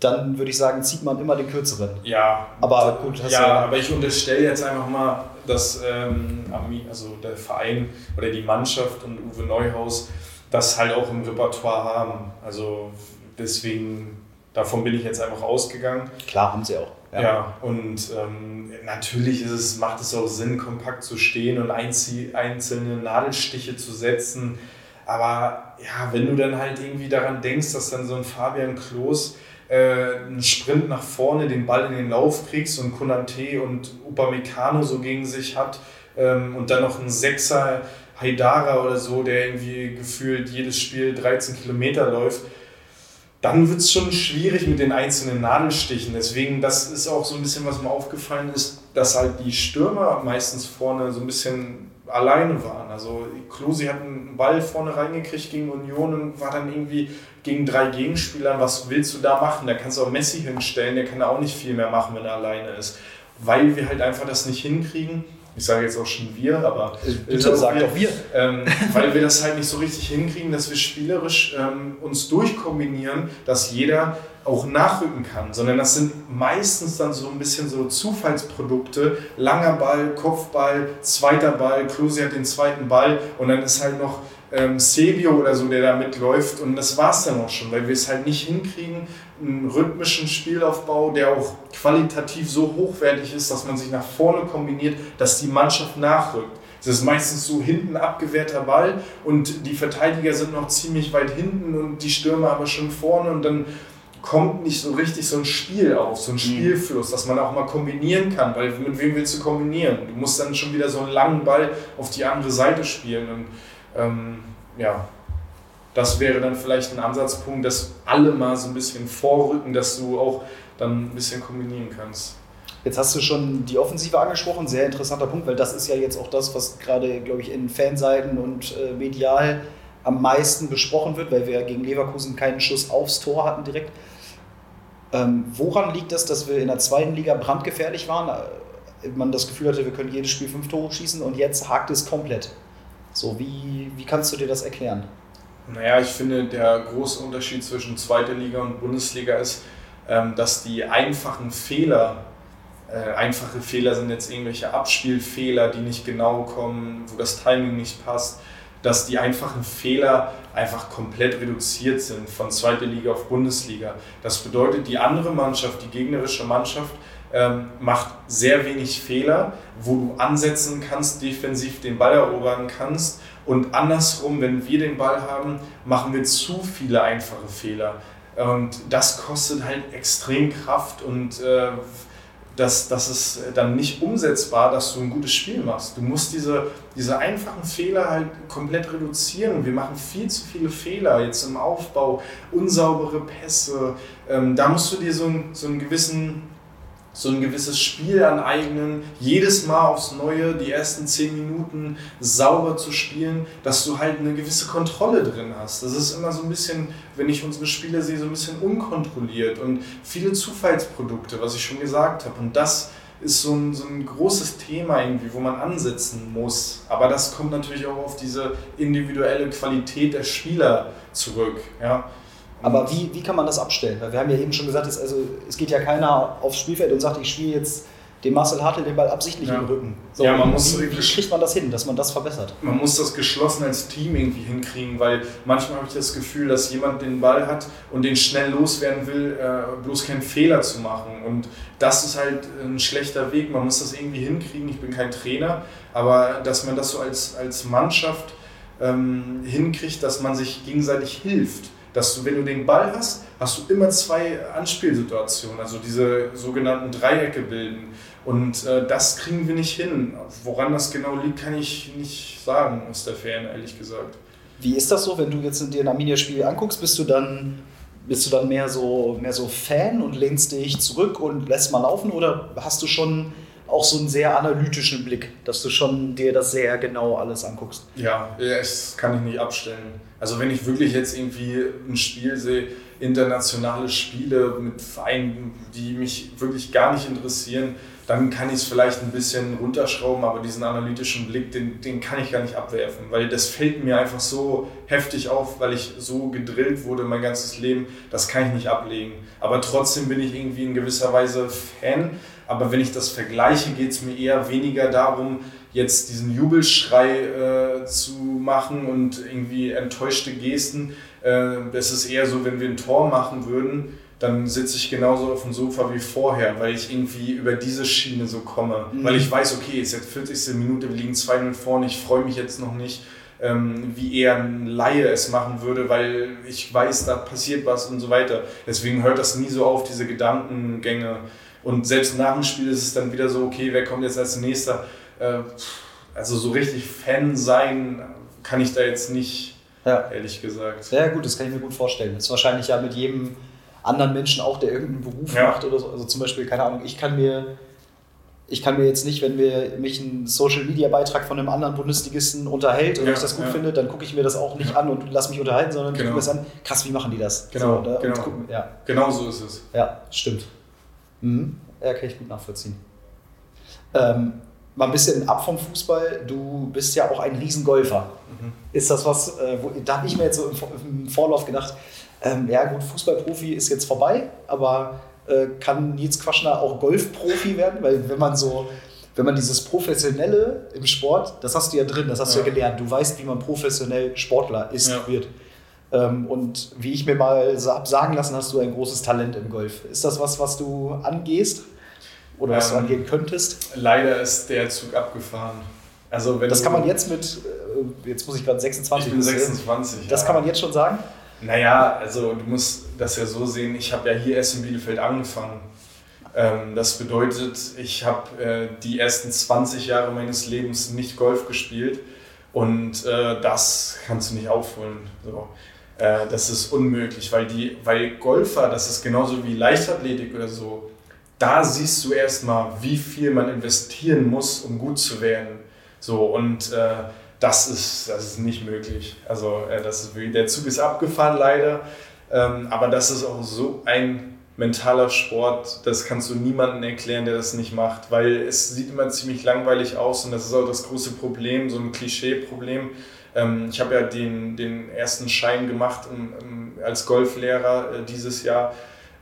Speaker 4: dann würde ich sagen, zieht man immer den kürzeren.
Speaker 1: Ja,
Speaker 4: aber gut.
Speaker 1: ja, ja, aber ich unterstelle jetzt einfach mal, dass ähm, also der Verein oder die Mannschaft und Uwe Neuhaus das halt auch im Repertoire haben. Also deswegen Davon bin ich jetzt einfach ausgegangen.
Speaker 4: Klar, haben sie auch.
Speaker 1: Ja, ja und ähm, natürlich ist es, macht es auch Sinn, kompakt zu stehen und einzelne Nadelstiche zu setzen. Aber ja, wenn du dann halt irgendwie daran denkst, dass dann so ein Fabian Klos äh, einen Sprint nach vorne, den Ball in den Lauf kriegst und Konate und Upamecano so gegen sich hat ähm, und dann noch ein Sechser Haidara oder so, der irgendwie gefühlt jedes Spiel 13 Kilometer läuft, dann wird es schon schwierig mit den einzelnen Nadelstichen. Deswegen, das ist auch so ein bisschen, was mir aufgefallen ist, dass halt die Stürmer meistens vorne so ein bisschen alleine waren. Also Klosi hat einen Ball vorne reingekriegt gegen Union und war dann irgendwie gegen drei Gegenspieler. Was willst du da machen? Da kannst du auch Messi hinstellen, der kann auch nicht viel mehr machen, wenn er alleine ist. Weil wir halt einfach das nicht hinkriegen ich sage jetzt auch schon wir, aber
Speaker 4: bitte sagt doch wir,
Speaker 1: ähm, weil wir das halt nicht so richtig hinkriegen, dass wir spielerisch ähm, uns durchkombinieren, dass jeder auch nachrücken kann, sondern das sind meistens dann so ein bisschen so Zufallsprodukte, langer Ball, Kopfball, zweiter Ball, Klose hat den zweiten Ball und dann ist halt noch ähm, Sebio oder so, der da mitläuft und das war es dann auch schon, weil wir es halt nicht hinkriegen, einen rhythmischen Spielaufbau, der auch qualitativ so hochwertig ist, dass man sich nach vorne kombiniert, dass die Mannschaft nachrückt. Es ist meistens so hinten abgewehrter Ball und die Verteidiger sind noch ziemlich weit hinten und die Stürmer aber schon vorne und dann kommt nicht so richtig so ein Spiel auf, so ein mhm. Spielfluss, dass man auch mal kombinieren kann, weil mit wem willst du kombinieren? Du musst dann schon wieder so einen langen Ball auf die andere Seite spielen und ähm, ja, das wäre dann vielleicht ein Ansatzpunkt, dass alle mal so ein bisschen vorrücken, dass du auch dann ein bisschen kombinieren kannst.
Speaker 4: Jetzt hast du schon die Offensive angesprochen, sehr interessanter Punkt, weil das ist ja jetzt auch das, was gerade, glaube ich, in Fanseiten und äh, medial am meisten besprochen wird, weil wir gegen Leverkusen keinen Schuss aufs Tor hatten direkt. Ähm, woran liegt das, dass wir in der zweiten Liga brandgefährlich waren? Äh, man das Gefühl hatte, wir können jedes Spiel fünf Tore schießen und jetzt hakt es komplett. So, wie, wie kannst du dir das erklären?
Speaker 1: Naja, ich finde, der große Unterschied zwischen zweiter Liga und Bundesliga ist, ähm, dass die einfachen Fehler, äh, einfache Fehler sind jetzt irgendwelche Abspielfehler, die nicht genau kommen, wo das Timing nicht passt, dass die einfachen Fehler einfach komplett reduziert sind von zweiter Liga auf Bundesliga. Das bedeutet, die andere Mannschaft, die gegnerische Mannschaft, ähm, macht sehr wenig Fehler, wo du ansetzen kannst, defensiv den Ball erobern kannst. Und andersrum, wenn wir den Ball haben, machen wir zu viele einfache Fehler. Und das kostet halt extrem Kraft und äh, das, das ist dann nicht umsetzbar, dass du ein gutes Spiel machst. Du musst diese, diese einfachen Fehler halt komplett reduzieren. Wir machen viel zu viele Fehler jetzt im Aufbau, unsaubere Pässe. Ähm, da musst du dir so, so einen gewissen so ein gewisses Spiel aneignen, jedes Mal aufs Neue die ersten zehn Minuten sauber zu spielen, dass du halt eine gewisse Kontrolle drin hast. Das ist immer so ein bisschen, wenn ich unsere Spiele sehe, so ein bisschen unkontrolliert und viele Zufallsprodukte, was ich schon gesagt habe. Und das ist so ein, so ein großes Thema irgendwie, wo man ansetzen muss. Aber das kommt natürlich auch auf diese individuelle Qualität der Spieler zurück. Ja.
Speaker 4: Aber wie, wie kann man das abstellen? Weil wir haben ja eben schon gesagt, es, also, es geht ja keiner aufs Spielfeld und sagt, ich spiele jetzt dem Marcel Hartl den Ball absichtlich ja. im Rücken. So, ja, man muss wie, wie kriegt man das hin, dass man das verbessert?
Speaker 1: Man muss das geschlossen als Team irgendwie hinkriegen, weil manchmal habe ich das Gefühl, dass jemand den Ball hat und den schnell loswerden will, äh, bloß keinen Fehler zu machen. Und das ist halt ein schlechter Weg. Man muss das irgendwie hinkriegen. Ich bin kein Trainer, aber dass man das so als, als Mannschaft ähm, hinkriegt, dass man sich gegenseitig hilft dass du, wenn du den Ball hast, hast du immer zwei Anspielsituationen, also diese sogenannten Dreiecke bilden. Und äh, das kriegen wir nicht hin. Woran das genau liegt, kann ich nicht sagen aus der Ferne, ehrlich gesagt.
Speaker 4: Wie ist das so, wenn du jetzt dir ein Arminia-Spiel anguckst, bist du dann bist du dann mehr so, mehr so Fan und lehnst dich zurück und lässt mal laufen oder hast du schon auch so einen sehr analytischen Blick, dass du schon dir das sehr genau alles anguckst?
Speaker 1: Ja, das kann ich nicht abstellen. Also wenn ich wirklich jetzt irgendwie ein Spiel sehe, internationale Spiele mit Vereinen, die mich wirklich gar nicht interessieren, dann kann ich es vielleicht ein bisschen runterschrauben, aber diesen analytischen Blick, den, den kann ich gar nicht abwerfen, weil das fällt mir einfach so heftig auf, weil ich so gedrillt wurde mein ganzes Leben, das kann ich nicht ablegen. Aber trotzdem bin ich irgendwie in gewisser Weise Fan, aber wenn ich das vergleiche, geht es mir eher weniger darum, jetzt diesen Jubelschrei äh, zu machen und irgendwie enttäuschte Gesten. Äh, das ist eher so, wenn wir ein Tor machen würden, dann sitze ich genauso auf dem Sofa wie vorher, weil ich irgendwie über diese Schiene so komme. Mhm. Weil ich weiß, okay, es ist jetzt 40. Minute, wir liegen 2-0 vorne, ich freue mich jetzt noch nicht, ähm, wie eher ein Laie es machen würde, weil ich weiß, da passiert was und so weiter. Deswegen hört das nie so auf, diese Gedankengänge. Und selbst nach dem Spiel ist es dann wieder so, okay, wer kommt jetzt als nächster? Äh, also so richtig Fan sein kann ich da jetzt nicht, ja. ehrlich gesagt.
Speaker 4: Ja, gut, das kann ich mir gut vorstellen. Das ist wahrscheinlich ja mit jedem anderen Menschen auch, der irgendeinen Beruf ja. macht oder so. Also zum Beispiel, keine Ahnung, ich kann mir, ich kann mir jetzt nicht, wenn wir mich einen Social Media Beitrag von einem anderen Bundesligisten unterhält und ja, ich das gut finde, dann gucke ich mir das auch nicht an und lasse mich unterhalten, sondern genau. gucke mir das an, krass, wie machen die das?
Speaker 1: Genau,
Speaker 4: so,
Speaker 1: genau. Gucken, genau so ist es.
Speaker 4: Ja, stimmt. Mhm. Ja, kann ich gut nachvollziehen. Ähm, mal ein bisschen ab vom Fußball. Du bist ja auch ein Riesengolfer. Mhm. Ist das was, äh, wo, da habe ich mir jetzt so im, Vorlauf gedacht, ähm, ja gut, Fußballprofi ist jetzt vorbei, aber äh, kann Nils Quaschner auch Golfprofi werden? Weil wenn man so, wenn man dieses Professionelle im Sport, das hast du ja drin, das hast ja. du ja gelernt. Du weißt, wie man professionell Sportler ist, ja. wird. Ähm, und wie ich mir mal sagen lassen, hast du ein großes Talent im Golf. Ist das was, was du angehst? Oder was ähm, du angehen könntest?
Speaker 1: Leider ist der Zug abgefahren.
Speaker 4: Also wenn das kann man jetzt mit, äh, jetzt muss ich gerade 26.
Speaker 1: Ich bin 26.
Speaker 4: Das ja. kann man jetzt schon sagen?
Speaker 1: Naja, also du musst das ja so sehen, ich habe ja hier erst in Bielefeld angefangen. Ähm, das bedeutet, ich habe äh, die ersten 20 Jahre meines Lebens nicht Golf gespielt und äh, das kannst du nicht aufholen. So. Das ist unmöglich, weil, die, weil Golfer, das ist genauso wie Leichtathletik oder so, da siehst du erstmal, wie viel man investieren muss, um gut zu werden. So, und äh, das, ist, das ist nicht möglich. Also, äh, das ist, der Zug ist abgefahren leider, ähm, aber das ist auch so ein mentaler Sport, das kannst du niemandem erklären, der das nicht macht, weil es sieht immer ziemlich langweilig aus und das ist auch das große Problem, so ein Klischee-Problem. Ähm, ich habe ja den, den ersten Schein gemacht als Golflehrer äh, dieses Jahr.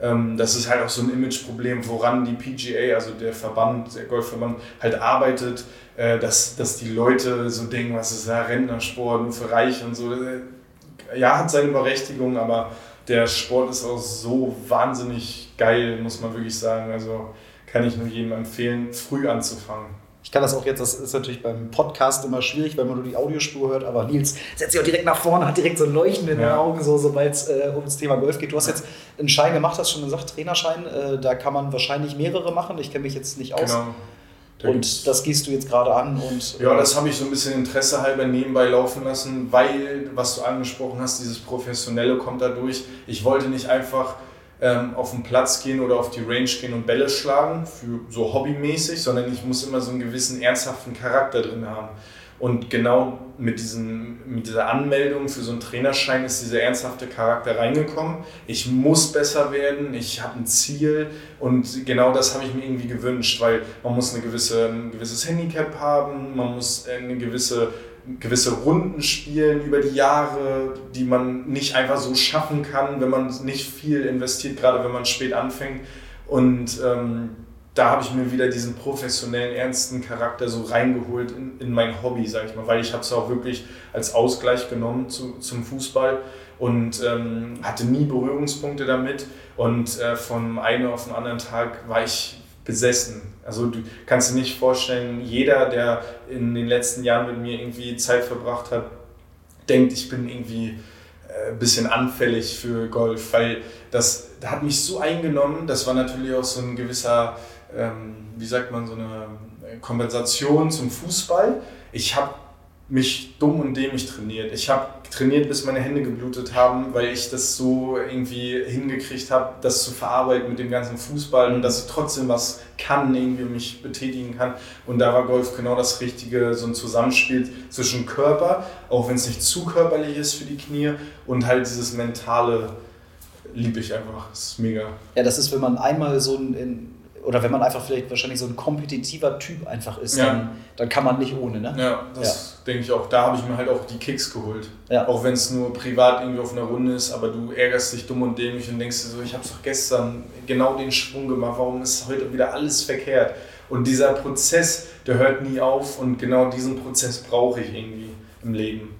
Speaker 1: Ähm, das ist halt auch so ein Imageproblem, woran die PGA, also der Verband, der Golfverband, halt arbeitet, äh, dass, dass die Leute so denken, was ist ja Rentnersport, nur für Reiche und so. Äh, ja, hat seine Berechtigung, aber der Sport ist auch so wahnsinnig geil, muss man wirklich sagen. Also kann ich nur jedem empfehlen, früh anzufangen.
Speaker 4: Ich kann das auch jetzt, das ist natürlich beim Podcast immer schwierig, weil man nur die Audiospur hört, aber Nils setzt sich auch direkt nach vorne, hat direkt so ein Leuchten in den ja. Augen, so, sobald es äh, ums Thema Golf geht. Du hast jetzt einen Schein gemacht, hast schon gesagt, Trainerschein, äh, da kann man wahrscheinlich mehrere machen, ich kenne mich jetzt nicht aus. Genau. Und das gehst du jetzt gerade an und.
Speaker 1: Ja, das habe ich so ein bisschen Interesse halber nebenbei laufen lassen, weil, was du angesprochen hast, dieses Professionelle kommt dadurch. Ich wollte nicht einfach ähm, auf den Platz gehen oder auf die Range gehen und Bälle schlagen, für so hobbymäßig, sondern ich muss immer so einen gewissen ernsthaften Charakter drin haben. Und genau mit, diesen, mit dieser Anmeldung für so einen Trainerschein ist dieser ernsthafte Charakter reingekommen. Ich muss besser werden, ich habe ein Ziel und genau das habe ich mir irgendwie gewünscht, weil man muss eine gewisse, ein gewisses Handicap haben, man muss eine gewisse, gewisse Runden spielen über die Jahre, die man nicht einfach so schaffen kann, wenn man nicht viel investiert, gerade wenn man spät anfängt. Und ähm, da habe ich mir wieder diesen professionellen, ernsten Charakter so reingeholt in, in mein Hobby, sage ich mal, weil ich habe es auch wirklich als Ausgleich genommen zu, zum Fußball und ähm, hatte nie Berührungspunkte damit und äh, von einem auf den anderen Tag war ich besessen. Also du kannst dir nicht vorstellen, jeder, der in den letzten Jahren mit mir irgendwie Zeit verbracht hat, denkt, ich bin irgendwie äh, ein bisschen anfällig für Golf, weil das, das hat mich so eingenommen, das war natürlich auch so ein gewisser ähm, wie sagt man, so eine Kompensation zum Fußball. Ich habe mich dumm und dämlich trainiert. Ich habe trainiert, bis meine Hände geblutet haben, weil ich das so irgendwie hingekriegt habe, das zu verarbeiten mit dem ganzen Fußball und dass ich trotzdem was kann, irgendwie mich betätigen kann. Und da war Golf genau das Richtige, so ein Zusammenspiel zwischen Körper, auch wenn es nicht zu körperlich ist für die Knie, und halt dieses mentale liebe ich einfach. Das ist mega.
Speaker 4: Ja, das ist, wenn man einmal so ein, oder wenn man einfach vielleicht wahrscheinlich so ein kompetitiver Typ einfach ist, ja. dann, dann kann man nicht ohne, ne?
Speaker 1: Ja, das ja. denke ich auch. Da habe ich mir halt auch die Kicks geholt. Ja. Auch wenn es nur privat irgendwie auf einer Runde ist, aber du ärgerst dich dumm und dämlich und denkst dir so, ich habe doch gestern genau den Schwung gemacht, warum ist heute wieder alles verkehrt? Und dieser Prozess, der hört nie auf und genau diesen Prozess brauche ich irgendwie im Leben.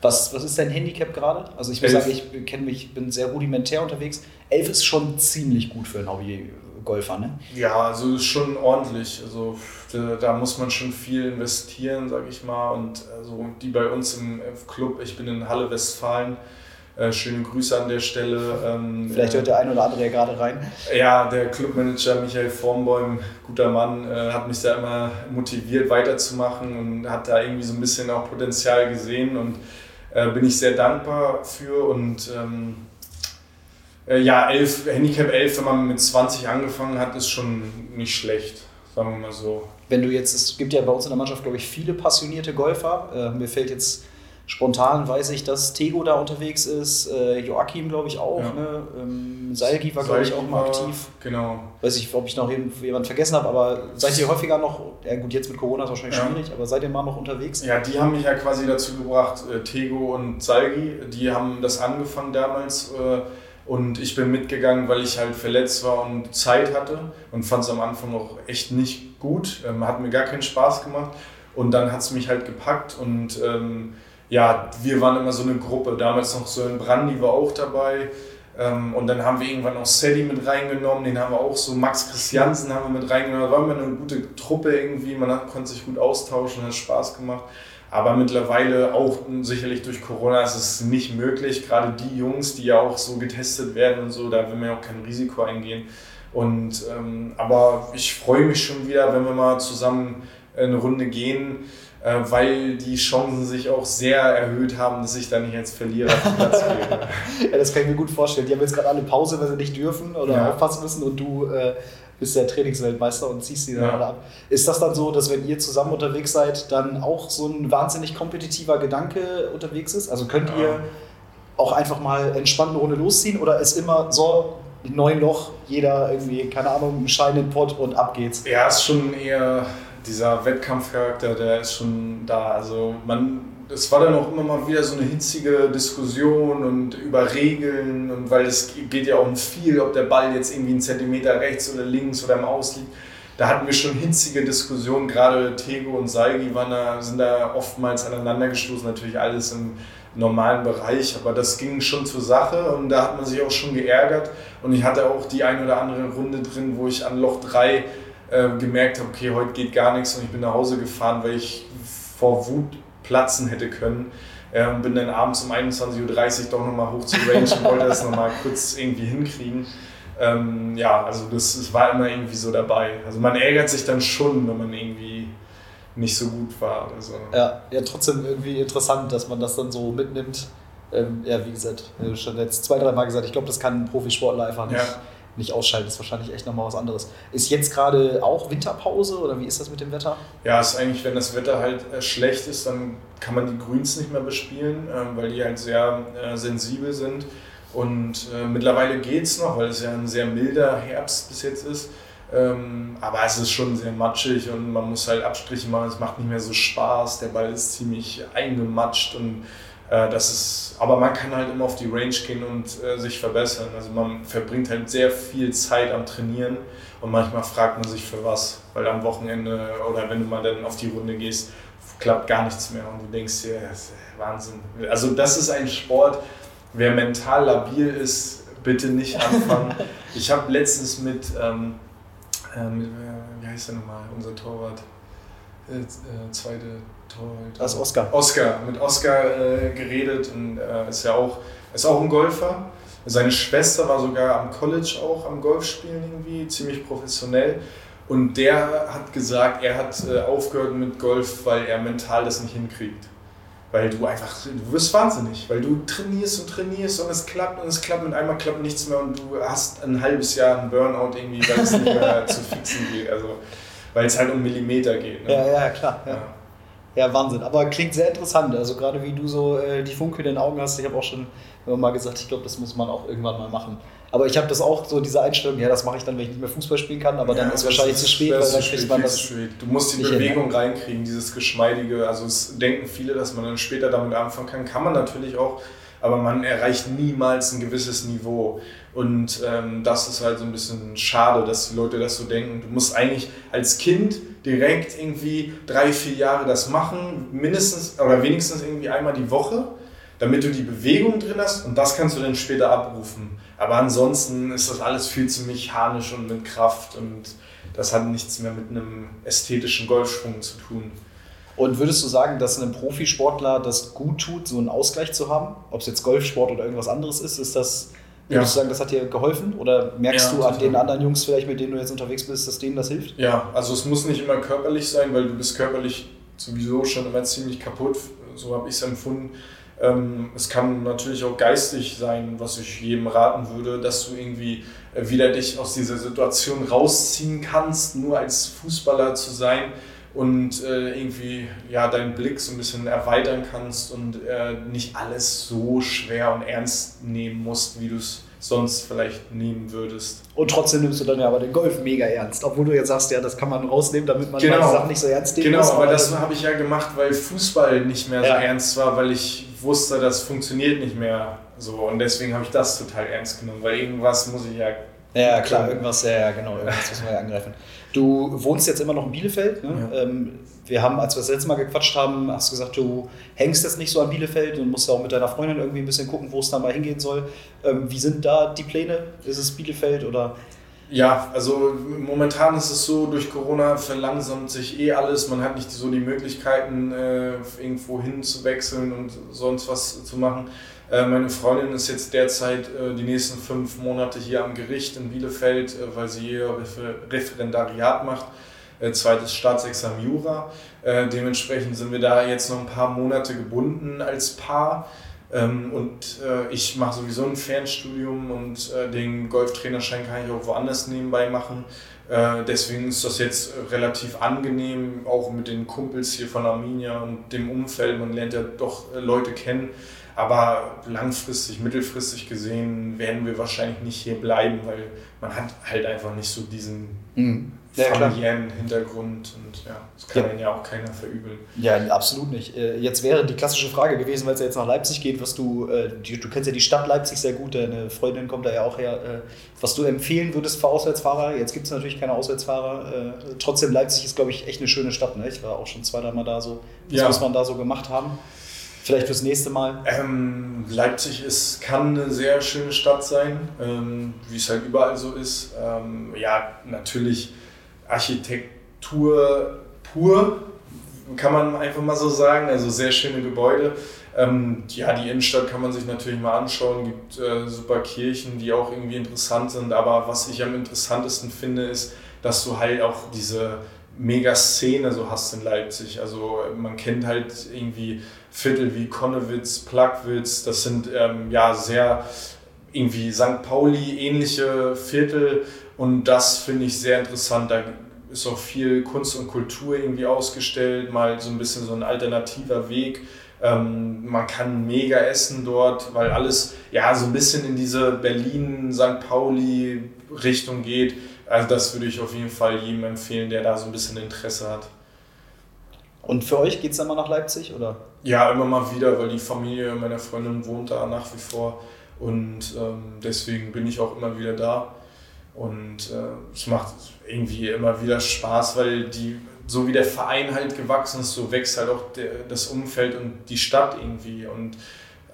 Speaker 4: Was, was ist dein Handicap gerade? Also ich muss Elf. sagen, ich kenne mich, bin sehr rudimentär unterwegs. Elf ist schon ziemlich gut für ein Hobby Golfer, ne?
Speaker 1: Ja, also ist schon ordentlich. Also da, da muss man schon viel investieren, sag ich mal. Und also die bei uns im Club, ich bin in Halle Westfalen. Äh, schöne Grüße an der Stelle.
Speaker 4: Ähm, Vielleicht hört der ein oder andere ja gerade rein.
Speaker 1: Ja, der Clubmanager Michael Formbäum, guter Mann, äh, hat mich da immer motiviert weiterzumachen und hat da irgendwie so ein bisschen auch Potenzial gesehen und äh, bin ich sehr dankbar für und ähm, äh, ja, 11, Handicap 11, wenn man mit 20 angefangen hat, ist schon nicht schlecht, sagen wir mal so.
Speaker 4: Wenn du jetzt, es gibt ja bei uns in der Mannschaft, glaube ich, viele passionierte Golfer. Äh, mir fällt jetzt spontan, weiß ich, dass Tego da unterwegs ist, äh, Joachim, glaube ich, auch. Ja. Ne? Ähm, Salgi war, glaube ich, auch mal aktiv.
Speaker 1: Genau.
Speaker 4: Weiß ich, ob ich noch jemanden vergessen habe, aber seid ihr häufiger noch, ja gut, jetzt mit Corona ist wahrscheinlich ja. schwierig, aber seid ihr mal noch unterwegs?
Speaker 1: Ja, die haben mich ja quasi dazu gebracht, äh, Tego und Salgi, die haben das angefangen damals. Äh, und ich bin mitgegangen, weil ich halt verletzt war und Zeit hatte und fand es am Anfang auch echt nicht gut. Ähm, hat mir gar keinen Spaß gemacht. Und dann hat es mich halt gepackt und ähm, ja, wir waren immer so eine Gruppe. Damals noch so ein Brandi war auch dabei. Ähm, und dann haben wir irgendwann noch Sadie mit reingenommen, den haben wir auch so, Max Christiansen haben wir mit reingenommen. Da war immer eine gute Truppe irgendwie, man hat, konnte sich gut austauschen, hat Spaß gemacht. Aber mittlerweile auch sicherlich durch Corona ist es nicht möglich. Gerade die Jungs, die ja auch so getestet werden und so, da will man ja auch kein Risiko eingehen. Und, ähm, aber ich freue mich schon wieder, wenn wir mal zusammen eine Runde gehen, äh, weil die Chancen sich auch sehr erhöht haben, dass ich da nicht als Verlierer auf den Platz gehe.
Speaker 4: ja, das kann ich mir gut vorstellen. Die haben jetzt gerade alle Pause, weil sie nicht dürfen oder ja. aufpassen müssen und du. Äh bist der Trainingsweltmeister und ziehst die dann
Speaker 1: Ja.
Speaker 4: alle ab. Ist das dann so, dass wenn ihr zusammen unterwegs seid, dann auch so ein wahnsinnig kompetitiver Gedanke unterwegs ist? Also könnt
Speaker 1: Ja.
Speaker 4: ihr auch einfach mal entspannt eine Runde losziehen oder ist immer so, neun Loch, jeder irgendwie, keine Ahnung, einen Schein in den Pott und ab geht's?
Speaker 1: Ja, ist schon eher dieser Wettkampfcharakter, der ist schon da. Also man, es war dann auch immer mal wieder so eine hitzige Diskussion und über Regeln und weil es geht ja auch um viel, ob der Ball jetzt irgendwie einen Zentimeter rechts oder links oder im Aus liegt. Da hatten wir schon hitzige Diskussionen, gerade Tego und Salgi waren da, sind da oftmals aneinander gestoßen, natürlich alles im normalen Bereich, aber das ging schon zur Sache und da hat man sich auch schon geärgert. Und ich hatte auch die ein oder andere Runde drin, wo ich an Loch 3 äh, gemerkt habe, okay, heute geht gar nichts und ich bin nach Hause gefahren, weil ich vor Wut platzen hätte können. Ähm, bin dann abends um 21.30 Uhr doch nochmal hoch zur Range und wollte das nochmal kurz irgendwie hinkriegen. Ähm, ja, also das, das war immer irgendwie so dabei. Also man ärgert sich dann schon, wenn man irgendwie nicht so gut war. Also,
Speaker 4: Ja, ja, trotzdem irgendwie interessant, dass man das dann so mitnimmt. Ähm, ja, wie gesagt, äh, schon jetzt zwei, drei Mal gesagt, ich glaube, das kann ein Profisportler einfach nicht,
Speaker 1: Ja.
Speaker 4: Nicht ausschalten. Ist wahrscheinlich echt nochmal was anderes. Ist jetzt gerade auch Winterpause oder wie ist das mit dem Wetter?
Speaker 1: Ja, ist eigentlich, wenn das Wetter halt äh, schlecht ist, dann kann man die Grüns nicht mehr bespielen, ähm, weil die halt sehr äh, sensibel sind. Und äh, mittlerweile geht es noch, weil es ja ein sehr milder Herbst bis jetzt ist. Ähm, aber es ist schon sehr matschig und man muss halt Abstriche machen. Es macht nicht mehr so Spaß. Der Ball ist ziemlich eingematscht und äh, das ist. Aber man kann halt immer auf die Range gehen und äh, sich verbessern. Also man verbringt halt sehr viel Zeit am Trainieren und manchmal fragt man sich für was, weil am Wochenende oder wenn du mal dann auf die Runde gehst, klappt gar nichts mehr und du denkst dir, das ist Wahnsinn. Also das ist ein Sport, wer mental labil ist, bitte nicht anfangen. ich habe letztens mit, ähm, ähm, äh, wie heißt der nochmal, unser Torwart, äh, äh, Torwart.
Speaker 4: Das ist Oscar.
Speaker 1: Oscar, mit Oscar äh, geredet und äh, ist ja auch, ist auch ein Golfer. Seine Schwester war sogar am College auch am Golfspielen irgendwie, ziemlich professionell. Und der hat gesagt, er hat äh, aufgehört mit Golf, weil er mental das nicht hinkriegt. Weil du einfach, du wirst wahnsinnig, weil du trainierst und trainierst und es klappt und es klappt und einmal klappt nichts mehr und du hast ein halbes Jahr einen Burnout irgendwie, weil es nicht mehr zu fixen geht. Also, weil es halt um Millimeter geht. Ne?
Speaker 4: Ja, ja, klar. Ja.
Speaker 1: Ja.
Speaker 4: Ja, Wahnsinn. Aber klingt sehr interessant. Also gerade wie du so äh, die Funke in den Augen hast, ich habe auch schon immer mal gesagt, ich glaube, das muss man auch irgendwann mal machen. Aber ich habe das auch so, diese Einstellung, ja, das mache ich dann, wenn ich nicht mehr Fußball spielen kann, aber dann
Speaker 1: Ja,
Speaker 4: ist
Speaker 1: das
Speaker 4: wahrscheinlich
Speaker 1: ist-
Speaker 4: zu spät, weil dann kriegt man das.
Speaker 1: spät. Du musst die
Speaker 4: nicht hin,
Speaker 1: Bewegung reinkriegen, dieses Geschmeidige. Also es denken viele, dass man dann später damit anfangen kann. Kann man natürlich auch, aber man erreicht niemals ein gewisses Niveau. Und ähm, das ist halt so ein bisschen schade, dass die Leute das so denken. Du musst eigentlich als Kind direkt irgendwie drei, vier Jahre das machen, mindestens oder wenigstens irgendwie einmal die Woche, damit du die Bewegung drin hast und das kannst du dann später abrufen. Aber ansonsten ist das alles viel zu mechanisch und mit Kraft und das hat nichts mehr mit einem ästhetischen Golfschwung zu tun.
Speaker 4: Und würdest du sagen, dass einem Profisportler das gut tut, so einen Ausgleich zu haben? Ob es jetzt Golfsport oder irgendwas anderes ist, ist das, würdest
Speaker 1: Ja.
Speaker 4: du sagen, das hat dir geholfen? Oder merkst
Speaker 1: Ja,
Speaker 4: du an den anderen Jungs vielleicht, mit denen du jetzt unterwegs bist, dass denen das hilft?
Speaker 1: Ja, also es muss nicht immer körperlich sein, weil du bist körperlich sowieso schon immer ziemlich kaputt, so habe ich es empfunden. Ähm, es kann natürlich auch geistig sein, was ich jedem raten würde, dass du irgendwie äh, wieder dich aus dieser Situation rausziehen kannst, nur als Fußballer zu sein und äh, irgendwie ja, deinen Blick so ein bisschen erweitern kannst und äh, nicht alles so schwer und ernst nehmen musst, wie du es sonst vielleicht nehmen würdest.
Speaker 4: Und trotzdem nimmst du dann ja aber den Golf mega ernst. Obwohl du jetzt sagst, ja, das kann man rausnehmen, damit man
Speaker 1: Genau.
Speaker 4: Sachen nicht so ernst nehmen
Speaker 1: Genau,
Speaker 4: muss.
Speaker 1: aber das habe ich ja gemacht, weil Fußball nicht mehr so
Speaker 4: Ja.
Speaker 1: ernst war, weil ich wusste, das funktioniert nicht mehr so. Und deswegen habe ich das total ernst genommen, weil irgendwas muss ich ja.
Speaker 4: Ja, klar, irgendwas, ja, ja, genau, irgendwas müssen wir ja angreifen. Du wohnst jetzt immer noch in Bielefeld. Ne? Ähm, wir haben, als wir das letzte Mal gequatscht haben, hast du gesagt, du hängst jetzt nicht so an Bielefeld und musst ja auch mit deiner Freundin irgendwie ein bisschen gucken, wo es dann mal hingehen soll. Ähm, wie sind da die Pläne? Ist es Bielefeld oder?
Speaker 1: Ja, also momentan ist es so, durch Corona verlangsamt sich eh alles. Man hat nicht so die Möglichkeiten, äh, irgendwo hinzuwechseln und sonst was zu machen. Äh, meine Freundin ist jetzt derzeit äh, die nächsten fünf Monate hier am Gericht in Bielefeld, äh, weil sie ihr Refer Referendariat macht. Zweites Staatsexamen Jura. Dementsprechend sind wir da jetzt noch ein paar Monate gebunden als Paar. Ähm, und ich mache sowieso ein Fernstudium und den Golftrainerschein kann ich auch woanders nebenbei machen. Deswegen ist das jetzt relativ angenehm, auch mit den Kumpels hier von Arminia und dem Umfeld. Man lernt ja doch Leute kennen. Aber langfristig, mittelfristig gesehen werden wir wahrscheinlich nicht hier bleiben, weil man hat halt einfach nicht so diesen mhm. ja, familiären Hintergrund und ja, das kann ja. ja auch keiner verübeln.
Speaker 4: Ja, absolut nicht. Äh, jetzt wäre die klassische Frage gewesen, weil es ja jetzt nach Leipzig geht, was du, äh, du kennst ja die Stadt Leipzig sehr gut, deine Freundin kommt da ja auch her, äh, was du empfehlen würdest für Auswärtsfahrer. Jetzt gibt es natürlich keine Auswärtsfahrer. Trotzdem, Leipzig ist, glaube ich, echt eine schöne Stadt. Ne? Ich war auch schon zwei, dreimal da so. Was ja. muss man da so gemacht haben? Vielleicht fürs nächste Mal?
Speaker 1: Ähm, Leipzig ist, kann eine sehr schöne Stadt sein, ähm, wie es halt überall so ist. Ähm, ja, natürlich Architektur pur, kann man einfach mal so sagen. Also sehr schöne Gebäude. Ähm, ja, die Innenstadt kann man sich natürlich mal anschauen. Gibt äh, super Kirchen, die auch irgendwie interessant sind. Aber was ich am interessantesten finde, ist, dass du halt auch diese Mega-Szene so hast in Leipzig. Also man kennt halt irgendwie Viertel wie Konnewitz, Plagwitz, das sind ähm, ja sehr irgendwie St. Pauli ähnliche Viertel und das finde ich sehr interessant. Da ist auch viel Kunst und Kultur irgendwie ausgestellt, mal so ein bisschen so ein alternativer Weg. Ähm, man kann mega essen dort, weil alles ja so ein bisschen in diese Berlin-St. Pauli-Richtung geht. Also das würde ich auf jeden Fall jedem empfehlen, der da so ein bisschen Interesse hat.
Speaker 4: Und für euch geht es dann mal nach Leipzig, oder?
Speaker 1: Ja, immer mal wieder, weil die Familie meiner Freundin wohnt da nach wie vor. Und ähm, deswegen bin ich auch immer wieder da. Und äh, es macht irgendwie immer wieder Spaß, weil die, so wie der Verein halt gewachsen ist, so wächst halt auch der, das Umfeld und die Stadt irgendwie. Und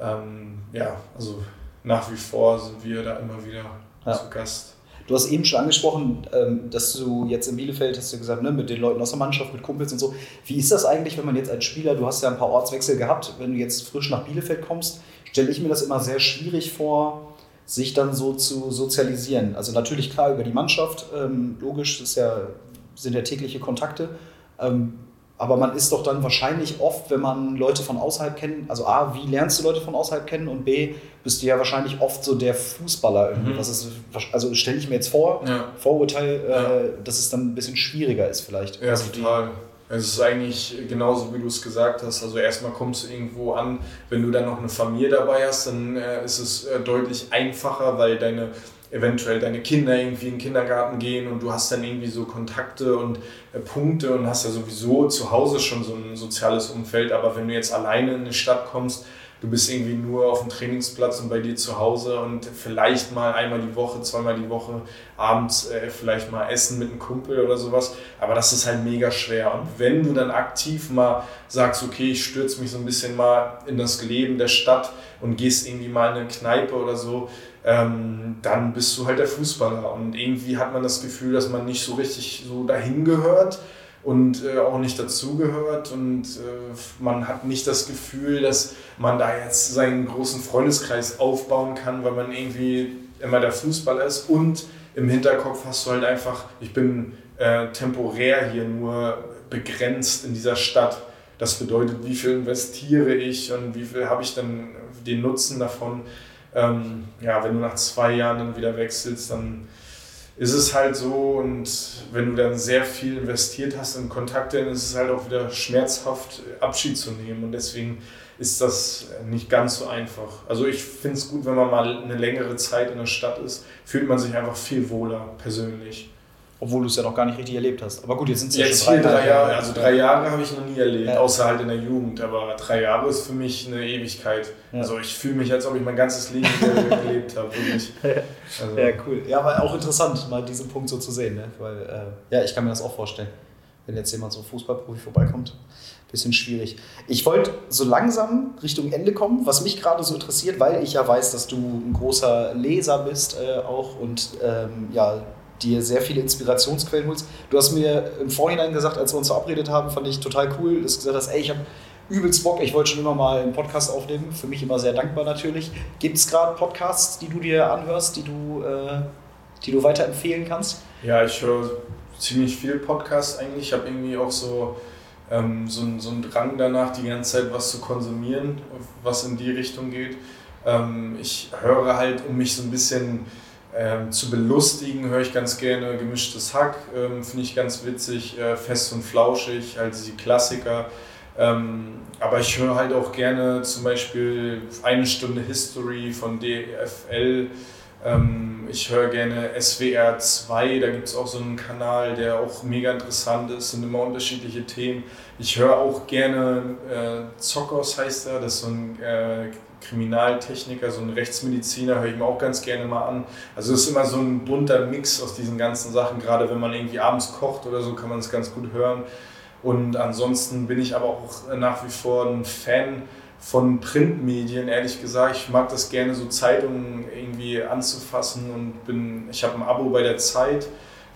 Speaker 1: ähm, ja, also nach wie vor sind wir da immer wieder ja. zu Gast.
Speaker 4: Du hast eben schon angesprochen, ähm, dass du jetzt in Bielefeld, hast du gesagt, ne, mit den Leuten aus der Mannschaft, mit Kumpels und so. Wie ist das eigentlich, wenn man jetzt als Spieler, du hast ja ein paar Ortswechsel gehabt, wenn du jetzt frisch nach Bielefeld kommst, stelle ich mir das immer sehr schwierig vor, sich dann so zu sozialisieren. Also natürlich klar über die Mannschaft, ähm, logisch, das ja, sind ja tägliche Kontakte. Ähm, aber man ist doch dann wahrscheinlich oft, wenn man Leute von außerhalb kennt, also A, wie lernst du Leute von außerhalb kennen und B, bist du ja wahrscheinlich oft so der Fußballer irgendwie. Mhm. Was ist, also stelle ich mir jetzt vor, ja. Vorurteil, äh, ja. dass es dann ein bisschen schwieriger ist vielleicht.
Speaker 1: Ja, also total. Es ist eigentlich genauso, wie du es gesagt hast. Also erstmal kommst du irgendwo an, wenn du dann noch eine Familie dabei hast, dann äh, ist es äh, deutlich einfacher, weil deine eventuell deine Kinder irgendwie in den Kindergarten gehen und du hast dann irgendwie so Kontakte und äh, Punkte und hast ja sowieso zu Hause schon so ein soziales Umfeld. Aber wenn du jetzt alleine in eine Stadt kommst, du bist irgendwie nur auf dem Trainingsplatz und bei dir zu Hause und vielleicht mal einmal die Woche, zweimal die Woche abends äh, vielleicht mal essen mit einem Kumpel oder sowas. Aber das ist halt mega schwer. Und wenn du dann aktiv mal sagst, okay, ich stürze mich so ein bisschen mal in das Leben der Stadt und gehst irgendwie mal in eine Kneipe oder so, ähm, dann bist du halt der Fußballer. Und irgendwie hat man das Gefühl, dass man nicht so richtig so dahin gehört und äh, auch nicht dazugehört. Und äh, man hat nicht das Gefühl, dass man da jetzt seinen großen Freundeskreis aufbauen kann, weil man irgendwie immer der Fußballer ist. Und im Hinterkopf hast du halt einfach, ich bin äh, temporär hier nur begrenzt in dieser Stadt. Das bedeutet, wie viel investiere ich und wie viel habe ich dann den Nutzen davon. Ähm, ja, wenn du nach zwei Jahren dann wieder wechselst, dann ist es halt so und wenn du dann sehr viel investiert hast in Kontakte, dann ist es halt auch wieder schmerzhaft, Abschied zu nehmen und deswegen ist das nicht ganz so einfach. Also ich finde es gut, wenn man mal eine längere Zeit in der Stadt ist, fühlt man sich einfach viel wohler persönlich.
Speaker 4: Obwohl du es ja noch gar nicht richtig erlebt hast. Aber gut, jetzt sind es ja
Speaker 1: jetzt schon drei, drei Jahre. Also drei Jahre habe ich noch nie erlebt, ja. außer halt in der Jugend. Aber drei Jahre ist für mich eine Ewigkeit. Ja. Also ich fühle mich, als ob ich mein ganzes Leben gelebt habe. Wirklich.
Speaker 4: Also. Ja, cool. Ja, aber auch interessant, mal diesen Punkt so zu sehen. Ne? Weil, äh, ja, ich kann mir das auch vorstellen, wenn jetzt jemand so Fußballprofi vorbeikommt. Bisschen schwierig. Ich wollte so langsam Richtung Ende kommen, was mich gerade so interessiert, weil ich ja weiß, dass du ein großer Leser bist äh, auch und ähm, ja, dir sehr viele Inspirationsquellen holst. Du hast mir im Vorhinein gesagt, als wir uns verabredet haben, fand ich total cool, dass du gesagt hast, ey, ich habe übelst Bock, ich wollte schon immer mal einen Podcast aufnehmen. Für mich immer sehr dankbar natürlich. Gibt es gerade Podcasts, die du dir anhörst, die du, äh, die du weiterempfehlen kannst?
Speaker 1: Ja, ich höre ziemlich viel Podcasts eigentlich. Ich habe irgendwie auch so ähm, so, so ein Drang danach, die ganze Zeit was zu konsumieren, was in die Richtung geht. Ähm, ich höre halt, um mich so ein bisschen ähm, zu belustigen, höre ich ganz gerne gemischtes Hack, ähm, finde ich ganz witzig, äh, fest und flauschig, also die Klassiker. Ähm, aber ich höre halt auch gerne zum Beispiel eine Stunde History von DFL. Ähm, ich höre gerne SWR 2, da gibt es auch so einen Kanal, der auch mega interessant ist, sind immer unterschiedliche Themen. Ich höre auch gerne äh, Zockers heißt er, das ist so ein äh, Kriminaltechniker, so ein Rechtsmediziner, höre ich mir auch ganz gerne mal an. Also es ist immer so ein bunter Mix aus diesen ganzen Sachen, gerade wenn man irgendwie abends kocht oder so, kann man es ganz gut hören. Und ansonsten bin ich aber auch nach wie vor ein Fan von Printmedien, ehrlich gesagt. Ich mag das gerne, so Zeitungen irgendwie anzufassen und bin, ich habe ein Abo bei der Zeit,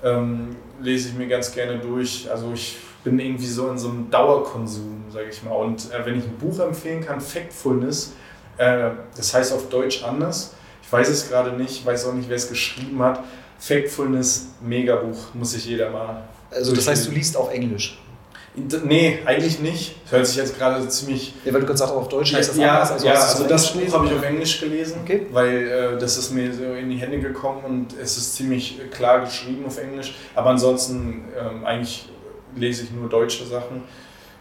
Speaker 1: ähm, lese ich mir ganz gerne durch. Also ich bin irgendwie so in so einem Dauerkonsum, sage ich mal. Und äh, wenn ich ein Buch empfehlen kann, Factfulness, äh, das heißt auf Deutsch anders. Ich weiß es gerade nicht, weiß auch nicht, wer es geschrieben hat. Factfulness, Megabuch, muss sich jeder mal.
Speaker 4: Also, das heißt, du liest auf Englisch?
Speaker 1: Nee, eigentlich nicht. Das hört sich jetzt gerade ziemlich.
Speaker 4: Ja, weil du gerade sagst, auch auf Deutsch heißt das
Speaker 1: ja,
Speaker 4: anders.
Speaker 1: Also, ja, also das Buch habe ich auf Englisch gelesen, okay. weil äh, das ist mir so in die Hände gekommen und es ist ziemlich klar geschrieben auf Englisch. Aber ansonsten ähm, eigentlich lese ich nur deutsche Sachen.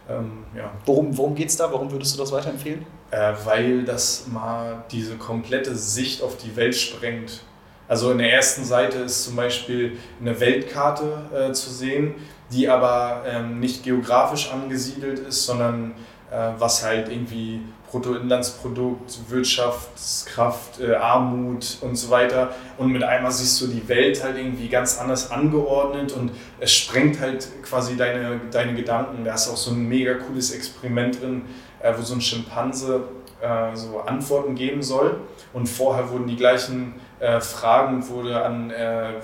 Speaker 4: Ähm, ja. Worum, worum geht es da? Warum würdest du das weiterempfehlen?
Speaker 1: Äh, weil das mal diese komplette Sicht auf die Welt sprengt. Also in der ersten Seite ist zum Beispiel eine Weltkarte äh, zu sehen, die aber ähm, nicht geografisch angesiedelt ist, sondern äh, was halt irgendwie Bruttoinlandsprodukt, Wirtschaftskraft, äh, Armut und so weiter. Und mit einmal siehst du die Welt halt irgendwie ganz anders angeordnet und es sprengt halt quasi deine, deine Gedanken. Da ist auch so ein mega cooles Experiment drin, äh, wo so ein Schimpanse äh, so Antworten geben soll. Und vorher wurden die gleichen äh, Fragen wurde an äh,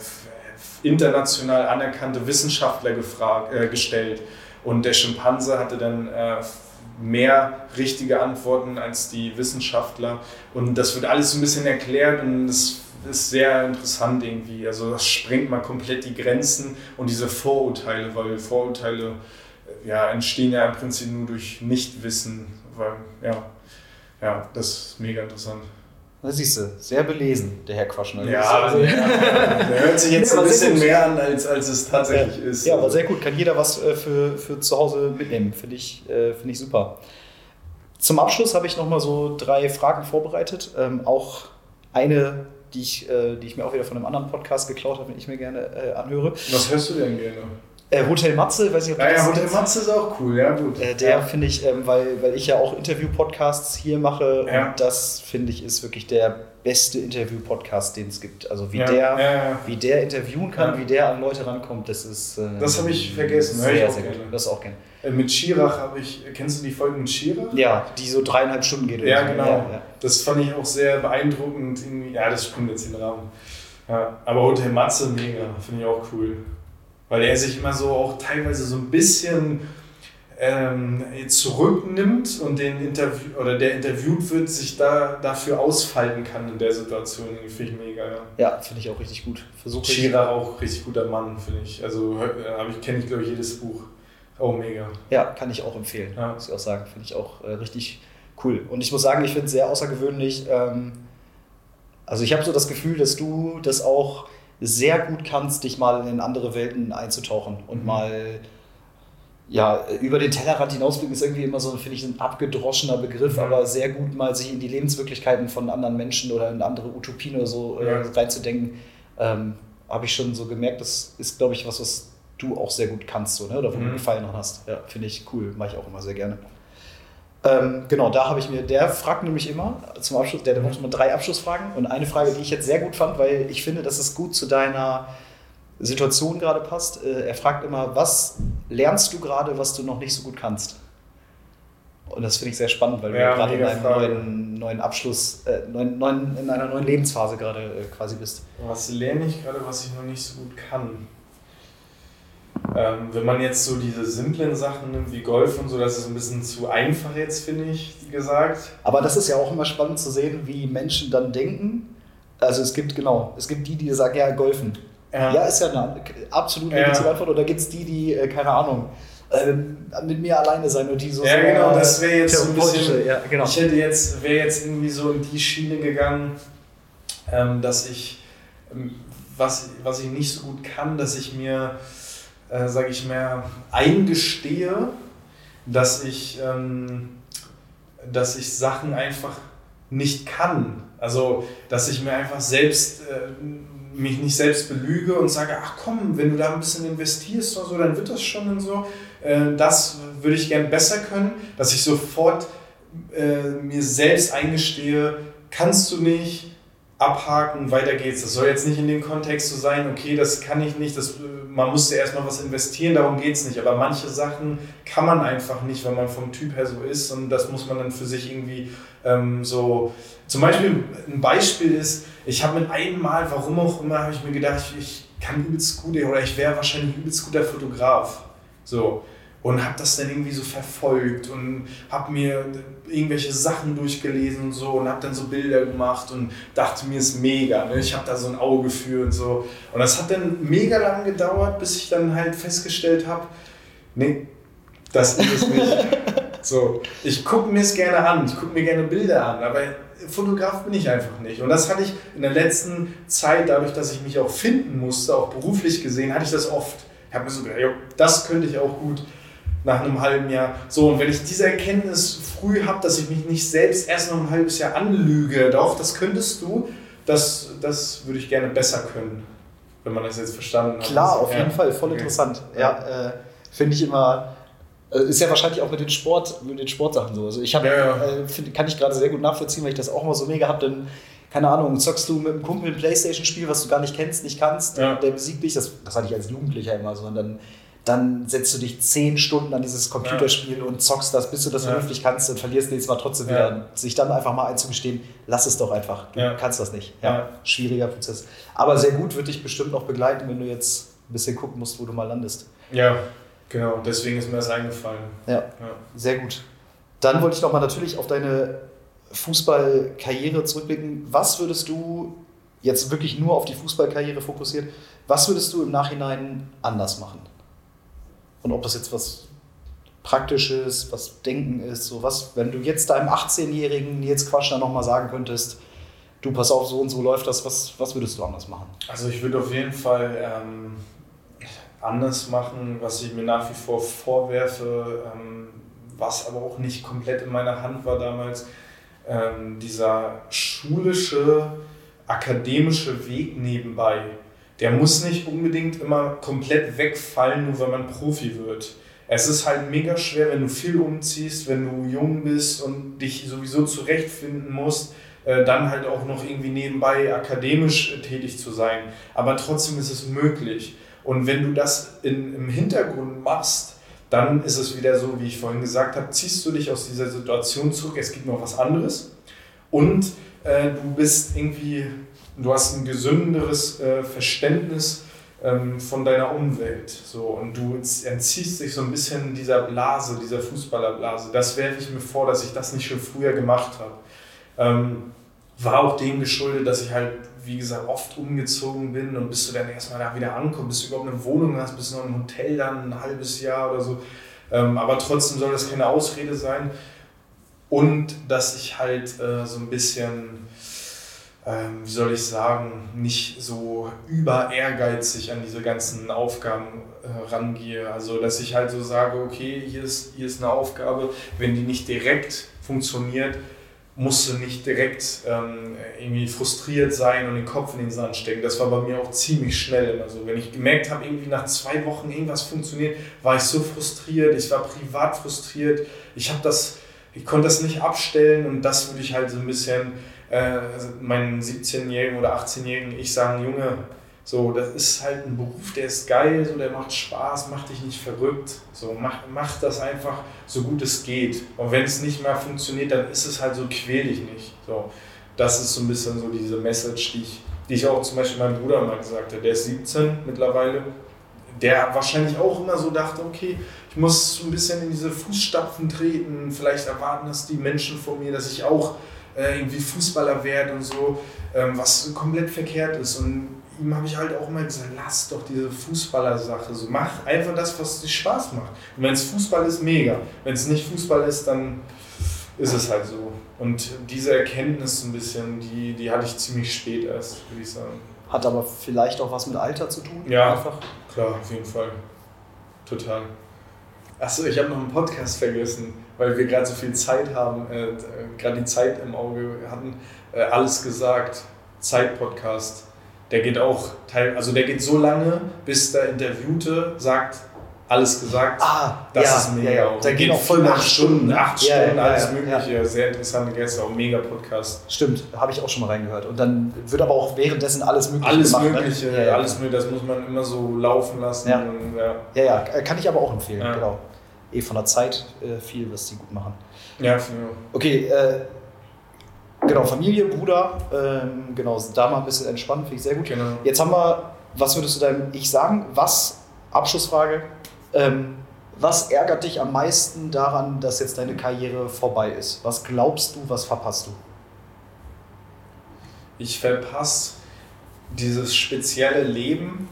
Speaker 1: international anerkannte Wissenschaftler gefragt, äh, gestellt. Und der Schimpanse hatte dann mehr richtige Antworten als die Wissenschaftler. Und das wird alles so ein bisschen erklärt und das ist sehr interessant irgendwie. Also das sprengt mal komplett die Grenzen und diese Vorurteile, weil Vorurteile äh, ja, entstehen ja im Prinzip nur durch Nichtwissen. Weil, ja, ja, das ist mega interessant.
Speaker 4: Da siehst du, sehr belesen, der Herr Quaschner.
Speaker 1: Ja, also, ja, der hört sich jetzt ja, ein bisschen mehr an, als, als es tatsächlich
Speaker 4: ja,
Speaker 1: ist.
Speaker 4: Ja, aber sehr gut. Kann jeder was äh, für, für zu Hause mitnehmen. Finde ich, äh, find ich super. Zum Abschluss habe ich nochmal so drei Fragen vorbereitet. Ähm, auch eine, die ich, äh, die ich mir auch wieder von einem anderen Podcast geklaut habe, den ich mir gerne äh, anhöre.
Speaker 1: Was hörst du denn gerne?
Speaker 4: Äh, Hotel Matze, weiß ich, ob
Speaker 1: ja, ja, Hotel Matze ist auch cool, ja gut.
Speaker 4: Äh, der ja. finde ich, ähm, weil, weil ich ja auch Interview-Podcasts hier mache ja. und das finde ich ist wirklich der beste Interview-Podcast, den es gibt. Also wie, der, wie der interviewen kann, wie der an Leute rankommt, das ist.
Speaker 1: Äh, das habe ich vergessen,
Speaker 4: sehr, sehr, sehr gut. Das auch gerne.
Speaker 1: Äh, mit Schirach habe ich, kennst du die Folge mit Schirach?
Speaker 4: Ja, die so dreieinhalb Stunden geht.
Speaker 1: Ja, so. genau. Das fand ich auch sehr beeindruckend. Ja, das springt jetzt in den Rahmen. aber Hotel Matze, mega, finde ich auch cool weil er sich immer so auch teilweise so ein bisschen ähm, zurücknimmt und den Interview oder der interviewt wird, sich da dafür ausfalten kann in der Situation. Finde ich mega. Ja,
Speaker 4: ja finde ich auch richtig gut.
Speaker 1: Versuche Chira auch richtig guter Mann, finde ich. Also ich kenne ich glaube ich jedes Buch. Auch mega.
Speaker 4: Ja, kann ich auch empfehlen. Ja. Muss ich auch sagen. Finde ich auch äh, richtig cool. Und ich muss sagen, ich finde es sehr außergewöhnlich. Ähm, also ich habe so das Gefühl, dass du das auch sehr gut kannst, dich mal in andere Welten einzutauchen und mhm. mal ja, über den Tellerrand hinausblicken ist irgendwie immer so, finde ich, ein abgedroschener Begriff, mhm. aber sehr gut mal sich in die Lebenswirklichkeiten von anderen Menschen oder in andere Utopien oder so äh, ja. reinzudenken, ähm, habe ich schon so gemerkt, das ist, glaube ich, was, was du auch sehr gut kannst, so, ne? oder wo mhm. du Gefallen hast. Ja, finde ich cool, mache ich auch immer sehr gerne. Ähm, genau, da habe ich mir, der fragt nämlich immer zum Abschluss, der, der macht immer drei Abschlussfragen und eine Frage, die ich jetzt sehr gut fand, weil ich finde, dass es gut zu deiner Situation gerade passt. Äh, er fragt immer, was lernst du gerade, was du noch nicht so gut kannst? Und das finde ich sehr spannend, weil ja, du gerade in einem neuen, neuen Abschluss, äh, neuen, neuen, in einer neuen Lebensphase gerade äh, quasi bist.
Speaker 1: Was lerne ich gerade, was ich noch nicht so gut kann? Ähm, wenn man jetzt so diese simplen Sachen nimmt wie Golf und so, das ist ein bisschen zu einfach jetzt, finde ich, gesagt.
Speaker 4: Aber das ist ja auch immer spannend zu sehen, wie Menschen dann denken. Also es gibt, genau, es gibt die, die sagen, ja, golfen. Ja, ja ist ja eine absolut legitime ja. Antwort. Oder gibt es die, die, äh, keine Ahnung, ähm, mit mir alleine sein und die so.
Speaker 1: Ja,
Speaker 4: so,
Speaker 1: genau,
Speaker 4: äh,
Speaker 1: das wäre jetzt so ein bisschen.
Speaker 4: Ja, genau.
Speaker 1: Ich hätte jetzt, wäre jetzt irgendwie so in die Schiene gegangen, ähm, dass ich, ähm, was, was ich nicht so gut kann, dass ich mir, äh, sage ich mal, eingestehe, dass ich, ähm, dass ich Sachen einfach nicht kann. Also, dass ich mir einfach selbst, äh, mich nicht selbst belüge und sage, ach komm, wenn du da ein bisschen investierst oder so, dann wird das schon und so. Äh, das würde ich gern besser können, dass ich sofort äh, mir selbst eingestehe, kannst du nicht, abhaken, weiter geht's. Das soll jetzt nicht in dem Kontext so sein, okay, das kann ich nicht, das, man musste erstmal was investieren, darum geht es nicht. Aber manche Sachen kann man einfach nicht, wenn man vom Typ her so ist und das muss man dann für sich irgendwie ähm, so. Zum Beispiel ein Beispiel ist, ich habe mit einem Mal, warum auch immer, habe ich mir gedacht, ich, ich kann übelst gut oder ich wäre wahrscheinlich ein übelst guter Fotograf. So und habe das dann irgendwie so verfolgt und habe mir irgendwelche Sachen durchgelesen und so und habe dann so Bilder gemacht und dachte mir ist mega, ne? ich habe da so ein Auge für und so und das hat dann mega lang gedauert, bis ich dann halt festgestellt habe, nee, das ist es nicht. so, ich gucke mir es gerne an, ich gucke mir gerne Bilder an, aber Fotograf bin ich einfach nicht. Und das hatte ich in der letzten Zeit, dadurch, dass ich mich auch finden musste, auch beruflich gesehen, hatte ich das oft. Ich habe mir so gedacht, das könnte ich auch gut nach einem halben Jahr. So, und wenn ich diese Erkenntnis früh habe, dass ich mich nicht selbst erst noch ein halbes Jahr anlüge, doch, das könntest du, das, das würde ich gerne besser können, wenn man das jetzt verstanden hat.
Speaker 4: Klar, auf
Speaker 1: ja.
Speaker 4: jeden Fall, voll interessant. Ja, äh, finde ich immer. äh, Ist ja wahrscheinlich auch mit den, Sport, mit den Sportsachen so. Also ich habe,
Speaker 1: Ja, ja.
Speaker 4: äh, find, kann ich gerade sehr gut nachvollziehen, weil ich das auch immer so mega habe. Denn, keine Ahnung, zockst du mit einem Kumpel ein Playstation-Spiel, was du gar nicht kennst, nicht kannst,
Speaker 1: Ja.
Speaker 4: der besiegt dich, das, das hatte ich als Jugendlicher immer so. Und dann, dann setzt du dich zehn Stunden an dieses Computerspiel und zockst das, bis du das
Speaker 1: Ja.
Speaker 4: vernünftig kannst und verlierst nächstes Mal trotzdem
Speaker 1: Ja.
Speaker 4: wieder. Sich dann einfach mal einzugestehen, lass es doch einfach. Du
Speaker 1: Ja.
Speaker 4: kannst das nicht. Ja,
Speaker 1: Ja.
Speaker 4: schwieriger Prozess. Aber sehr gut, wird dich bestimmt noch begleiten, wenn du jetzt ein bisschen gucken musst, wo du mal landest.
Speaker 1: Ja, genau, deswegen ist mir das eingefallen.
Speaker 4: Ja,
Speaker 1: Ja.
Speaker 4: sehr gut. Dann wollte ich nochmal natürlich auf deine Fußballkarriere zurückblicken. Was würdest du jetzt wirklich nur auf die Fußballkarriere fokussiert, was würdest du im Nachhinein anders machen? Und ob das jetzt was Praktisches, was Denken ist, so was, wenn du jetzt deinem 18-jährigen Nils Quaschner nochmal sagen könntest, du pass auf, so und so läuft das, was, was würdest du anders machen?
Speaker 1: Also ich würde auf jeden Fall ähm, anders machen, was ich mir nach wie vor vorwerfe, ähm, was aber auch nicht komplett in meiner Hand war damals. Ähm, dieser schulische, akademische Weg nebenbei, der muss nicht unbedingt immer komplett wegfallen, nur wenn man Profi wird. Es ist halt mega schwer, wenn du viel umziehst, wenn du jung bist und dich sowieso zurechtfinden musst, äh, dann halt auch noch irgendwie nebenbei akademisch tätig zu sein. Aber trotzdem ist es möglich. Und wenn du das in, im Hintergrund machst, dann ist es wieder so, wie ich vorhin gesagt habe, ziehst du dich aus dieser Situation zurück, es gibt noch was anderes und äh, du bist irgendwie, du hast ein gesünderes äh, Verständnis ähm, von deiner Umwelt. So, und du entziehst dich so ein bisschen dieser Blase, dieser Fußballerblase. Das werfe ich mir vor, dass ich das nicht schon früher gemacht habe. Ähm, war auch dem geschuldet, dass ich halt, wie gesagt, oft umgezogen bin und bis du dann erstmal da wieder ankommst, bis du überhaupt eine Wohnung hast, bis du noch im Hotel dann ein halbes Jahr oder so. Ähm, aber trotzdem soll das keine Ausrede sein. Und dass ich halt äh, so ein bisschen, ähm, wie soll ich sagen, nicht so über ehrgeizig an diese ganzen Aufgaben äh, rangehe. Also, dass ich halt so sage, okay, hier ist, hier ist eine Aufgabe, wenn die nicht direkt funktioniert, musst du nicht direkt ähm, irgendwie frustriert sein und den Kopf in den Sand stecken. Das war bei mir auch ziemlich schnell immer so. Wenn ich gemerkt habe, irgendwie nach zwei Wochen irgendwas funktioniert, war ich so frustriert, ich war privat frustriert, ich habe das, ich konnte das nicht abstellen und das würde ich halt so ein bisschen also meinen 17-Jährigen oder 18-Jährigen ich sagen, Junge, so, das ist halt ein Beruf, der ist geil, so, der macht Spaß, macht dich nicht verrückt. So, mach, mach das einfach so gut es geht. Und wenn es nicht mehr funktioniert, dann ist es halt so, quäl dich nicht. So, das ist so ein bisschen so diese Message, die ich, die ich auch zum Beispiel meinem Bruder mal gesagt habe. Der ist 17 mittlerweile. Der wahrscheinlich auch immer so dachte, okay, ich muss so ein bisschen in diese Fußstapfen treten. Vielleicht erwarten das die Menschen von mir, dass ich auch äh, irgendwie Fußballer werde und so, ähm, was komplett verkehrt ist. Und ihm habe ich halt auch immer gesagt, lass doch diese Fußballer-Sache so, mach einfach das, was dir Spaß macht. Und wenn es Fußball ist, mega. Wenn es nicht Fußball ist, dann ist es halt so. Und diese Erkenntnis ein bisschen, die, die hatte ich ziemlich spät erst, würde ich sagen.
Speaker 4: Hat aber vielleicht auch was mit Alter zu tun?
Speaker 1: Ja, einfach. klar, auf jeden Fall. Total. Achso, ich habe noch einen Podcast vergessen, weil wir gerade so viel Zeit haben, äh, gerade die Zeit im Auge hatten. Äh, alles gesagt, Zeit-Podcast. Der geht auch, teil, also der geht so lange, bis der Interviewte sagt, alles gesagt.
Speaker 4: Ah,
Speaker 1: das
Speaker 4: ja,
Speaker 1: ist mega.
Speaker 4: Ja,
Speaker 1: ja.
Speaker 4: Da geht auch voll
Speaker 1: acht Stunden, acht
Speaker 4: ja,
Speaker 1: Stunden,
Speaker 4: ja,
Speaker 1: alles
Speaker 4: ja,
Speaker 1: Mögliche. Sehr interessante Gäste, auch mega Podcast.
Speaker 4: Stimmt, habe ich auch schon mal reingehört. Und dann wird aber auch währenddessen alles Mögliche
Speaker 1: Alles
Speaker 4: gemacht. ne?
Speaker 1: Mögliche, alles Mögliche, das muss man immer so laufen lassen.
Speaker 4: Ja.
Speaker 1: Und, ja.
Speaker 4: Ja, ja, kann ich aber auch empfehlen, genau. Eh von der Zeit äh, viel, was die gut machen.
Speaker 1: Ja.
Speaker 4: Okay, äh, genau, Familie, Bruder, ähm, genau, da mal ein bisschen entspannen, finde ich sehr gut.
Speaker 1: genau.
Speaker 4: Jetzt haben wir, was würdest du deinem Ich sagen? Was, Abschlussfrage, ähm, was ärgert dich am meisten daran, dass jetzt deine Karriere vorbei ist? Was glaubst du, was verpasst du?
Speaker 1: ich verpasse dieses spezielle Leben,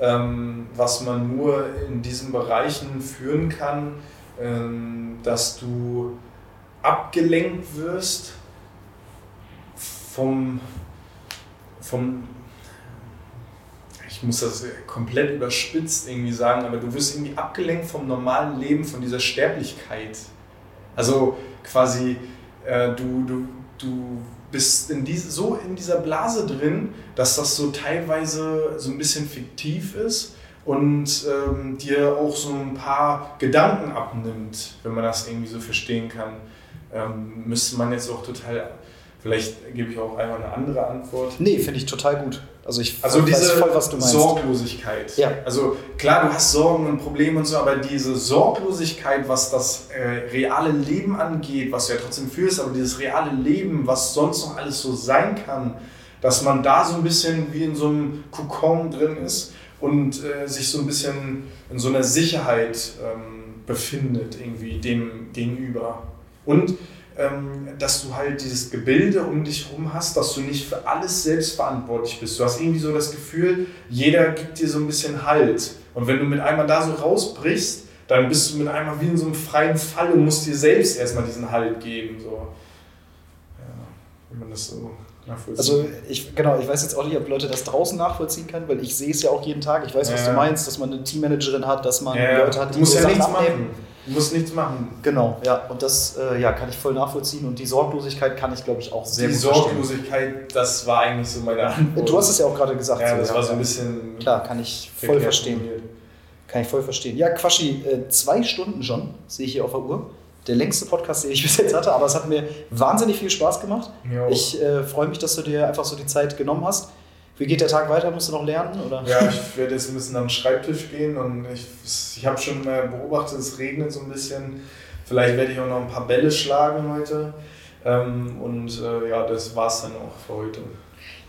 Speaker 1: was man nur in diesen Bereichen führen kann, ähm, dass du abgelenkt wirst vom, vom, ich muss das komplett überspitzt irgendwie sagen, aber du wirst irgendwie abgelenkt vom normalen Leben, von dieser Sterblichkeit. Also quasi, äh, du, du, du bist in diese, so in dieser Blase drin, dass das so teilweise so ein bisschen fiktiv ist und ähm, dir auch so ein paar Gedanken abnimmt, wenn man das irgendwie so verstehen kann. Ähm, müsste man jetzt auch total, vielleicht gebe ich auch einmal eine andere Antwort.
Speaker 4: Nee, finde ich total gut. Also ich
Speaker 1: Also diese
Speaker 4: voll, was du meinst.
Speaker 1: Sorglosigkeit.
Speaker 4: Ja.
Speaker 1: Also klar, du hast Sorgen und Probleme und so, aber diese Sorglosigkeit, was das äh, reale Leben angeht, was du ja trotzdem fühlst, aber dieses reale Leben, was sonst noch alles so sein kann, dass man da so ein bisschen wie in so einem Kokon drin ist und äh, sich so ein bisschen in so einer Sicherheit ähm, befindet, irgendwie dem gegenüber. Und dass du halt dieses Gebilde um dich herum hast, dass du nicht für alles selbst verantwortlich bist. Du hast irgendwie so das Gefühl, jeder gibt dir so ein bisschen Halt. Und wenn du mit einmal da so rausbrichst, dann bist du mit einmal wie in so einem freien Fall und musst dir selbst erstmal diesen Halt geben. So. Ja, wenn man das so nachvollzieht.
Speaker 4: Also ich, genau, ich weiß jetzt auch nicht, ob Leute das draußen nachvollziehen können, weil ich sehe es ja auch jeden Tag. Ich weiß, was
Speaker 1: Ja.
Speaker 4: du meinst, dass man eine Teammanagerin hat, dass man
Speaker 1: ja,
Speaker 4: Leute hat,
Speaker 1: du
Speaker 4: die
Speaker 1: musst
Speaker 4: dir
Speaker 1: ja nichts
Speaker 4: abnehmen.
Speaker 1: machen. Du musst nichts machen.
Speaker 4: Genau, ja. Und das äh, ja, kann ich voll nachvollziehen. Und die Sorglosigkeit kann ich, glaube ich, auch sehr
Speaker 1: Die
Speaker 4: gut verstehen.
Speaker 1: Sorglosigkeit, das war eigentlich so meine Antwort.
Speaker 4: Du hast es ja auch gerade gesagt.
Speaker 1: Ja,
Speaker 4: so,
Speaker 1: das war so ein bisschen.
Speaker 4: Klar, kann ich voll verstehen. Kann ich voll verstehen. Ja, Quaschi, äh, zwei Stunden schon, sehe ich hier auf der Uhr. Der längste Podcast, den ich bis jetzt hatte, aber es hat mir wahnsinnig viel Spaß gemacht. Ich äh, freue mich, dass du dir einfach so die Zeit genommen hast. Wie geht der Tag weiter? Musst du noch lernen? Oder?
Speaker 1: Ja, ich werde jetzt ein bisschen am Schreibtisch gehen und ich, ich habe schon beobachtet, es regnet so ein bisschen. Vielleicht werde ich auch noch ein paar Bälle schlagen heute. Ähm, und äh, ja, das war's dann auch für heute.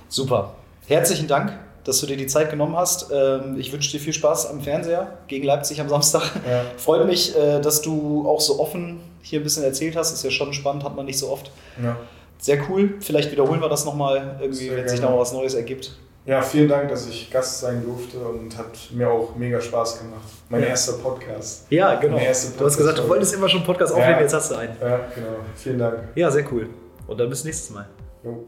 Speaker 4: Super. Herzlichen Dank, dass du dir die Zeit genommen hast. Ähm, ich wünsche dir viel Spaß am Fernseher gegen Leipzig am Samstag.
Speaker 1: Ja.
Speaker 4: Freut mich, äh, dass du auch so offen hier ein bisschen erzählt hast. Ist ja schon spannend, hat man nicht so oft.
Speaker 1: Ja.
Speaker 4: Sehr cool. Vielleicht wiederholen wir das nochmal, irgendwie,
Speaker 1: Sehr
Speaker 4: wenn sich
Speaker 1: gerne.
Speaker 4: noch was Neues ergibt.
Speaker 1: ja, vielen Dank, dass ich Gast sein durfte und hat mir auch mega Spaß gemacht. Mein
Speaker 4: Ja.
Speaker 1: erster Podcast.
Speaker 4: Ja, genau.
Speaker 1: Erste
Speaker 4: Du hast gesagt, du wolltest immer schon einen Podcast
Speaker 1: Ja.
Speaker 4: aufnehmen, jetzt hast du einen.
Speaker 1: Ja, genau. Vielen Dank.
Speaker 4: Ja, sehr cool. Und dann bis nächstes Mal.
Speaker 1: Jo.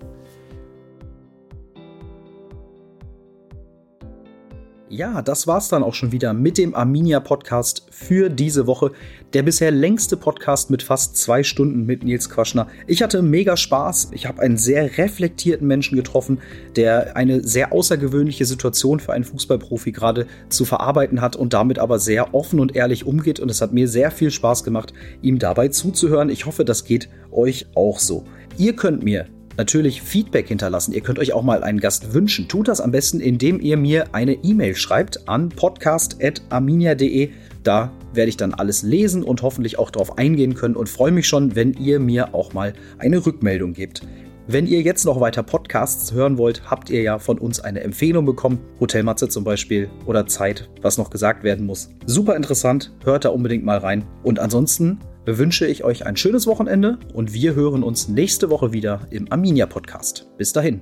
Speaker 6: Ja, das war's dann auch schon wieder mit dem Arminia Podcast für diese Woche. Der bisher längste Podcast mit fast zwei Stunden mit Nils Quaschner. Ich hatte mega Spaß. Ich habe einen sehr reflektierten Menschen getroffen, der eine sehr außergewöhnliche Situation für einen Fußballprofi gerade zu verarbeiten hat und damit aber sehr offen und ehrlich umgeht. Und es hat mir sehr viel Spaß gemacht, ihm dabei zuzuhören. Ich hoffe, das geht euch auch so. Ihr könnt mir natürlich Feedback hinterlassen. Ihr könnt euch auch mal einen Gast wünschen. Tut das am besten, indem ihr mir eine E-Mail schreibt an podcast.arminia.de. Da werde ich dann alles lesen und hoffentlich auch darauf eingehen können und freue mich schon, wenn ihr mir auch mal eine Rückmeldung gebt. Wenn ihr jetzt noch weiter Podcasts hören wollt, habt ihr ja von uns eine Empfehlung bekommen. Hotel Matze zum Beispiel oder Zeit, was noch gesagt werden muss. Super interessant, hört da unbedingt mal rein. Und ansonsten wünsche ich euch ein schönes Wochenende und wir hören uns nächste Woche wieder im Arminia Podcast. Bis dahin.